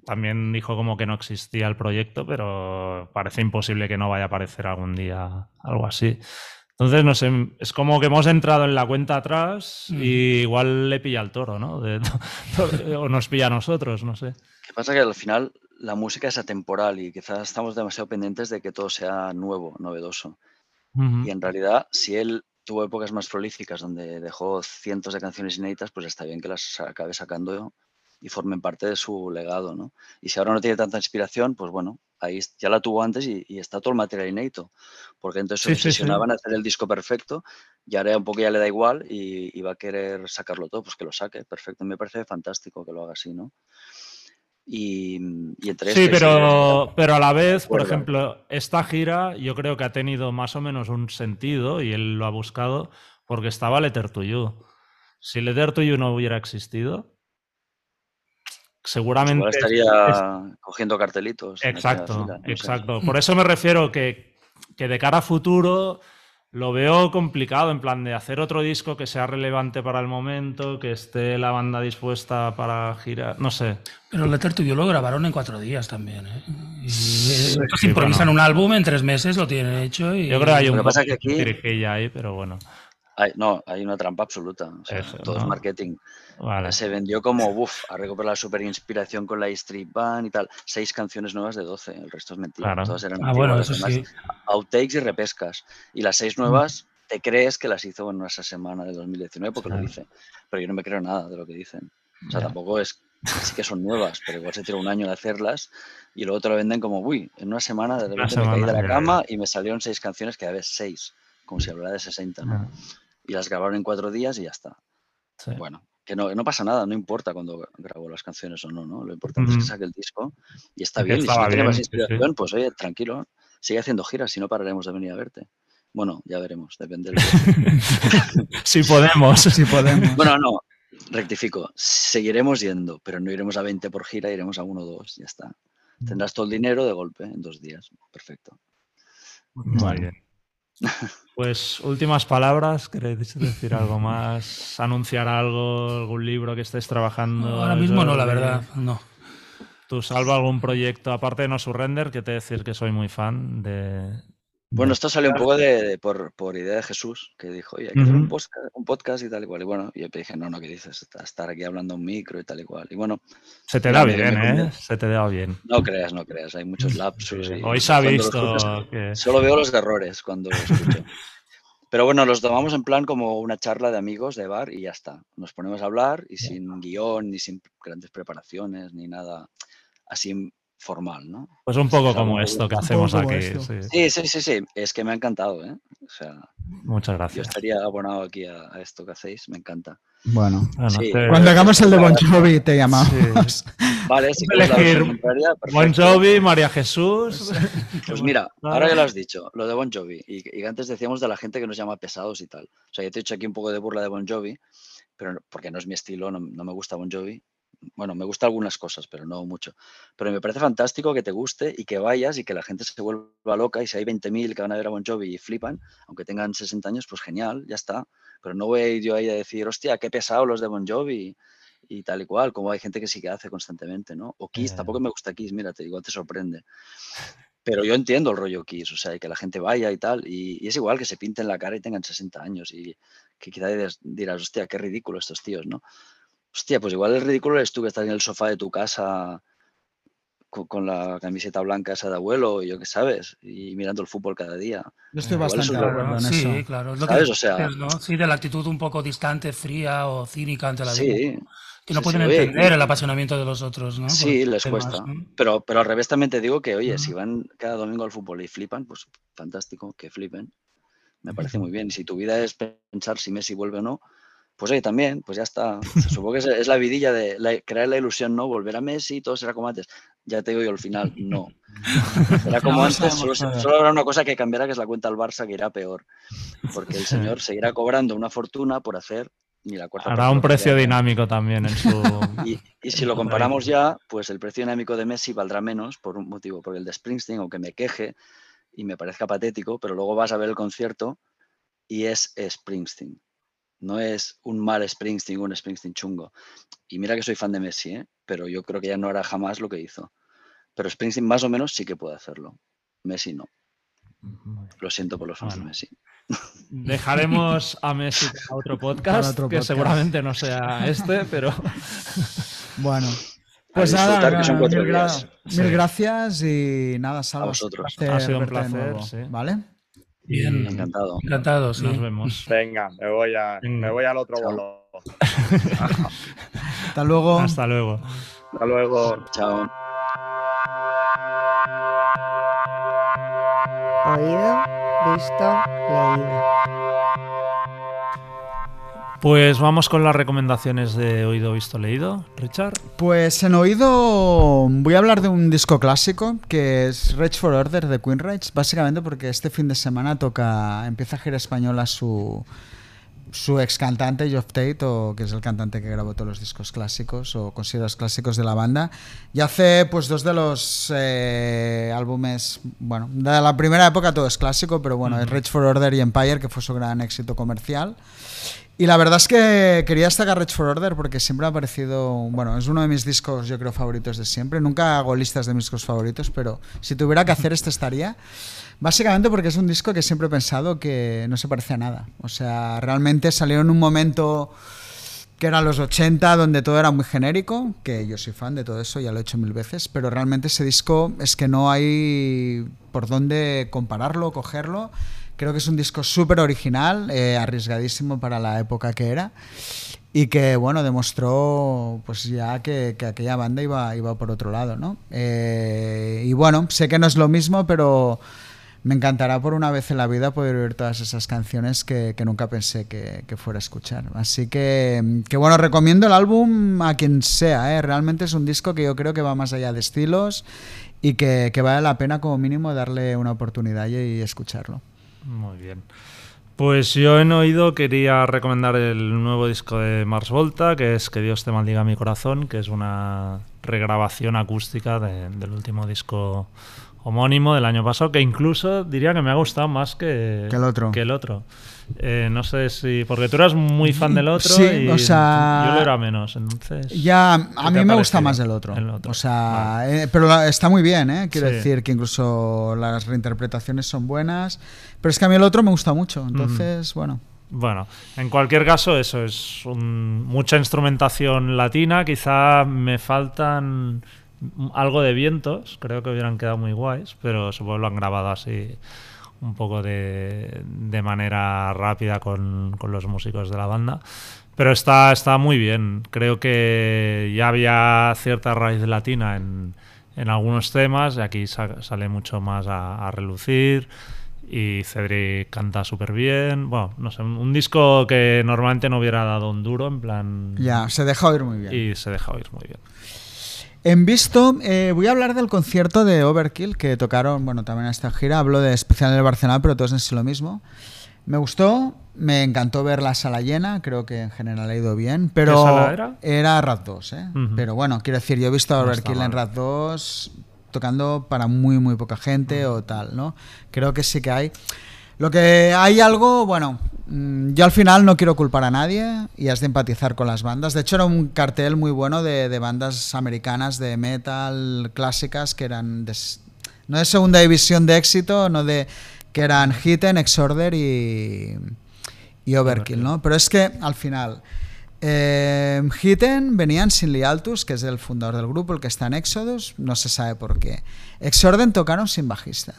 también dijo como que no existía el proyecto, pero parece imposible que no vaya a aparecer algún día algo así. Entonces, no sé, es como que hemos entrado en la cuenta atrás Mm. y igual le pilla el toro, ¿no? De- o nos pilla a nosotros, no sé. ¿Qué pasa? Que al final la música es atemporal y quizás estamos demasiado pendientes de que todo sea nuevo, novedoso. Y en realidad, si él tuvo épocas más prolíficas donde dejó cientos de canciones inéditas, pues está bien que las acabe sacando y formen parte de su legado, ¿no? Y si ahora no tiene tanta inspiración, pues bueno, ahí ya la tuvo antes y, y está todo el material inédito. Porque entonces se Sí, sí, en hacer el disco perfecto y ahora un poco ya le da igual y, y va a querer sacarlo todo, pues que lo saque, perfecto. Me parece fantástico que lo haga así, ¿no? Y, y entre Sí, este pero, pero a la vez, por ejemplo, esta gira yo creo que ha tenido más o menos un sentido y él lo ha buscado porque estaba Letter to You. Si Letter to You no hubiera existido, seguramente... igual estaría es- cogiendo cartelitos. Exacto, fila, no sé. exacto. Por eso me refiero que, que de cara a futuro lo veo complicado, en plan de hacer otro disco que sea relevante para el momento, que esté la banda dispuesta para girar, no sé. Pero Letter to You lo grabaron en cuatro días también. ¿eh? Y sí, improvisan bueno. un álbum en tres meses, lo tienen hecho. Y... Yo creo que hay Lo un que pasa es que aquí- ahí, pero bueno. Hay- no, hay una trampa absoluta. o sea, Eso, todo ¿no? es marketing. Vale. Se vendió como, uff, a recuperar la super inspiración con la E Street Band y tal. Seis canciones nuevas de 12, el resto es mentira. Claro. Todas eran Ah, bueno, eso sí. Outtakes y repescas. Y las seis nuevas, te crees que las hizo en esa semana de 2019 porque Claro. lo dice. Pero yo no me creo nada de lo que dicen. O sea, Ya. tampoco es. Sí que son nuevas, pero igual se tira un año en hacerlas y luego te lo venden como, uy, en una semana de repente me caí de semana, la cama y me salieron seis canciones que a veces seis, como si hablara de 60, ¿no? Ah, Y las grabaron en cuatro días y ya está. sí. Bueno, que no, no pasa nada, no importa cuando grabó las canciones o no, ¿no? Lo importante es que saque el disco y está bien. Y si no tiene más bien, sí, sí. inspiración, pues oye, tranquilo, sigue haciendo giras, si no pararemos de venir a verte. Bueno, ya veremos, depende del Si podemos. Si podemos. Bueno, no, rectifico, seguiremos yendo, pero no iremos a 20 por gira, iremos a uno o dos, ya está. Tendrás todo el dinero de golpe en dos días. Perfecto. Muy bien. Pues últimas palabras, ¿queréis decir algo más? ¿Anunciar algo, algún libro que estés trabajando? Ahora mismo no, la verdad, no. ¿Tú salva algún proyecto, aparte de No Surrender, que te decir que soy muy fan de... Bueno, esto salió un poco de, de- por, por idea de Jesús, que dijo, oye, hay que hacer un podcast, un podcast y tal y cual. Y bueno, yo dije, no, no, ¿qué dices? Est- Estar aquí hablando un micro y tal y cual. Y bueno, Se te da bien, ¿eh? Se te da bien. no creas, no creas, hay muchos lapsus. y Hoy se ha visto que... Solo veo los errores cuando escucho. Pero bueno, los tomamos en plan como una charla de amigos de bar y ya está. Nos ponemos a hablar y sin guion, ni sin grandes preparaciones, ni nada así formal, ¿no? Pues un poco como esto que hacemos aquí. sí. Sí, sí, sí, sí. Es que me ha encantado, ¿eh? O sea, Muchas yo gracias. estaría abonado aquí a, a esto que hacéis, me encanta. Bueno. Bueno, Sí. te- Cuando hagamos el de Bon Jovi te llamamos. Vale, si elegir Bon. Jovi, María Jesús. Pues mira, ahora que lo has dicho, lo de Bon Jovi, y, y antes decíamos de la gente que nos llama pesados y tal. O sea, yo te he hecho aquí un poco de burla de Bon Jovi, pero porque no es mi estilo, no, no me gusta Bon Jovi. Bueno, me gusta algunas cosas, pero no mucho. Pero me parece fantástico que te guste y que vayas y que la gente se vuelva loca. Y si hay 20.000 que van a ver a Bon Jovi y flipan, aunque tengan 60 años, pues genial, ya está. Pero no voy a ir yo ahí a decir, hostia, qué pesado los de Bon Jovi y tal y cual, como hay gente que sí que hace constantemente, ¿no? O Kiss, Eh. tampoco me gusta Kiss, mira, te igual te sorprende. Pero yo entiendo el rollo Kiss, o sea, y que la gente vaya y tal, y, y es igual que se pinten la cara y tengan 60 años y que quizá dirás, hostia, qué ridículo estos tíos, ¿no? Hostia, pues igual el ridículo eres tú que estás en el sofá de tu casa con, con la camiseta blanca esa de abuelo, y yo qué sabes, y mirando el fútbol cada día. Yo estoy Igual bastante de acuerdo en sí, eso. claro. Es lo ¿Sabes? que O sea- ¿no? Sí, de la actitud un poco distante, fría o cínica ante la vida. Sí, Que no sí, pueden sí, oye, entender y- el apasionamiento de los otros, ¿no? Sí, les temas, cuesta. ¿no? Pero, pero al revés también te digo que, oye, si Ujú. van cada domingo al fútbol y flipan, pues fantástico, que flipen. Me parece muy bien. Y si tu vida es pensar si Messi vuelve o no, pues oye, también, pues ya está. Supongo que es, es la vidilla de la- crear la ilusión, ¿no? Volver a Messi, todo será como antes. Ya te digo yo al final, no. Será como No antes, solo, habrá una cosa que cambiará, que es la cuenta al Barça, que irá peor. Porque el señor seguirá cobrando una fortuna por hacer ni la cuarta Hará un precio dinámico también en su... Y, y si lo comparamos ya, pues el precio dinámico de Messi valdrá menos por un motivo, porque el de Springsteen, aunque me queje y me parezca patético, pero luego vas a ver el concierto y es Springsteen. No es un mal Springsteen, un Springsteen chungo. Y mira que soy fan de Messi, ¿eh? pero yo creo que ya no hará jamás lo que hizo. Pero Springsteen más o menos sí que puede hacerlo. Messi no. Lo siento por los fans de. Messi. Dejaremos a Messi a otro podcast, otro que podcast. seguramente no sea este, pero Bueno, pues disfrutar, nada, que son mil, días. mil gracias y nada, Salva. vosotros. Ha sido un placer, sí. ¿Vale? Bien, Encantado. encantado, sí. nos vemos. Venga, me voy, a, Venga. me voy al otro Chao. bolo. Hasta luego. Hasta luego. Hasta luego. Chao. Oído, visto, leído. Pues vamos con las recomendaciones de Oído, Visto, Leído. Richard. Pues en oído voy a hablar de un disco clásico que es Rage for Order de Queen Rage, básicamente porque este fin de semana toca, empieza a gira española su, su ex cantante Geoff Tate, o, que es el cantante que grabó todos los discos clásicos o considerados clásicos de la banda, y hace pues dos de los eh, álbumes, bueno, de la primera época todo es clásico, pero bueno, es Rage for Order y Empire, que fue su gran éxito comercial. Y la verdad es que quería destacar Rage for Order porque siempre ha parecido, bueno, es uno de mis discos yo creo favoritos de siempre. Nunca hago listas de mis discos favoritos, pero si tuviera que hacer este estaría. Básicamente porque es un disco que siempre he pensado que no se parece a nada. O sea, realmente salió en un momento que eran los 80, donde todo era muy genérico, que yo soy fan de todo eso, ya lo he hecho mil veces, pero realmente ese disco es que no hay por dónde compararlo, cogerlo. Creo que es un disco súper original, eh, arriesgadísimo para la época que era y que, bueno, demostró pues ya que, que aquella banda iba, iba por otro lado, ¿no? Eh, y bueno, sé que no es lo mismo, pero me encantará por una vez en la vida poder oír todas esas canciones que, que nunca pensé que, que fuera a escuchar. Así que, que, bueno, recomiendo el álbum a quien sea. ¿eh? Realmente es un disco que yo creo que va más allá de estilos y que, que vale la pena como mínimo darle una oportunidad y, y escucharlo. Muy bien. Pues yo en oído quería recomendar el nuevo disco de Mars Volta, que es Que Dios te maldiga mi corazón, que es una regrabación acústica de- del último disco homónimo del año pasado, que incluso diría que me ha gustado más que, Que el otro. que el otro. Eh, no sé si... Porque tú eras muy fan del otro Sí, y o sea, yo lo era menos, entonces... Ya, ¿qué a mí me gusta más el otro. El otro. O sea, eh, pero está muy bien, ¿eh? Quiero Sí. decir que incluso las reinterpretaciones son buenas. Pero es que a mí el otro me gusta mucho. Entonces, bueno. Bueno, en cualquier caso, eso es un- mucha instrumentación latina. Quizá me faltan algo de vientos. Creo que hubieran quedado muy guays, pero supongo que lo han grabado así un poco de, de manera rápida con, con los músicos de la banda. Pero está, está muy bien. Creo que ya había cierta raíz latina en, en algunos temas y aquí sa- sale mucho más a, a relucir. Y Cedric canta súper bien. Bueno, no sé, un, un disco que normalmente no hubiera dado un duro, en plan. Ya, se deja oír muy bien. Y se deja oír muy bien. En visto, eh, voy a hablar del concierto de Overkill que tocaron, bueno, también en esta gira. Hablo de especial del Barcelona, pero todos es lo mismo. Me gustó, me encantó ver la sala llena, creo que en general ha ido bien. Pero ¿Qué sala era? Era Rad 2, ¿eh? Pero bueno, quiero decir, yo he visto a No Overkill en. Rad 2 tocando para muy, muy poca gente o tal, ¿no? Creo que sí que hay. Lo que hay algo, bueno, mm, yo al final no quiero culpar a nadie y has de empatizar con las bandas. De hecho, era un cartel muy bueno de, de bandas americanas de metal clásicas que eran de no de segunda división de éxito, no de que eran Hitten, Exorder y, y Overkill, ¿no? Pero es que al final eh, Hitten venían sin Lee Altus, que es el fundador del grupo, el que está en Exodus, no se sabe por qué. Exorden tocaron sin bajista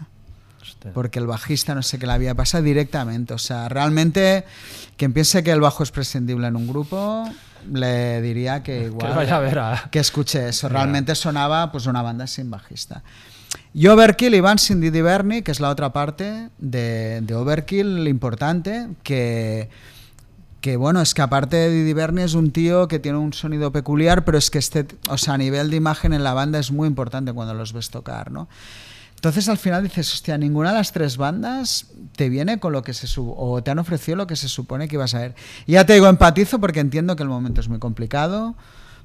Hostia. porque el bajista no sé qué le había pasado directamente. O sea, realmente quien piense que el bajo es prescindible en un grupo, le diría que igual Que vaya a ver a. que escuche eso. Realmente sonaba pues una banda sin bajista. Y Overkill iban sin Didi Bernie, que es la otra parte de, de Overkill importante, que, que bueno, es que aparte de Didi es un tío que tiene un sonido peculiar, pero es que este, o sea, a nivel de imagen en la banda es muy importante cuando los ves tocar, ¿no? Entonces al final dices, hostia, ninguna de las tres bandas te viene con lo que se su o te han ofrecido lo que se supone que ibas a ver. Y ya te digo, empatizo porque entiendo que el momento es muy complicado.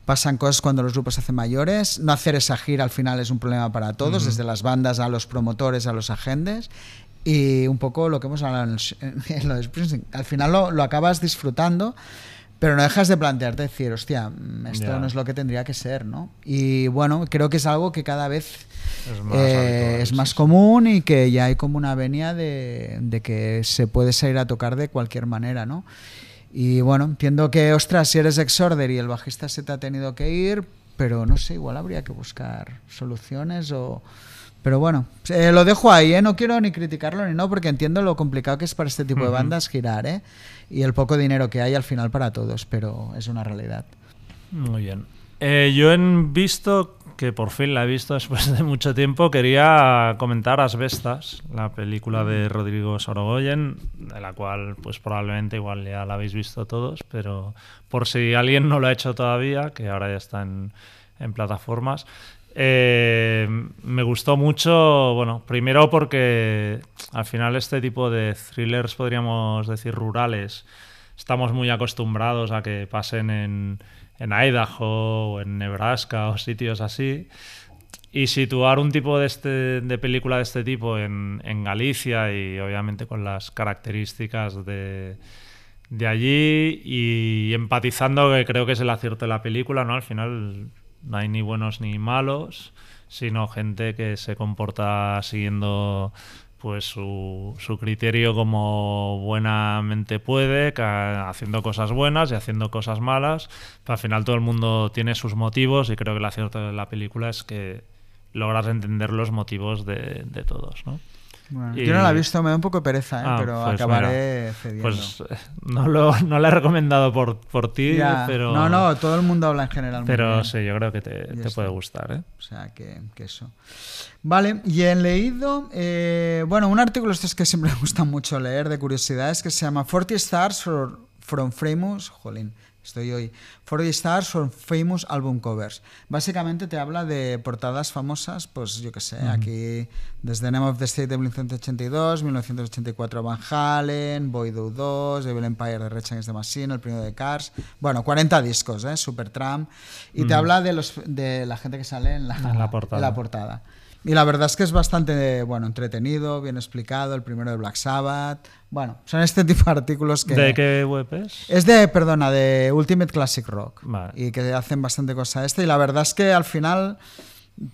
Pasan cosas cuando los grupos se hacen mayores. No hacer esa gira al final es un problema para todos, desde las bandas a los promotores, a los agentes. Y un poco lo que hemos hablado en, el- en lo de Springsteen. Al final lo, lo acabas disfrutando, pero no dejas de plantearte decir, hostia, mm, esto no es lo que tendría que ser, ¿no? Y bueno, creo que es algo que cada vez Es más eh, es más común y que ya hay como una venia de, de que se puede salir a tocar de cualquier manera, ¿no? Y bueno, entiendo que, ostras, si eres exorder y el bajista se te ha tenido que ir, pero no sé, igual habría que buscar soluciones o... Pero bueno, eh, lo dejo ahí, ¿eh? No quiero ni criticarlo ni no, porque entiendo lo complicado que es para este tipo de bandas girar, ¿eh? Y el poco dinero que hay al final para todos, pero es una realidad. Muy bien. Eh, yo he visto, que por fin la he visto después de mucho tiempo, quería comentar Asbestas, la película de Rodrigo Sorogoyen, de la cual pues probablemente igual ya la habéis visto todos, pero por si alguien no lo ha hecho todavía, que ahora ya está en, en plataformas. Eh, me gustó mucho, bueno, primero porque al final este tipo de thrillers, podríamos decir, rurales, estamos muy acostumbrados a que pasen en, en Idaho o en Nebraska o sitios así. Y situar un tipo de, este, película de este tipo en, en Galicia y obviamente con las características de, de allí y empatizando, que creo que es el acierto de la película, ¿no? Al final no hay ni buenos ni malos, sino gente que se comporta siguiendo pues su, su criterio como buenamente puede, haciendo cosas buenas y haciendo cosas malas. Pero al final todo el mundo tiene sus motivos y creo que el acierto de la película es que logras entender los motivos de, de todos, ¿no? Bueno, Y- Yo no la he visto, me da un poco de pereza, ¿eh? Ah, pero pues acabaré mira, cediendo. Pues eh, no, lo, no la he recomendado por, por ti, Ya. pero... No, no, todo el mundo habla en general. muy Pero bien. sí, yo creo que te, te puede gustar, ¿eh? O sea, que, que eso. Vale, y he leído, eh, bueno, un artículo estos que siempre me gusta mucho leer de curiosidades que se llama 40 Stars for- from Famous, jolín, estoy hoy, 40 Stars from Famous Album Covers. Básicamente te habla de portadas famosas, pues yo qué sé, aquí desde Name of the State de 1982, 1984 Van Halen, Boy Do 2, Evil Empire de Rage Against the Machine, el primero de Cars, bueno, 40 discos, ¿eh? Supertramp, y te habla de, los, de la gente que sale en la, En la portada. en la portada. Y la verdad es que es bastante bueno, entretenido, bien explicado, el primero de Black Sabbath. Bueno, son este tipo de artículos que... ¿De qué web es? Es de, perdona, de Ultimate Classic Rock. Vale. Y que hacen bastante cosa esta. Y la verdad es que al final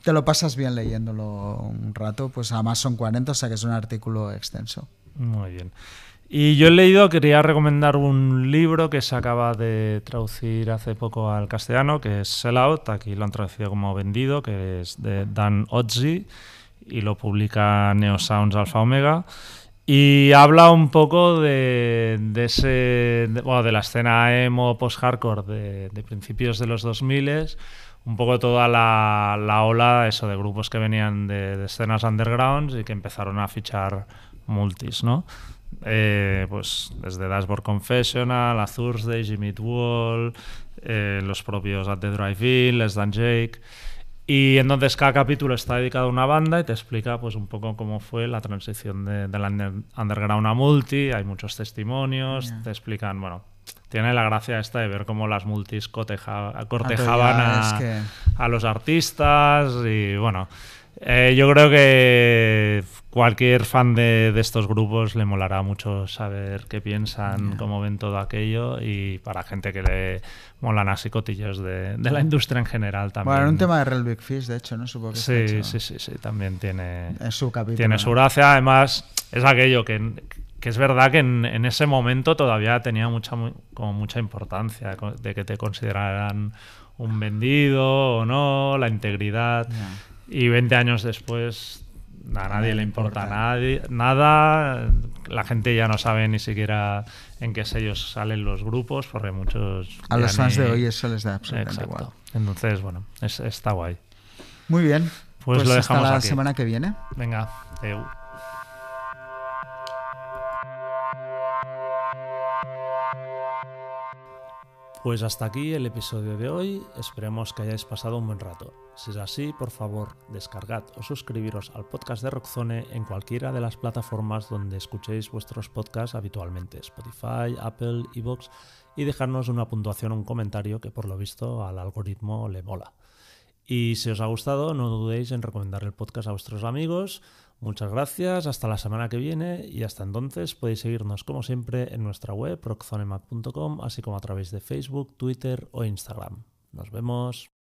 te lo pasas bien leyéndolo un rato. Pues además son 40, o sea que es un artículo extenso. Muy bien. Y yo he leído, quería recomendar un libro que se acaba de traducir hace poco al castellano, que es Sell Out, aquí lo han traducido como Vendido, que es de Dan Otzi y lo publica Neosounds Alpha Omega. Y habla un poco de, de ese, de, bueno, de la escena emo post-hardcore de, de principios de los 2000 un poco toda la, la ola eso de grupos que venían de escenas undergrounds y que empezaron a fichar multis, ¿no? Eh, pues desde Dashboard Confessional, a Thursday, Jimmy Wall, eh, los propios At the Drive-In, Less Than Jake. Y entonces cada capítulo está dedicado a una banda y te explica pues un poco cómo fue la transición de, de la under- underground a multi, hay muchos testimonios, te explican, bueno, tiene la gracia esta de ver cómo las multis coteja- cortejaban a, es que- a los artistas y bueno, eh, yo creo que cualquier fan de, de estos grupos le molará mucho saber qué piensan, cómo ven todo aquello y para gente que le molan así cotillos de, de la industria en general también. Bueno, era un tema de Real Big Fish, de hecho, ¿no? Supongo que Sí, hecho sí, sí, sí, también tiene, En su capítulo. tiene su gracia. Además, es aquello que, que es verdad que en, en ese momento todavía tenía mucha, mu- como mucha importancia de que te consideraran un vendido o no, la integridad. Y 20 años después a nadie le importa, nadie, nada. La gente ya no sabe ni siquiera en qué sellos salen los grupos, porque muchos. A los fans de ni- hoy eso les da absolutamente Exacto. igual. Entonces, bueno, es- está guay. Muy bien. Pues lo hasta dejamos la aquí. semana que viene. Venga, eu. Pues hasta aquí el episodio de hoy. Esperemos que hayáis pasado un buen rato. Si es así, por favor, descargad o suscribiros al podcast de Rockzone en cualquiera de las plataformas donde escuchéis vuestros podcasts habitualmente, Spotify, Apple, Evox, y dejarnos una puntuación o un comentario que por lo visto al algoritmo le mola. Y si os ha gustado, no dudéis en recomendar el podcast a vuestros amigos. Muchas gracias, hasta la semana que viene y hasta entonces podéis seguirnos como siempre en nuestra web rockzonemac.com, así como a través de Facebook, Twitter o Instagram. Nos vemos.